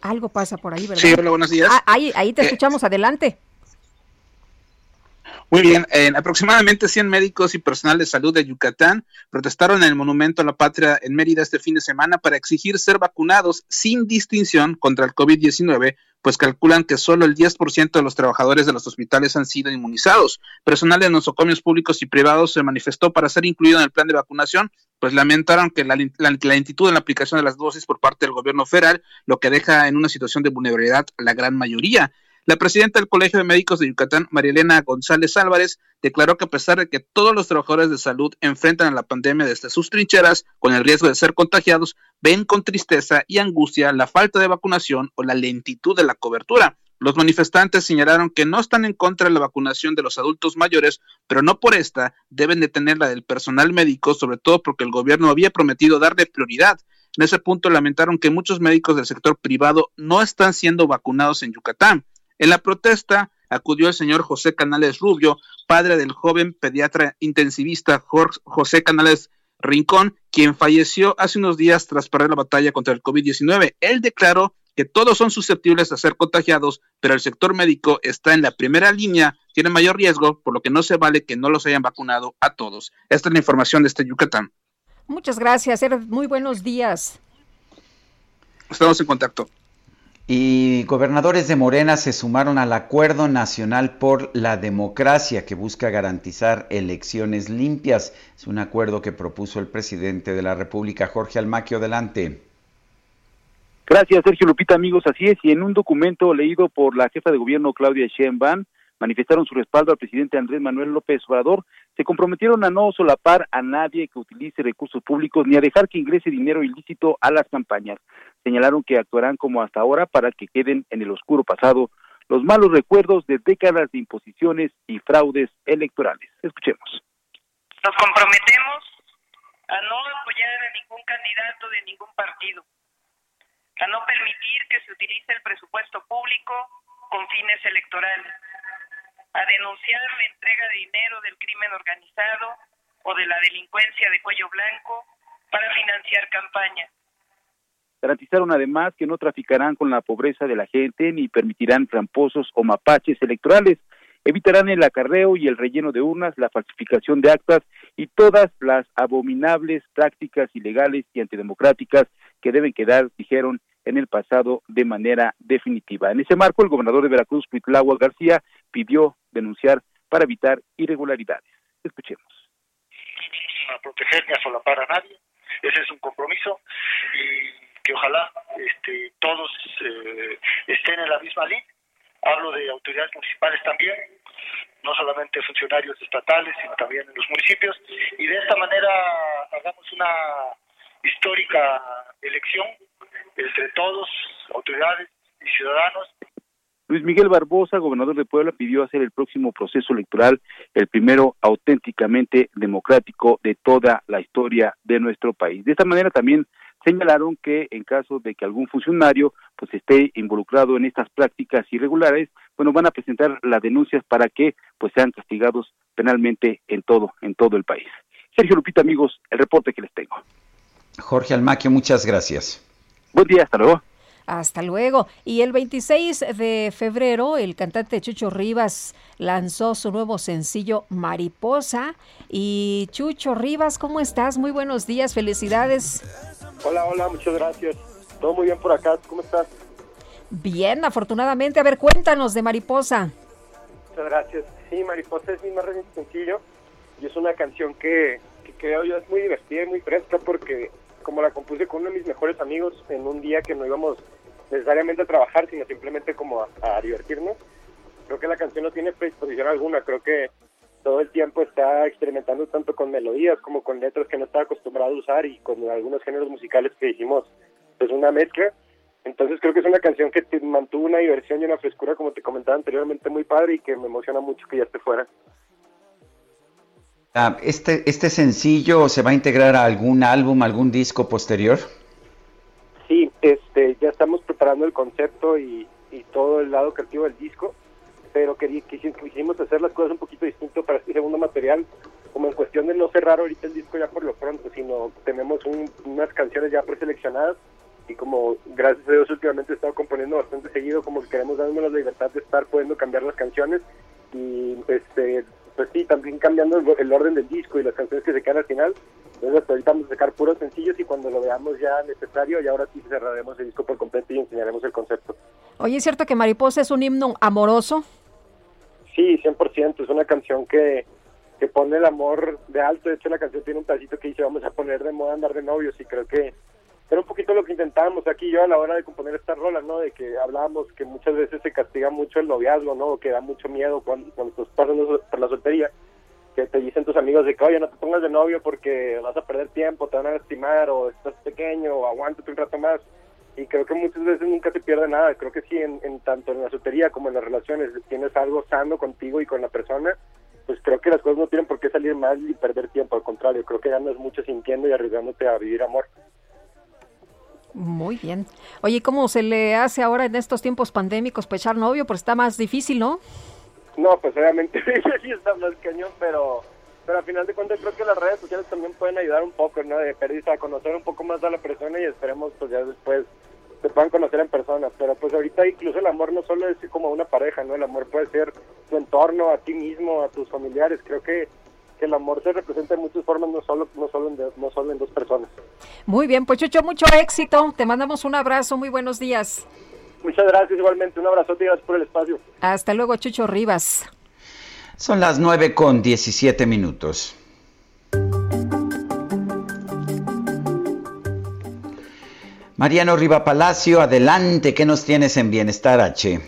Algo pasa por ahí, ¿verdad? Sí, hola, buenos días. Ah, ahí, ahí te eh, escuchamos. Adelante. Muy bien, en aproximadamente 100 médicos y personal de salud de Yucatán protestaron en el Monumento a la Patria en Mérida este fin de semana para exigir ser vacunados sin distinción contra el COVID-19, pues calculan que solo el 10% de los trabajadores de los hospitales han sido inmunizados. Personal de nosocomios públicos y privados se manifestó para ser incluido en el plan de vacunación, pues lamentaron que la, la lentitud en la aplicación de las dosis por parte del gobierno federal, lo que deja en una situación de vulnerabilidad a la gran mayoría. La presidenta del Colegio de Médicos de Yucatán, Marielena González Álvarez, declaró que a pesar de que todos los trabajadores de salud enfrentan a la pandemia desde sus trincheras con el riesgo de ser contagiados, ven con tristeza y angustia la falta de vacunación o la lentitud de la cobertura. Los manifestantes señalaron que no están en contra de la vacunación de los adultos mayores, pero no por esta deben de tener la del personal médico, sobre todo porque el gobierno había prometido darle prioridad. En ese punto lamentaron que muchos médicos del sector privado no están siendo vacunados en Yucatán. En la protesta acudió el señor José Canales Rubio, padre del joven pediatra intensivista Jorge José Canales Rincón, quien falleció hace unos días tras perder la batalla contra el COVID-19. Él declaró que todos son susceptibles de ser contagiados, pero el sector médico está en la primera línea, tiene mayor riesgo, por lo que no se vale que no los hayan vacunado a todos. Esta es la información de este Yucatán. Muchas gracias, muy buenos días. Estamos en contacto. Y gobernadores de Morena se sumaron al Acuerdo Nacional por la Democracia que busca garantizar elecciones limpias. Es un acuerdo que propuso el presidente de la República, Jorge Almaquio. Adelante. Gracias, Sergio Lupita, amigos. Así es, y en un documento leído por la jefa de gobierno, Claudia Sheinbaum, manifestaron su respaldo al presidente Andrés Manuel López Obrador, se comprometieron a no solapar a nadie que utilice recursos públicos ni a dejar que ingrese dinero ilícito a las campañas. Señalaron que actuarán como hasta ahora para que queden en el oscuro pasado los malos recuerdos de décadas de imposiciones y fraudes electorales. Escuchemos. Nos comprometemos a no apoyar a ningún candidato de ningún partido, a no permitir que se utilice el presupuesto público con fines electorales a denunciar la entrega de dinero del crimen organizado o de la delincuencia de cuello blanco para financiar campañas. Garantizaron además que no traficarán con la pobreza de la gente ni permitirán tramposos o mapaches electorales. Evitarán el acarreo y el relleno de urnas, la falsificación de actas y todas las abominables prácticas ilegales y antidemocráticas que deben quedar, dijeron, en el pasado de manera definitiva. En ese marco, el gobernador de Veracruz, Cuitlagua García, pidió denunciar para evitar irregularidades. Escuchemos. A proteger ni a solapar a nadie, ese es un compromiso y que ojalá este, todos eh, estén en la misma línea. Hablo de autoridades municipales también, no solamente funcionarios estatales, sino también en los municipios, y de esta manera hagamos una histórica elección entre todos, autoridades y ciudadanos. Luis Miguel Barbosa, gobernador de Puebla, pidió hacer el próximo proceso electoral el primero auténticamente democrático de toda la historia de nuestro país. De esta manera también señalaron que en caso de que algún funcionario pues esté involucrado en estas prácticas irregulares, bueno, van a presentar las denuncias para que pues sean castigados penalmente en todo en todo el país. Sergio Lupita, amigos, el reporte que les tengo. Jorge Almaquio, muchas gracias. Buen día, hasta luego. Hasta luego. Y el 26 de febrero, el cantante Chucho Rivas lanzó su nuevo sencillo Mariposa. Y Chucho Rivas, ¿cómo estás? Muy buenos días, felicidades. Hola, hola, muchas gracias. Todo muy bien por acá, ¿cómo estás? Bien, afortunadamente. A ver, cuéntanos de Mariposa. Muchas gracias. Sí, Mariposa es mi más reciente sencillo y es una canción que, que creo yo es muy divertida y muy fresca porque como la compuse con uno de mis mejores amigos en un día que no íbamos necesariamente a trabajar, sino simplemente como a, divertirnos. Creo que la canción no tiene predisposición alguna, creo que todo el tiempo está experimentando tanto con melodías como con letras que no estaba acostumbrado a usar y con algunos géneros musicales que hicimos pues una mezcla. Entonces creo que es una canción que mantuvo una diversión y una frescura, como te comentaba anteriormente, muy padre y que me emociona mucho que ya esté fuera. Ah, este, ¿Este sencillo se va a integrar a algún álbum, algún disco posterior? Sí, este, ya estamos preparando el concepto y, todo el lado creativo del disco, pero quisimos hacer las cosas un poquito distinto para este segundo material, como en cuestión de no cerrar ahorita el disco ya por lo pronto, sino tenemos unas canciones ya preseleccionadas y como gracias a Dios últimamente he estado componiendo bastante seguido, como que queremos darnos la libertad de estar pudiendo cambiar las canciones y este pues sí, también cambiando el, orden del disco y las canciones que se quedan al final. Entonces hasta ahorita vamos a sacar puros sencillos y cuando lo veamos ya necesario, y ahora sí cerraremos el disco por completo y enseñaremos el concepto. Oye, ¿es cierto que Mariposa es un himno amoroso? Sí, 100%. Es una canción que, que pone el amor de alto. De hecho, la canción tiene un pedacito que dice vamos a poner de moda andar de novios y creo que era un poquito lo que intentábamos aquí yo a la hora de componer esta rola, ¿no? De que hablábamos que muchas veces se castiga mucho el noviazgo, ¿no? Que da mucho miedo cuando, cuando estás pasando por la soltería, que te dicen tus amigos de que, oye, no te pongas de novio porque vas a perder tiempo, te van a lastimar, o estás pequeño, o aguántate un rato más. Y creo que muchas veces nunca te pierde nada. Creo que sí, en, en tanto en la soltería como en las relaciones, tienes algo sano contigo y con la persona, pues creo que las cosas no tienen por qué salir mal y perder tiempo. Al contrario, creo que ganas mucho sintiendo y arriesgándote a vivir amor. Muy bien. Oye, ¿cómo se le hace ahora en estos tiempos pandémicos para echar novio? Pues está más difícil, ¿no? No, pues obviamente sí está más cañón, pero pero al final de cuentas creo que las redes sociales también pueden ayudar un poco, ¿no? De a conocer un poco más a la persona y esperemos pues ya después te puedan conocer en persona, pero pues ahorita incluso el amor no solo es como una pareja, ¿no? El amor puede ser tu entorno, a ti mismo, a tus familiares. Creo que, que el amor se representa en muchas formas, no solo, no solo, en, no solo en dos personas. Muy bien, pues Chucho, mucho éxito. Te mandamos un abrazo, muy buenos días. Muchas gracias igualmente, un abrazo, gracias por el espacio. Hasta luego, Chucho Rivas. Son las nueve con 17 minutos. Mariano Riva Palacio, adelante, ¿qué nos tienes en Bienestar H?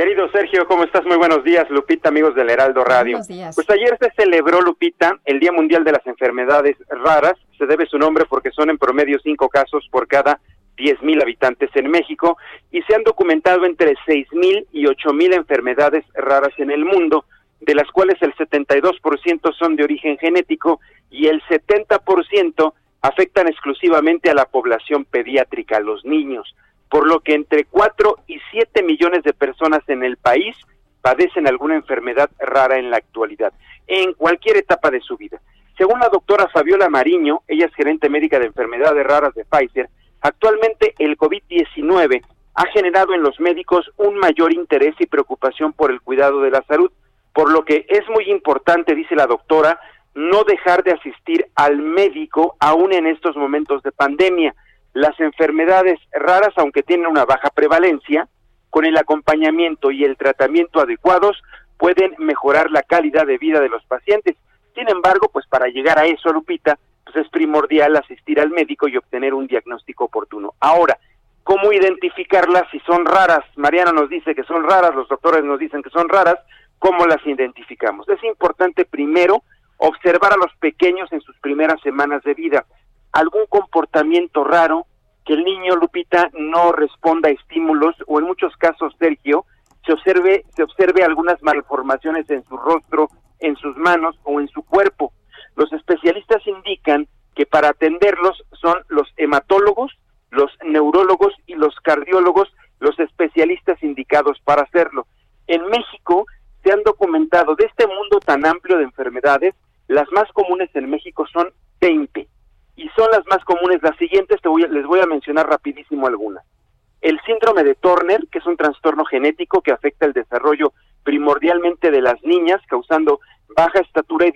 Querido Sergio, ¿cómo estás? Muy buenos días, Lupita, amigos del Heraldo Radio. Buenos días. Pues ayer se celebró, Lupita, el Día Mundial de las Enfermedades Raras. Se debe su nombre porque son en promedio cinco casos por cada diez mil habitantes en México y se han documentado entre seis mil y ocho mil enfermedades raras en el mundo, de las cuales el 72% son de origen genético y el 70% afectan exclusivamente a la población pediátrica, a los niños, por lo que entre 4 y 7 millones de personas en el país padecen alguna enfermedad rara en la actualidad, en cualquier etapa de su vida. Según la doctora Fabiola Mariño, ella es gerente médica de enfermedades raras de Pfizer, actualmente el COVID-19 ha generado en los médicos un mayor interés y preocupación por el cuidado de la salud, por lo que es muy importante, dice la doctora, no dejar de asistir al médico aún en estos momentos de pandemia. Las enfermedades raras, aunque tienen una baja prevalencia, con el acompañamiento y el tratamiento adecuados pueden mejorar la calidad de vida de los pacientes. Sin embargo, pues para llegar a eso, Lupita, pues es primordial asistir al médico y obtener un diagnóstico oportuno. Ahora, ¿cómo identificarlas si son raras? Mariana nos dice que son raras, los doctores nos dicen que son raras, ¿cómo las identificamos? Es importante primero observar a los pequeños en sus primeras semanas de vida. Algún comportamiento raro, que el niño Lupita no responda a estímulos o en muchos casos, Sergio, se observe, se observe algunas malformaciones en su rostro, en sus manos o en su cuerpo. Los especialistas indican que para atenderlos son los hematólogos, los neurólogos y los cardiólogos los especialistas indicados para hacerlo. En México se han documentado de este mundo tan amplio de enfermedades las más comunes en México son 20 y son las más comunes las siguientes, te voy les voy a mencionar rapidísimo algunas. El síndrome de Turner, que es un trastorno genético que afecta el desarrollo primordialmente de las niñas, causando baja estatura y,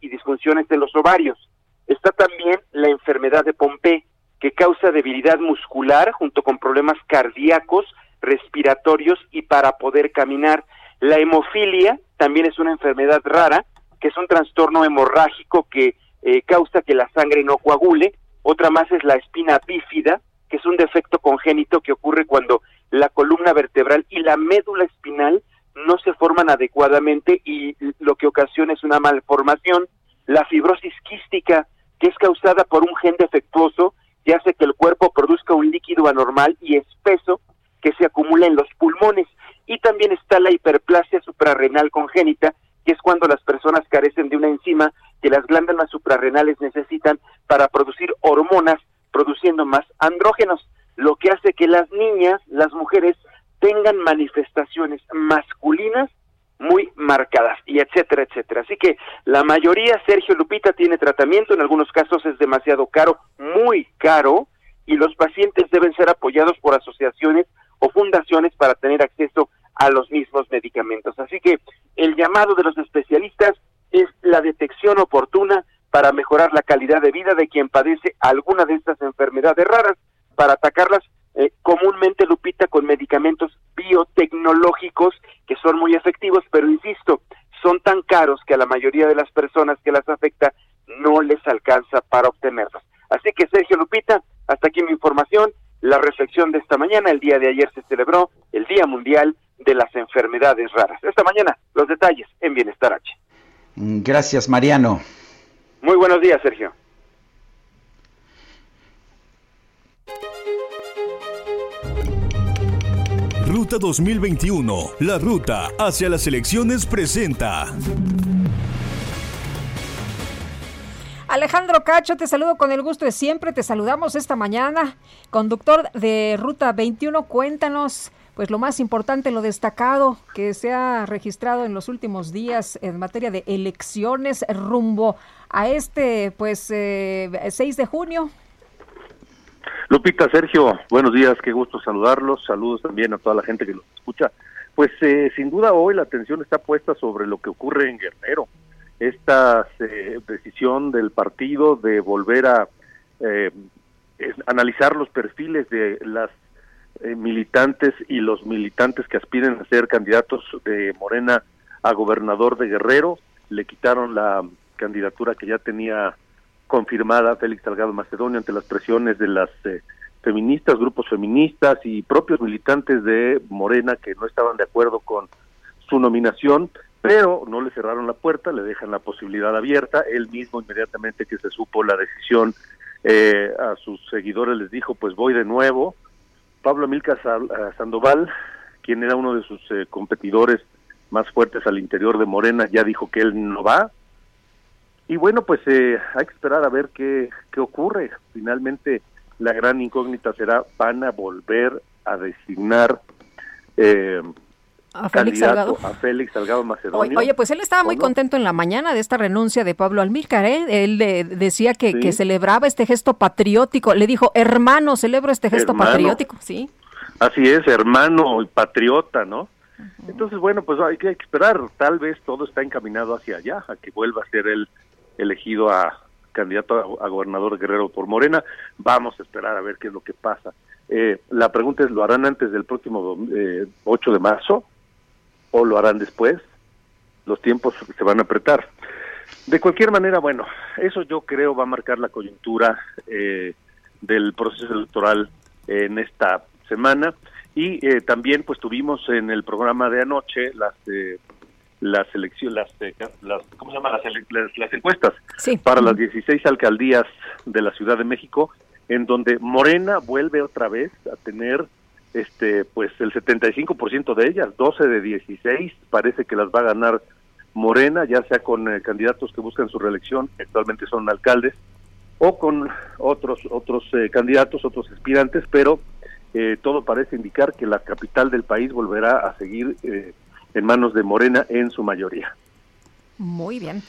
y disfunciones de los ovarios. Está también la enfermedad de Pompe, que causa debilidad muscular junto con problemas cardíacos, respiratorios y para poder caminar. La hemofilia también es una enfermedad rara que es un trastorno hemorrágico que eh, causa que la sangre no coagule. Otra más es la espina bífida, que es un defecto congénito que ocurre cuando la columna vertebral y la médula espinal no se forman adecuadamente y lo que ocasiona es una malformación. La fibrosis quística, que es causada por un gen defectuoso que hace que el cuerpo produzca un líquido anormal y espeso que se acumula en los pulmones. Y también está la hiperplasia suprarrenal congénita, que es cuando las personas carecen de una enzima que las glándulas suprarrenales necesitan para producir hormonas, produciendo más andrógenos, lo que hace que las niñas, las mujeres, tengan manifestaciones masculinas muy marcadas y etcétera, etcétera. Así que la mayoría, Sergio Lupita, tiene tratamiento, en algunos casos es demasiado caro, muy caro, y los pacientes deben ser apoyados por asociaciones o fundaciones para tener acceso a los mismos medicamentos. Así que el llamado de los especialistas es la detección oportuna para mejorar la calidad de vida de quien padece alguna de estas enfermedades raras, para atacarlas eh, comúnmente, Lupita, con medicamentos biotecnológicos que son muy efectivos, pero insisto, son tan caros que a la mayoría de las personas que las afecta no les alcanza para obtenerlos. Así que, Sergio Lupita, hasta aquí mi información. La reflexión de esta mañana, el día de ayer se celebró el Día Mundial de las enfermedades raras. Esta mañana, los detalles en Bienestar H. Gracias, Mariano. Muy buenos días, Sergio. Ruta 2021, la ruta hacia las elecciones presenta. Alejandro Cacho, te saludo con el gusto de siempre. Te saludamos esta mañana. Conductor de Ruta 21, cuéntanos pues lo más importante, lo destacado que se ha registrado en los últimos días en materia de elecciones rumbo a este pues eh, 6 de junio. Lupita, Sergio, buenos días, qué gusto saludarlos, saludos también a toda la gente que los escucha. Pues eh, sin duda hoy la atención está puesta sobre lo que ocurre en Guerrero, esta eh, decisión del partido de volver a eh, analizar los perfiles de las militantes y los militantes que aspiren a ser candidatos de Morena a gobernador de Guerrero, le quitaron la candidatura que ya tenía confirmada Félix Salgado Macedonio ante las presiones de las eh, feministas, grupos feministas y propios militantes de Morena que no estaban de acuerdo con su nominación, pero no le cerraron la puerta, le dejan la posibilidad abierta. Él mismo inmediatamente que se supo la decisión eh, a sus seguidores les dijo, pues voy de nuevo. Pablo Milka eh, Sandoval, quien era uno de sus competidores más fuertes al interior de Morena, ya dijo que él no va, y bueno, pues eh, hay que esperar a ver qué, qué ocurre. Finalmente, la gran incógnita será, ¿van a volver a designar eh, a Félix Salgado. A Félix Salgado Macedonio. Oye, pues él estaba muy contento en la mañana de esta renuncia de Pablo Almícar, ¿eh? Él decía que, que, celebraba este gesto patriótico. Le dijo, hermano, celebro este gesto patriótico, ¿sí? Así es, hermano y patriota, ¿no? Entonces, bueno, pues hay que esperar. Tal vez todo está encaminado hacia allá, a que vuelva a ser él elegido a candidato a, gobernador Guerrero por Morena. Vamos a esperar a ver qué es lo que pasa. Eh, la pregunta es, ¿lo harán antes del próximo eh, 8 de marzo o lo harán después? Los tiempos se van a apretar. De cualquier manera, bueno, eso yo creo va a marcar la coyuntura eh, del proceso electoral en esta semana y eh, también pues tuvimos en el programa de anoche las las elecciones, las, las, ¿cómo se llama? Las, las, encuestas para las 16 alcaldías de la Ciudad de México, en donde Morena vuelve otra vez a tener este pues el 75% de ellas, 12 de 16 parece que las va a ganar Morena, ya sea con eh, candidatos que buscan su reelección, actualmente son alcaldes, o con otros otros eh, candidatos, otros aspirantes, pero eh, todo parece indicar que la capital del país volverá a seguir eh, en manos de Morena en su mayoría. Muy bien.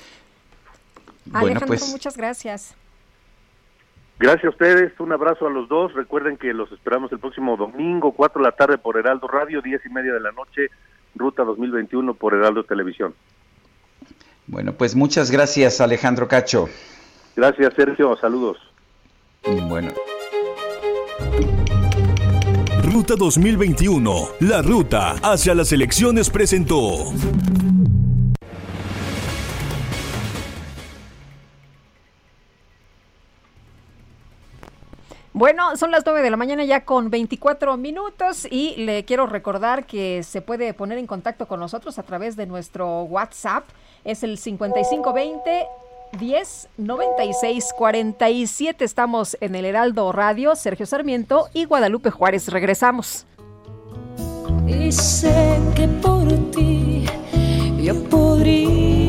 Alejandro, pues, muchas gracias. Gracias a ustedes, un abrazo a los dos. Recuerden que los esperamos el próximo domingo, 4 de la tarde por Heraldo Radio, 10 y media de la noche, Ruta 2021 por Heraldo Televisión. Bueno, pues muchas gracias, Alejandro Cacho. Gracias, Sergio. Saludos. Bueno. Ruta 2021, la ruta hacia las elecciones presentó. Bueno, son las 9 de la mañana ya con 24 minutos y le quiero recordar que se puede poner en contacto con nosotros a través de nuestro WhatsApp. Es el 5520 10 96 47. Estamos en el Heraldo Radio, Sergio Sarmiento y Guadalupe Juárez. Regresamos. Y sé que por ti yo.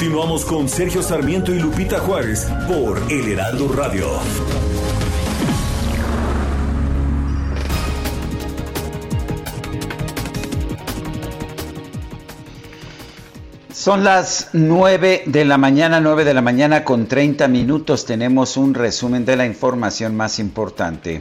Continuamos con Sergio Sarmiento y Lupita Juárez por El Heraldo Radio. Son las 9 de la mañana, 9 de la mañana con 30 minutos. Tenemos un resumen de la información más importante.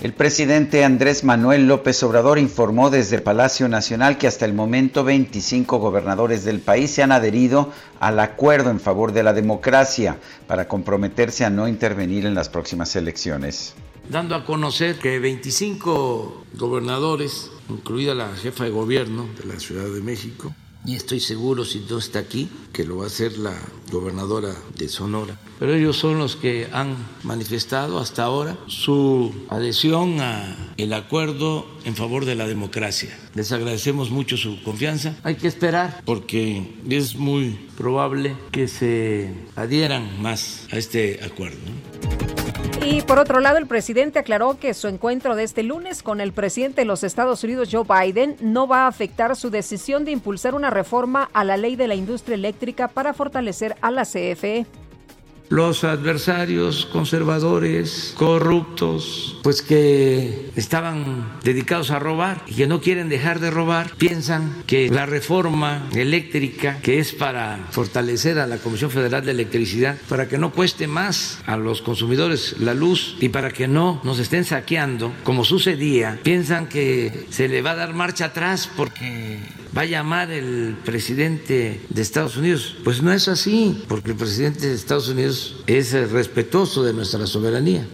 El presidente Andrés Manuel López Obrador informó desde Palacio Nacional que hasta el momento 25 gobernadores del país se han adherido al acuerdo en favor de la democracia para comprometerse a no intervenir en las próximas elecciones. Dando a conocer que 25 gobernadores, incluida la jefa de gobierno de la Ciudad de México, y estoy seguro, si no está aquí, que lo va a hacer la gobernadora de Sonora. Pero ellos son los que han manifestado hasta ahora su adhesión al acuerdo en favor de la democracia. Les agradecemos mucho su confianza. Hay que esperar porque es muy probable que se adhieran más a este acuerdo. Y por otro lado, el presidente aclaró que su encuentro de este lunes con el presidente de los Estados Unidos, Joe Biden, no va a afectar su decisión de impulsar una reforma a la ley de la industria eléctrica para fortalecer a la CFE los adversarios conservadores, corruptos, pues que estaban dedicados a robar y que no quieren dejar de robar, piensan que la reforma eléctrica, que es para fortalecer a la Comisión Federal de Electricidad, para que no cueste más a los consumidores la luz y para que no nos estén saqueando, como sucedía, piensan que se le va a dar marcha atrás porque va a llamar el presidente de Estados Unidos. Pues no es así, porque el presidente de Estados Unidos es respetuoso de nuestra soberanía.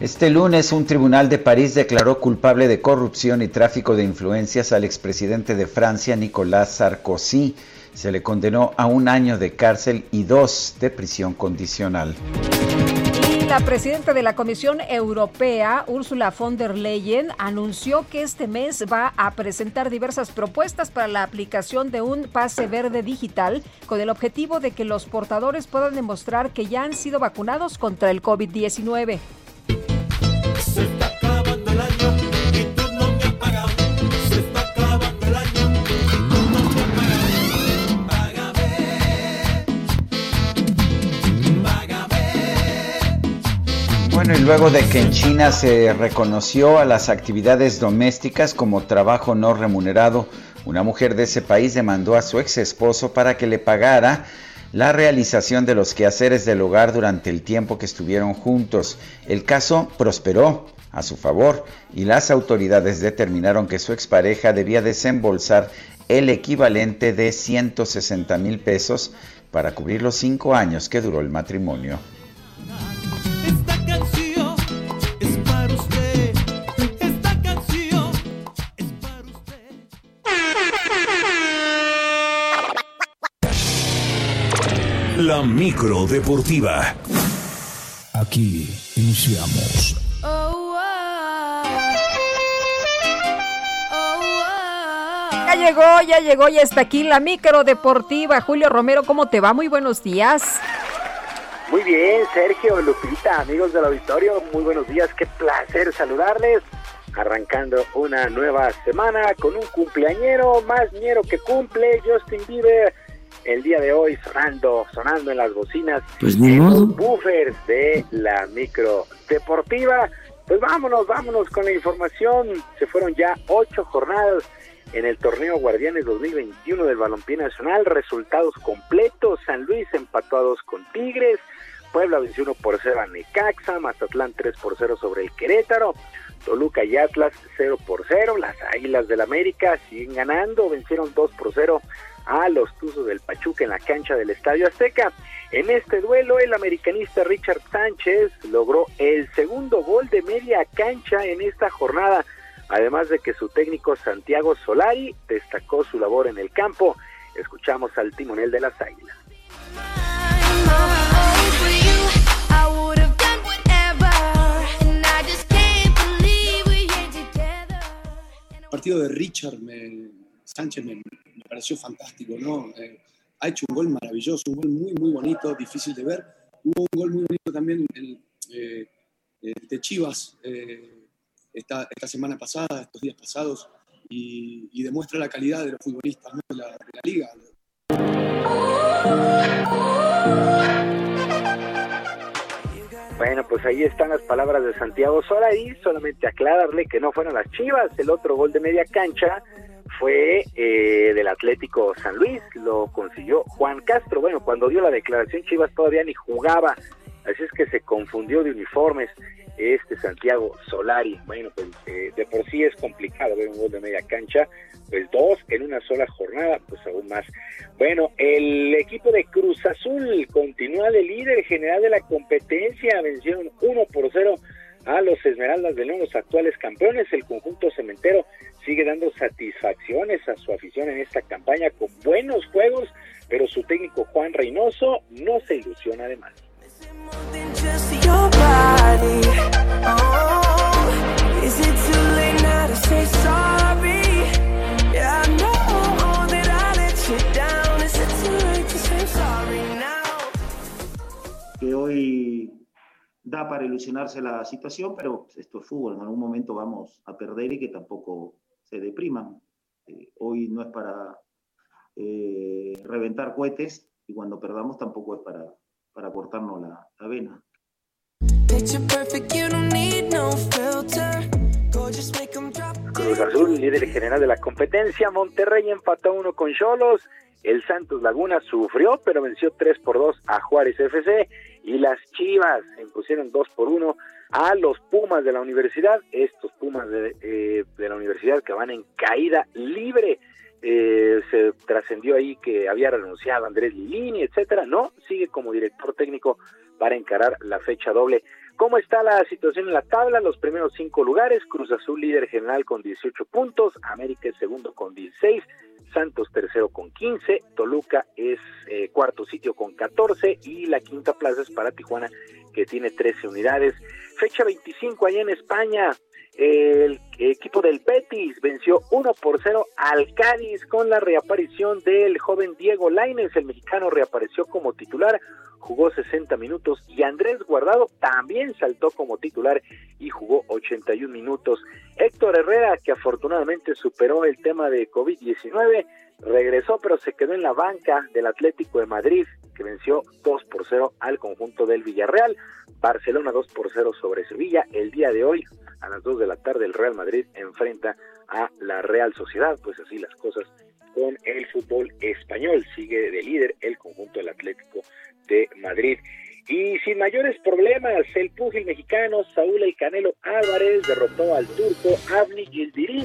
Este lunes un tribunal de París declaró culpable de corrupción y tráfico de influencias al expresidente de Francia, Nicolás Sarkozy. Se le condenó a un año de cárcel y dos de prisión condicional. La presidenta de la Comisión Europea, Ursula von der Leyen, anunció que este mes va a presentar diversas propuestas para la aplicación de un pase verde digital con el objetivo de que los portadores puedan demostrar que ya han sido vacunados contra el COVID-19. Bueno, y luego de que en China se reconoció a las actividades domésticas como trabajo no remunerado, una mujer de ese país demandó a su ex esposo para que le pagara la realización de los quehaceres del hogar durante el tiempo que estuvieron juntos. El caso prosperó a su favor y las autoridades determinaron que su expareja debía desembolsar el equivalente de 160 mil pesos para cubrir los cinco años que duró el matrimonio. La micro deportiva. Aquí iniciamos. Ya llegó, ya llegó, ya está aquí la micro deportiva. Julio Romero, ¿cómo te va? Muy buenos días. Muy bien, Sergio, Lupita, amigos del auditorio, muy buenos días, qué placer saludarles. Arrancando una nueva semana con un cumpleañero, más ñero que cumple, Justin Bieber el día de hoy sonando, sonando en las bocinas, pues en los buffers de la micro deportiva. Pues vámonos, vámonos con la información. Se fueron ya ocho jornadas en el torneo Guardianes 2021 del Balompié Nacional. Resultados completos. San Luis empató a dos con Tigres. Puebla venció 1 por 0 a Necaxa. Mazatlán 3 por 0 sobre el Querétaro. Toluca y Atlas 0 por 0. Las Águilas del América siguen ganando. Vencieron 2 por 0 a los Tuzos del Pachuca en la cancha del Estadio Azteca. En este duelo, el americanista Richard Sánchez logró el segundo gol de media cancha en esta jornada, además de que su técnico Santiago Solari destacó su labor en el campo. Escuchamos al timonel de las Águilas. Partido de Richard me, Sánchez me, pareció fantástico, ¿no? Eh, ha hecho un gol maravilloso, un gol muy, muy bonito, difícil de ver. Hubo un gol muy bonito también el, eh, de Chivas eh, esta, esta, semana pasada, estos días pasados, y, demuestra la calidad de los futbolistas de, la, de la liga. Bueno, pues ahí están las palabras de Santiago Solari, solamente aclararle que no fueron las Chivas, el otro gol de media cancha fue eh, del Atlético San Luis, lo consiguió Juan Castro. Bueno, cuando dio la declaración Chivas todavía ni jugaba, así es que se confundió de uniformes este Santiago Solari. Bueno, pues eh, de por sí es complicado ver un gol de media cancha, pues dos en una sola jornada, pues aún más. Bueno, el equipo de Cruz Azul continúa de líder general de la competencia, vencieron uno por cero a los Esmeraldas de León, los actuales campeones. El conjunto cementero sigue dando satisfacciones a su afición en esta campaña con buenos juegos, pero su técnico Juan Reynoso no se ilusiona además. Que hoy da para ilusionarse la situación, pero esto es fútbol, en algún momento vamos a perder y que tampoco se depriman. Eh, hoy no es para eh, reventar cohetes y cuando perdamos tampoco es para, para cortarnos la, la vena. Cruz Azul, líder general de la competencia, Monterrey empató uno con Cholos, el Santos Laguna sufrió pero venció 3 por 2 a Juárez FC y las Chivas impusieron 2 por 1 a los Pumas de la universidad, estos Pumas de, eh, de la universidad que van en caída libre. Eh, se trascendió ahí que había renunciado Andrés Lilini, etcétera. No, sigue como director técnico para encarar la fecha doble. ¿Cómo está la situación en la tabla? Los primeros cinco lugares, Cruz Azul líder general con 18 puntos, América es segundo con 16, Santos tercero con 15, Toluca es eh, cuarto sitio con 14 y la quinta plaza es para Tijuana que tiene 13 unidades. Fecha 25 allá en España, el equipo del Betis venció 1 por 0 al Cádiz con la reaparición del joven Diego Lainez, el mexicano reapareció como titular, jugó 60 minutos y Andrés Guardado también saltó como titular y jugó 81 minutos. Héctor Herrera, que afortunadamente superó el tema de COVID-19, regresó pero se quedó en la banca del Atlético de Madrid, que venció 2 por 0 al conjunto del Villarreal. Barcelona 2 por 0 sobre Sevilla. El día de hoy, a las 2 de la tarde, el Real Madrid enfrenta a la Real Sociedad. Pues así las cosas con el fútbol español. Sigue de líder el conjunto del Atlético de Madrid. Y sin mayores problemas, el pugil mexicano Saúl El Canelo Álvarez derrotó al turco Avni Gildirim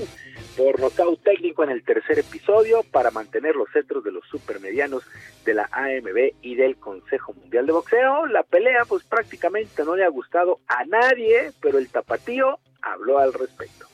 por nocaut técnico en el tercer episodio para mantener los cetros de los supermedianos de la AMB y del Consejo Mundial de Boxeo. La pelea pues prácticamente no le ha gustado a nadie, pero el tapatío habló al respecto.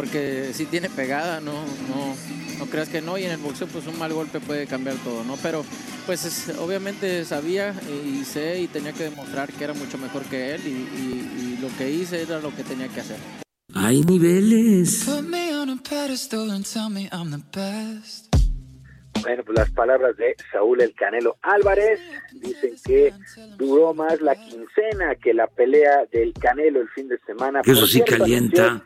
Porque si tiene pegada, no, no, no creas que no, y en el boxeo pues un mal golpe puede cambiar todo, ¿no? Pero pues es, obviamente sabía y sé y tenía que demostrar que era mucho mejor que él y, y, y lo que hice era lo que tenía que hacer. Hay niveles. Bueno, pues las palabras de Saúl El Canelo Álvarez dicen que duró más la quincena que la pelea del Canelo el fin de semana. Que eso sí calienta.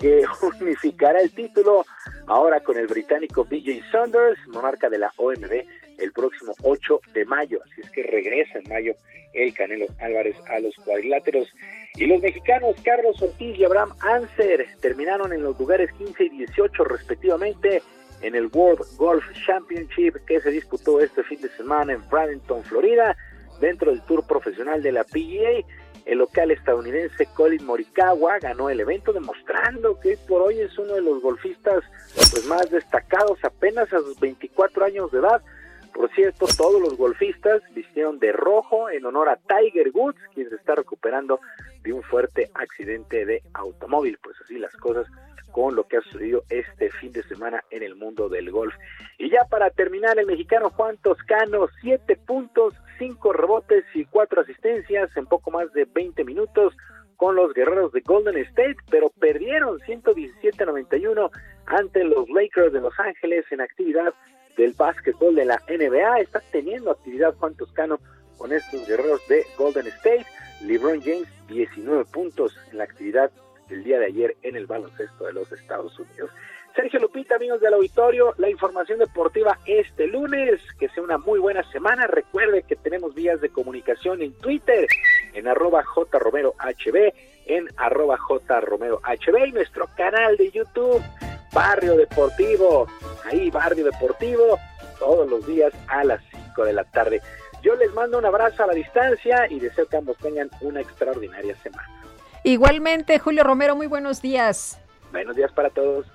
Que unificará el título ahora con el británico BJ Saunders, monarca de la OMB, el próximo 8 de mayo. Así es que regresa en mayo el Canelo Álvarez a los cuadriláteros. Y los mexicanos Carlos Ortiz y Abraham Anser terminaron en los lugares 15 y 18 respectivamente en el World Golf Championship que se disputó este fin de semana en Bradenton, Florida, dentro del Tour Profesional de la PGA. El local estadounidense Colin Morikawa ganó el evento demostrando que por hoy es uno de los golfistas pues, más destacados apenas a sus 24 años de edad. Por cierto, todos los golfistas vistieron de rojo en honor a Tiger Woods, quien se está recuperando de un fuerte accidente de automóvil. Pues así las cosas con lo que ha sucedido este fin de semana en el mundo del golf. Y ya para terminar, el mexicano Juan Toscano, siete puntos, cinco rebotes y cuatro asistencias en poco más de 20 minutos con los guerreros de Golden State, pero perdieron 117-91 ante los Lakers de Los Ángeles en actividad del básquetbol de la NBA. Está teniendo actividad Juan Toscano con estos guerreros de Golden State. LeBron James, 19 puntos en la actividad el día de ayer en el baloncesto de los Estados Unidos. Sergio Lupita, amigos del auditorio, la información deportiva este lunes, que sea una muy buena semana. Recuerde que tenemos vías de comunicación en Twitter, en arroba jromerohb, en arroba jromerohb y nuestro canal de YouTube, Barrio Deportivo. Ahí, Barrio Deportivo, todos los días a las 5 de la tarde. Yo les mando un abrazo a la distancia y deseo que ambos tengan una extraordinaria semana. Igualmente, Julio Romero, muy buenos días. Buenos días para todos.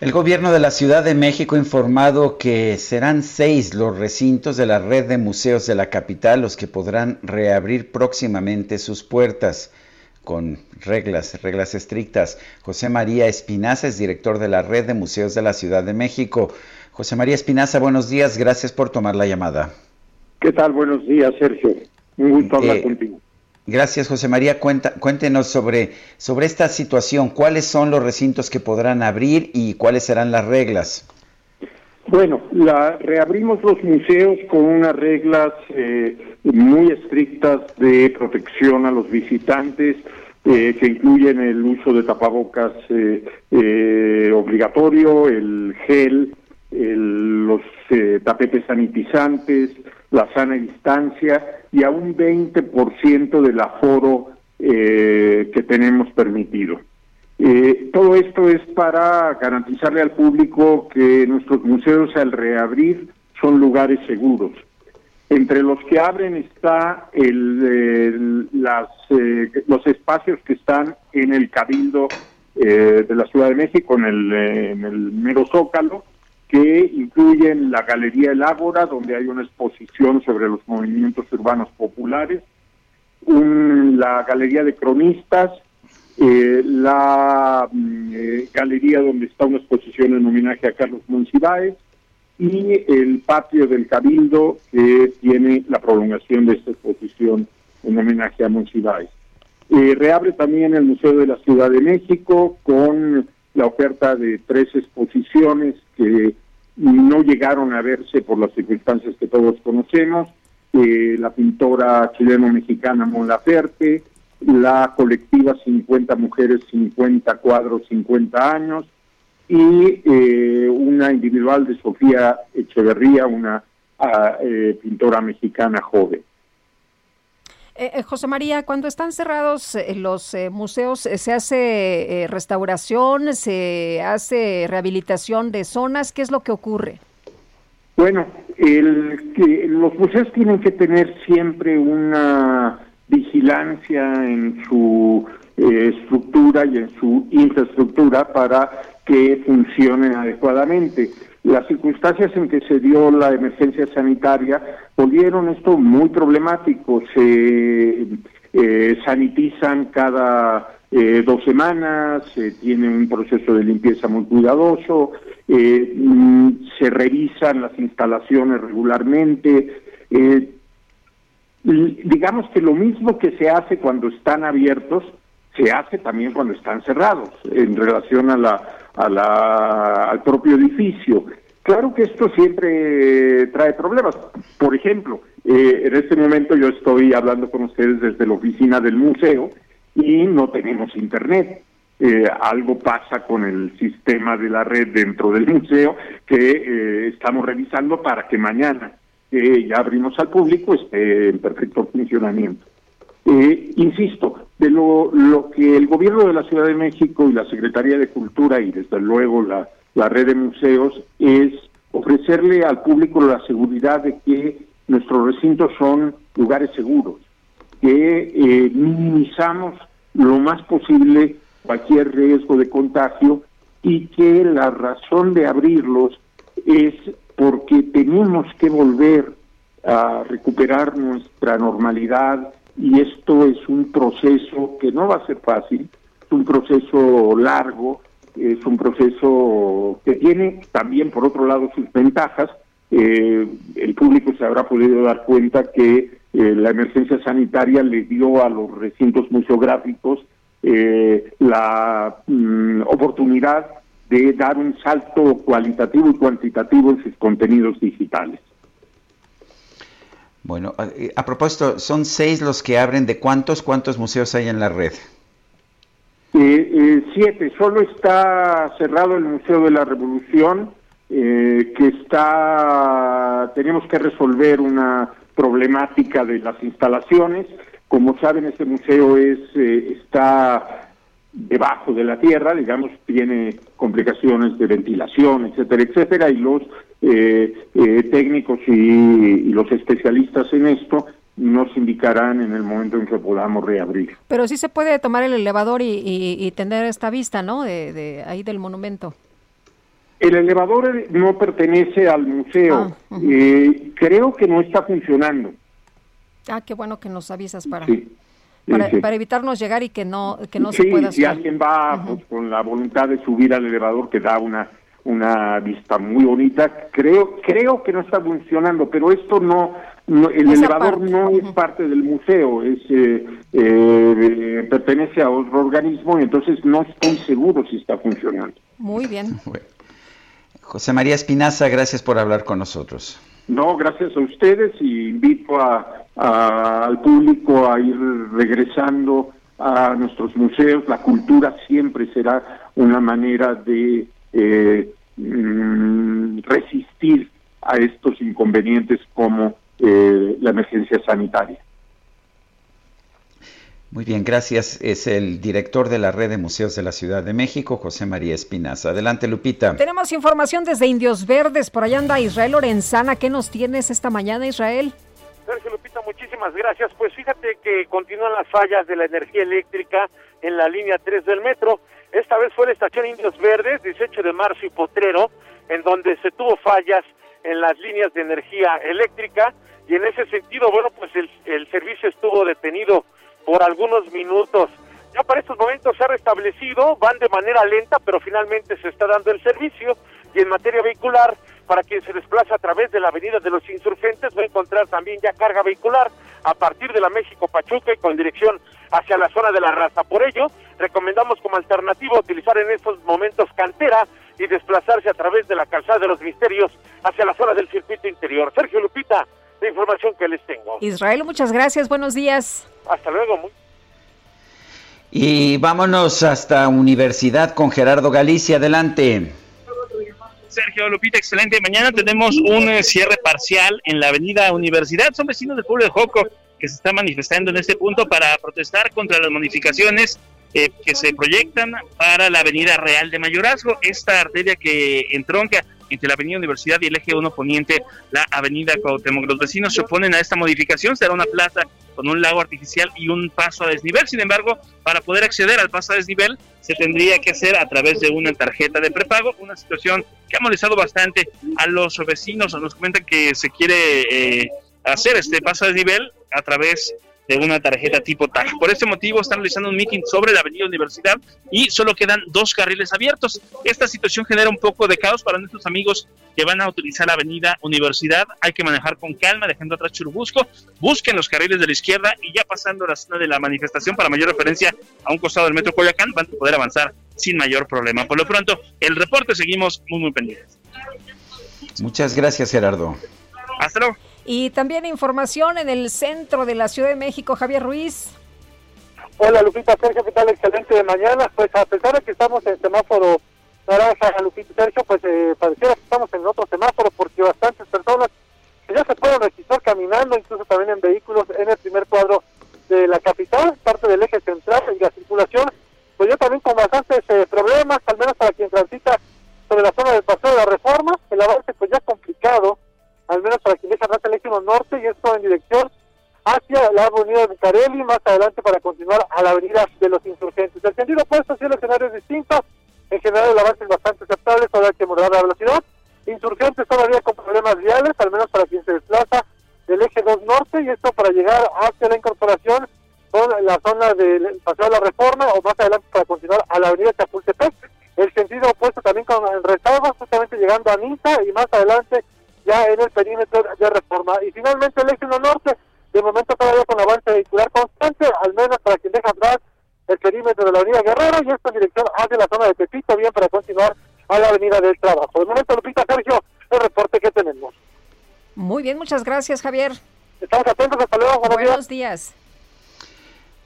El gobierno de la Ciudad de México ha informado que serán seis los recintos de la red de museos de la capital los que podrán reabrir próximamente sus puertas con reglas, reglas estrictas. José María Espinaza es director de la red de museos de la Ciudad de México. José María Espinaza, buenos días, gracias por tomar la llamada. ¿Qué tal? Buenos días, Sergio. Un gusto hablar eh, contigo. Gracias, José María. cuéntenos sobre, sobre esta situación. ¿Cuáles son los recintos que podrán abrir y cuáles serán las reglas? Bueno, la, reabrimos los museos con unas reglas eh, muy estrictas de protección a los visitantes, eh, que incluyen el uso de tapabocas eh, obligatorio, el gel, los tapetes sanitizantes, la sana distancia y a un 20% del aforo eh, que tenemos permitido. Eh, todo esto es para garantizarle al público que nuestros museos al reabrir son lugares seguros. Entre los que abren está el, las, eh, los espacios que están en el Cabildo de la Ciudad de México, en el, el mero Zócalo, que incluyen la Galería El Ágora, donde hay una exposición sobre los movimientos urbanos populares, la Galería de Cronistas, eh, la mm, eh, galería donde está una exposición en homenaje a Carlos Monsiváis y el patio del Cabildo que tiene la prolongación de esta exposición en homenaje a Monsiváis. Eh, reabre también el Museo de la Ciudad de México con la oferta de tres exposiciones que no llegaron a verse por las circunstancias que todos conocemos, eh, la pintora chileno-mexicana Mon Laferte, la colectiva 50 mujeres, 50 cuadros, 50 años, y eh, una individual de Sofía Echeverría, una ah, eh, pintora mexicana joven. Eh, eh, José María, cuando están cerrados eh, los museos, ¿se hace restauración, se hace rehabilitación de zonas? ¿Qué es lo que ocurre? Bueno, el, que los museos tienen que tener siempre una vigilancia en su estructura y en su infraestructura para que funcionen adecuadamente las circunstancias en que se dio la emergencia sanitaria volvieron esto muy problemático. Se eh, sanitizan cada eh, dos semanas, se tiene un proceso de limpieza muy cuidadoso, eh, mm, se revisan las instalaciones regularmente. digamos que lo mismo que se hace cuando están abiertos, se hace también cuando están cerrados en relación a la al propio edificio. Claro que esto siempre trae problemas. Por ejemplo, eh, en este momento yo estoy hablando con ustedes desde la oficina del museo y no tenemos internet. Eh, algo pasa con el sistema de la red dentro del museo que eh, estamos revisando para que mañana, que ya abrimos al público, esté en perfecto funcionamiento. Insisto, de lo, lo que el gobierno de la Ciudad de México y la Secretaría de Cultura y desde luego la, la red de museos es ofrecerle al público la seguridad de que nuestros recintos son lugares seguros, que eh, minimizamos lo más posible cualquier riesgo de contagio y que la razón de abrirlos es porque tenemos que volver a recuperar nuestra normalidad y esto es un proceso que no va a ser fácil, es un proceso largo, es un proceso que tiene también, por otro lado, sus ventajas. Eh, el público se habrá podido dar cuenta que eh, la emergencia sanitaria le dio a los recintos museográficos eh, la mm, oportunidad de dar un salto cualitativo y cuantitativo en sus contenidos digitales. Bueno, eh, a, propósito, son seis los que abren. ¿De cuántos? ¿Cuántos museos hay en la red? Eh, eh, siete. Solo está cerrado el Museo de la Revolución, que está. Tenemos que resolver una problemática de las instalaciones. Como saben, este museo es está debajo de la tierra, digamos, tiene complicaciones de ventilación, etcétera, etcétera, y los eh, eh, técnicos y, los especialistas en esto nos indicarán en el momento en que podamos reabrir. Pero sí se puede tomar el elevador y, tener esta vista, ¿no? De, ahí del monumento. El elevador no pertenece al museo. Ah, Eh, creo que no está funcionando. Ah, qué bueno que nos avisas para, Sí. para, Sí. para evitarnos llegar y que no, que no se pueda si hacer. alguien va pues, con la voluntad de subir al elevador que da una una vista muy bonita, creo creo que no está funcionando, pero esto no, no- el Esa elevador parte, no es parte del museo, es eh, eh, pertenece a otro organismo y entonces no estoy seguro si está funcionando. Muy bien. José María Espinaza, gracias por hablar con nosotros. No, gracias a ustedes y invito a, a- al público a ir regresando a nuestros museos. La cultura siempre será una manera de eh, mm, resistir a estos inconvenientes como eh, la emergencia sanitaria. Muy bien, gracias. Es el director de la Red de Museos de la Ciudad de México, José María Espinaza. Adelante, Lupita. Tenemos información desde Indios Verdes. Por allá anda Israel Lorenzana. ¿Qué nos tienes esta mañana, Israel? Sergio Lupita, muchísimas gracias. Pues fíjate que continúan las fallas de la energía eléctrica en la línea 3 del metro. Esta vez fue la estación Indios Verdes, 18 de marzo y Potrero, en donde se tuvo fallas en las líneas de energía eléctrica y en ese sentido, bueno, pues el, servicio estuvo detenido por algunos minutos. Ya para estos momentos se ha restablecido, van de manera lenta, pero finalmente se está dando el servicio. Y en materia vehicular, para quien se desplaza a través de la Avenida de los Insurgentes, va a encontrar también ya carga vehicular a partir de la México Pachuca y con dirección hacia la zona de la raza. Por ello, recomendamos como alternativa utilizar en estos momentos cantera y desplazarse a través de la calzada de los misterios hacia la zona del circuito interior. Sergio Lupita, la información que les tengo. Israel, muchas gracias. Buenos días. Hasta luego. Muy... Y vámonos hasta Universidad con Gerardo Galicia. Adelante. Sergio Lupita, excelente. Mañana tenemos un eh, cierre parcial en la avenida Universidad. Son vecinos del pueblo de Joco que se están manifestando en este punto para protestar contra las modificaciones eh, que se proyectan para la avenida Real de Mayorazgo, esta arteria que entronca entre la avenida Universidad y el eje 1 poniente, la avenida Cuauhtémoc. Los vecinos se oponen a esta modificación, será una plaza con un lago artificial y un paso a desnivel. Sin embargo, para poder acceder al paso a desnivel se tendría que hacer a través de una tarjeta de prepago, una situación que ha molestado bastante a los vecinos. Nos comentan que se quiere eh, hacer este paso a desnivel a través de una tarjeta tipo TAG. Por este motivo están realizando un meeting sobre la avenida Universidad y solo quedan dos carriles abiertos. Esta situación genera un poco de caos para nuestros amigos que van a utilizar la avenida Universidad. Hay que manejar con calma, dejando atrás Churubusco. Busquen los carriles de la izquierda y ya pasando la zona de la manifestación para mayor referencia a un costado del metro Coyoacán van a poder avanzar sin mayor problema. Por lo pronto, el reporte seguimos muy, muy pendientes. Muchas gracias, Gerardo. Hasta luego. Y también información en el centro de la Ciudad de México, Javier Ruiz. Hola Lupita, Sergio, ¿qué tal? Excelente de mañana. Pues a pesar de que estamos en semáforo naranja, Lupita Sergio, pues eh, pareciera que estamos en otro semáforo porque bastantes personas ya se pueden registrar caminando, incluso también en vehículos en el primer cuadro de la capital, parte del eje central y la circulación, pues yo también con bastantes eh, problemas, al menos para quien transita sobre la zona del Paseo de la Reforma, el avance pues ya complicado, al menos para quien deja el eje norte y esto en dirección hacia la avenida de Bucareli, más adelante para continuar a la avenida de los insurgentes. El sentido opuesto, sí, el escenario es distinto, en general el avance es bastante aceptable, solo hay que moderar la velocidad. Insurgentes todavía con problemas viales, al menos para quien se desplaza del eje 2 norte, y esto para llegar hacia la incorporación con la zona del Paseo de la Reforma, o más adelante para continuar a la avenida Chapultepec. El sentido opuesto también con retardo, justamente llegando a Ninta, y más adelante ya en el perímetro de Reforma. Y finalmente el eje 1 norte, de momento todavía con avance vehicular constante, al menos para quien deja atrás el perímetro de la avenida Guerrero y esto en dirección hacia la zona de Pepito, bien para continuar a la avenida del Trabajo. De momento, Lupita Sergio, el reporte que tenemos. Muy bien, muchas gracias, Javier. Estamos atentos, hasta luego. Buenos, Buenos días.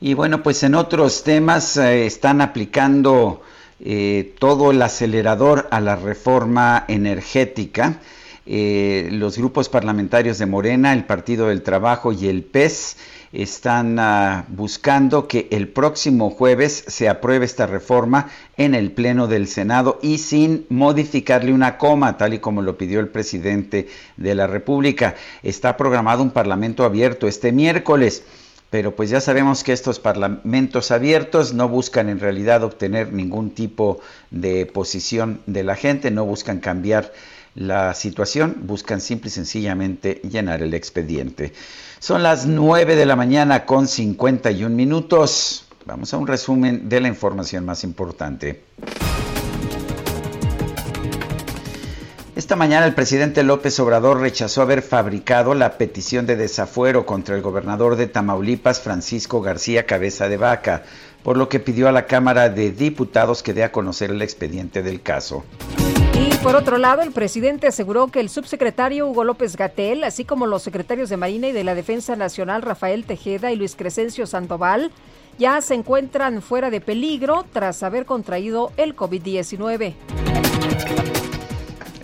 Y bueno, pues en otros temas eh, están aplicando eh, todo el acelerador a la reforma energética. Eh, los grupos parlamentarios de Morena, el Partido del Trabajo y el PES están uh, buscando que el próximo jueves se apruebe esta reforma en el Pleno del Senado y sin modificarle una coma, tal y como lo pidió el presidente de la República. Está programado un Parlamento abierto este miércoles. pero pues ya sabemos que estos parlamentos abiertos no buscan en realidad obtener ningún tipo de posición de la gente, no buscan cambiar la situación, buscan simple y sencillamente llenar el expediente. Son las 9 de la mañana con 51 minutos. Vamos a un resumen de la información más importante. Esta mañana el presidente López Obrador rechazó haber fabricado la petición de desafuero contra el gobernador de Tamaulipas, Francisco García Cabeza de Vaca, por lo que pidió a la Cámara de Diputados que dé a conocer el expediente del caso. Y por otro lado, el presidente aseguró que el subsecretario Hugo López Gatel, así como los secretarios de Marina y de la Defensa Nacional Rafael Tejeda y Luis Crescencio Sandoval, ya se encuentran fuera de peligro tras haber contraído el COVID-19.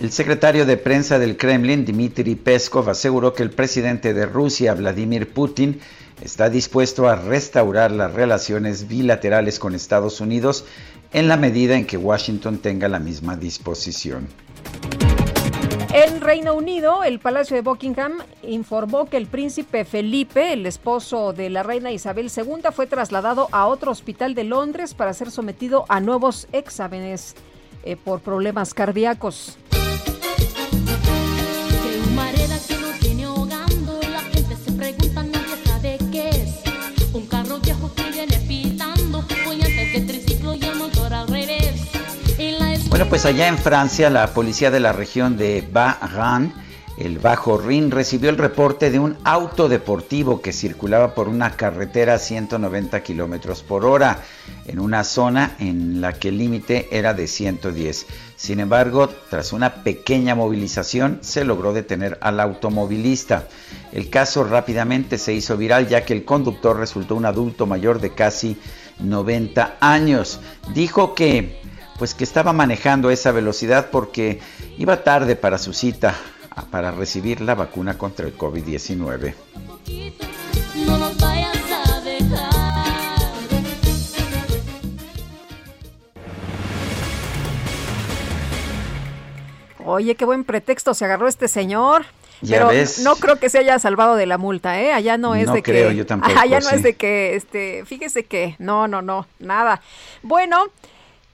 El secretario de prensa del Kremlin, Dmitry Peskov, aseguró que el presidente de Rusia, Vladimir Putin, está dispuesto a restaurar las relaciones bilaterales con Estados Unidos en la medida en que Washington tenga la misma disposición. En Reino Unido, el Palacio de Buckingham informó que el príncipe Felipe, el esposo de la reina Isabel II, fue trasladado a otro hospital de Londres para ser sometido a nuevos exámenes eh, por problemas cardíacos. Bueno, pues allá en Francia, la policía de la región de Bas-Rhin, el Bajo Rin, recibió el reporte de un auto deportivo que circulaba por una carretera a 190 kilómetros por hora, en una zona en la que el límite era de 110. Sin embargo, tras una pequeña movilización, se logró detener al automovilista. El caso rápidamente se hizo viral ya que el conductor resultó un adulto mayor de casi 90 años. Dijo que pues que estaba manejando esa velocidad porque iba tarde para su cita para recibir la vacuna contra el COVID-19. Oye, qué buen pretexto se agarró este señor. pero no creo que se haya salvado de la multa, ¿eh? Allá no es de creo, que. Yo tampoco, allá no es de que, este, fíjese que, no, no, no, nada. Bueno,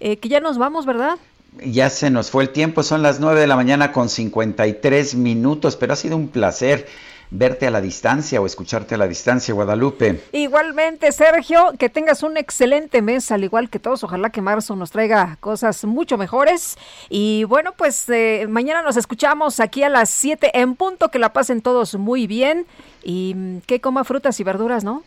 eh, que ya nos vamos, ¿verdad? Ya se nos fue el tiempo, son las 9 de la mañana con 53 minutos, pero ha sido un placer verte a la distancia o escucharte a la distancia, Guadalupe. Igualmente, Sergio, que tengas un excelente mes, al igual que todos. Ojalá que marzo nos traiga cosas mucho mejores. Y bueno, pues eh, mañana nos escuchamos aquí a las 7 en punto. Que la pasen todos muy bien y mm, que coma frutas y verduras, ¿no?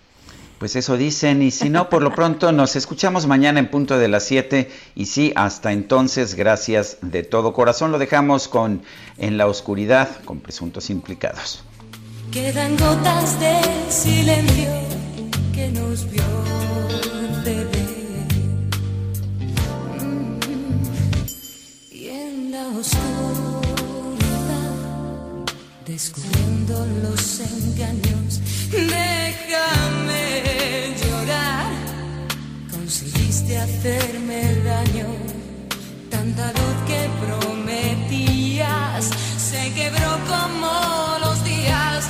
Pues eso dicen, y si no, por lo pronto nos escuchamos mañana en punto de las 7. Y sí, hasta entonces, gracias de todo corazón. Lo dejamos con En la Oscuridad, con presuntos implicados. Quedan gotas de silencio que nos vio beber. Y en la oscuridad, descubriendo los engaños, déjame conseguiste hacerme daño. Tanta luz que prometías se quebró como los días.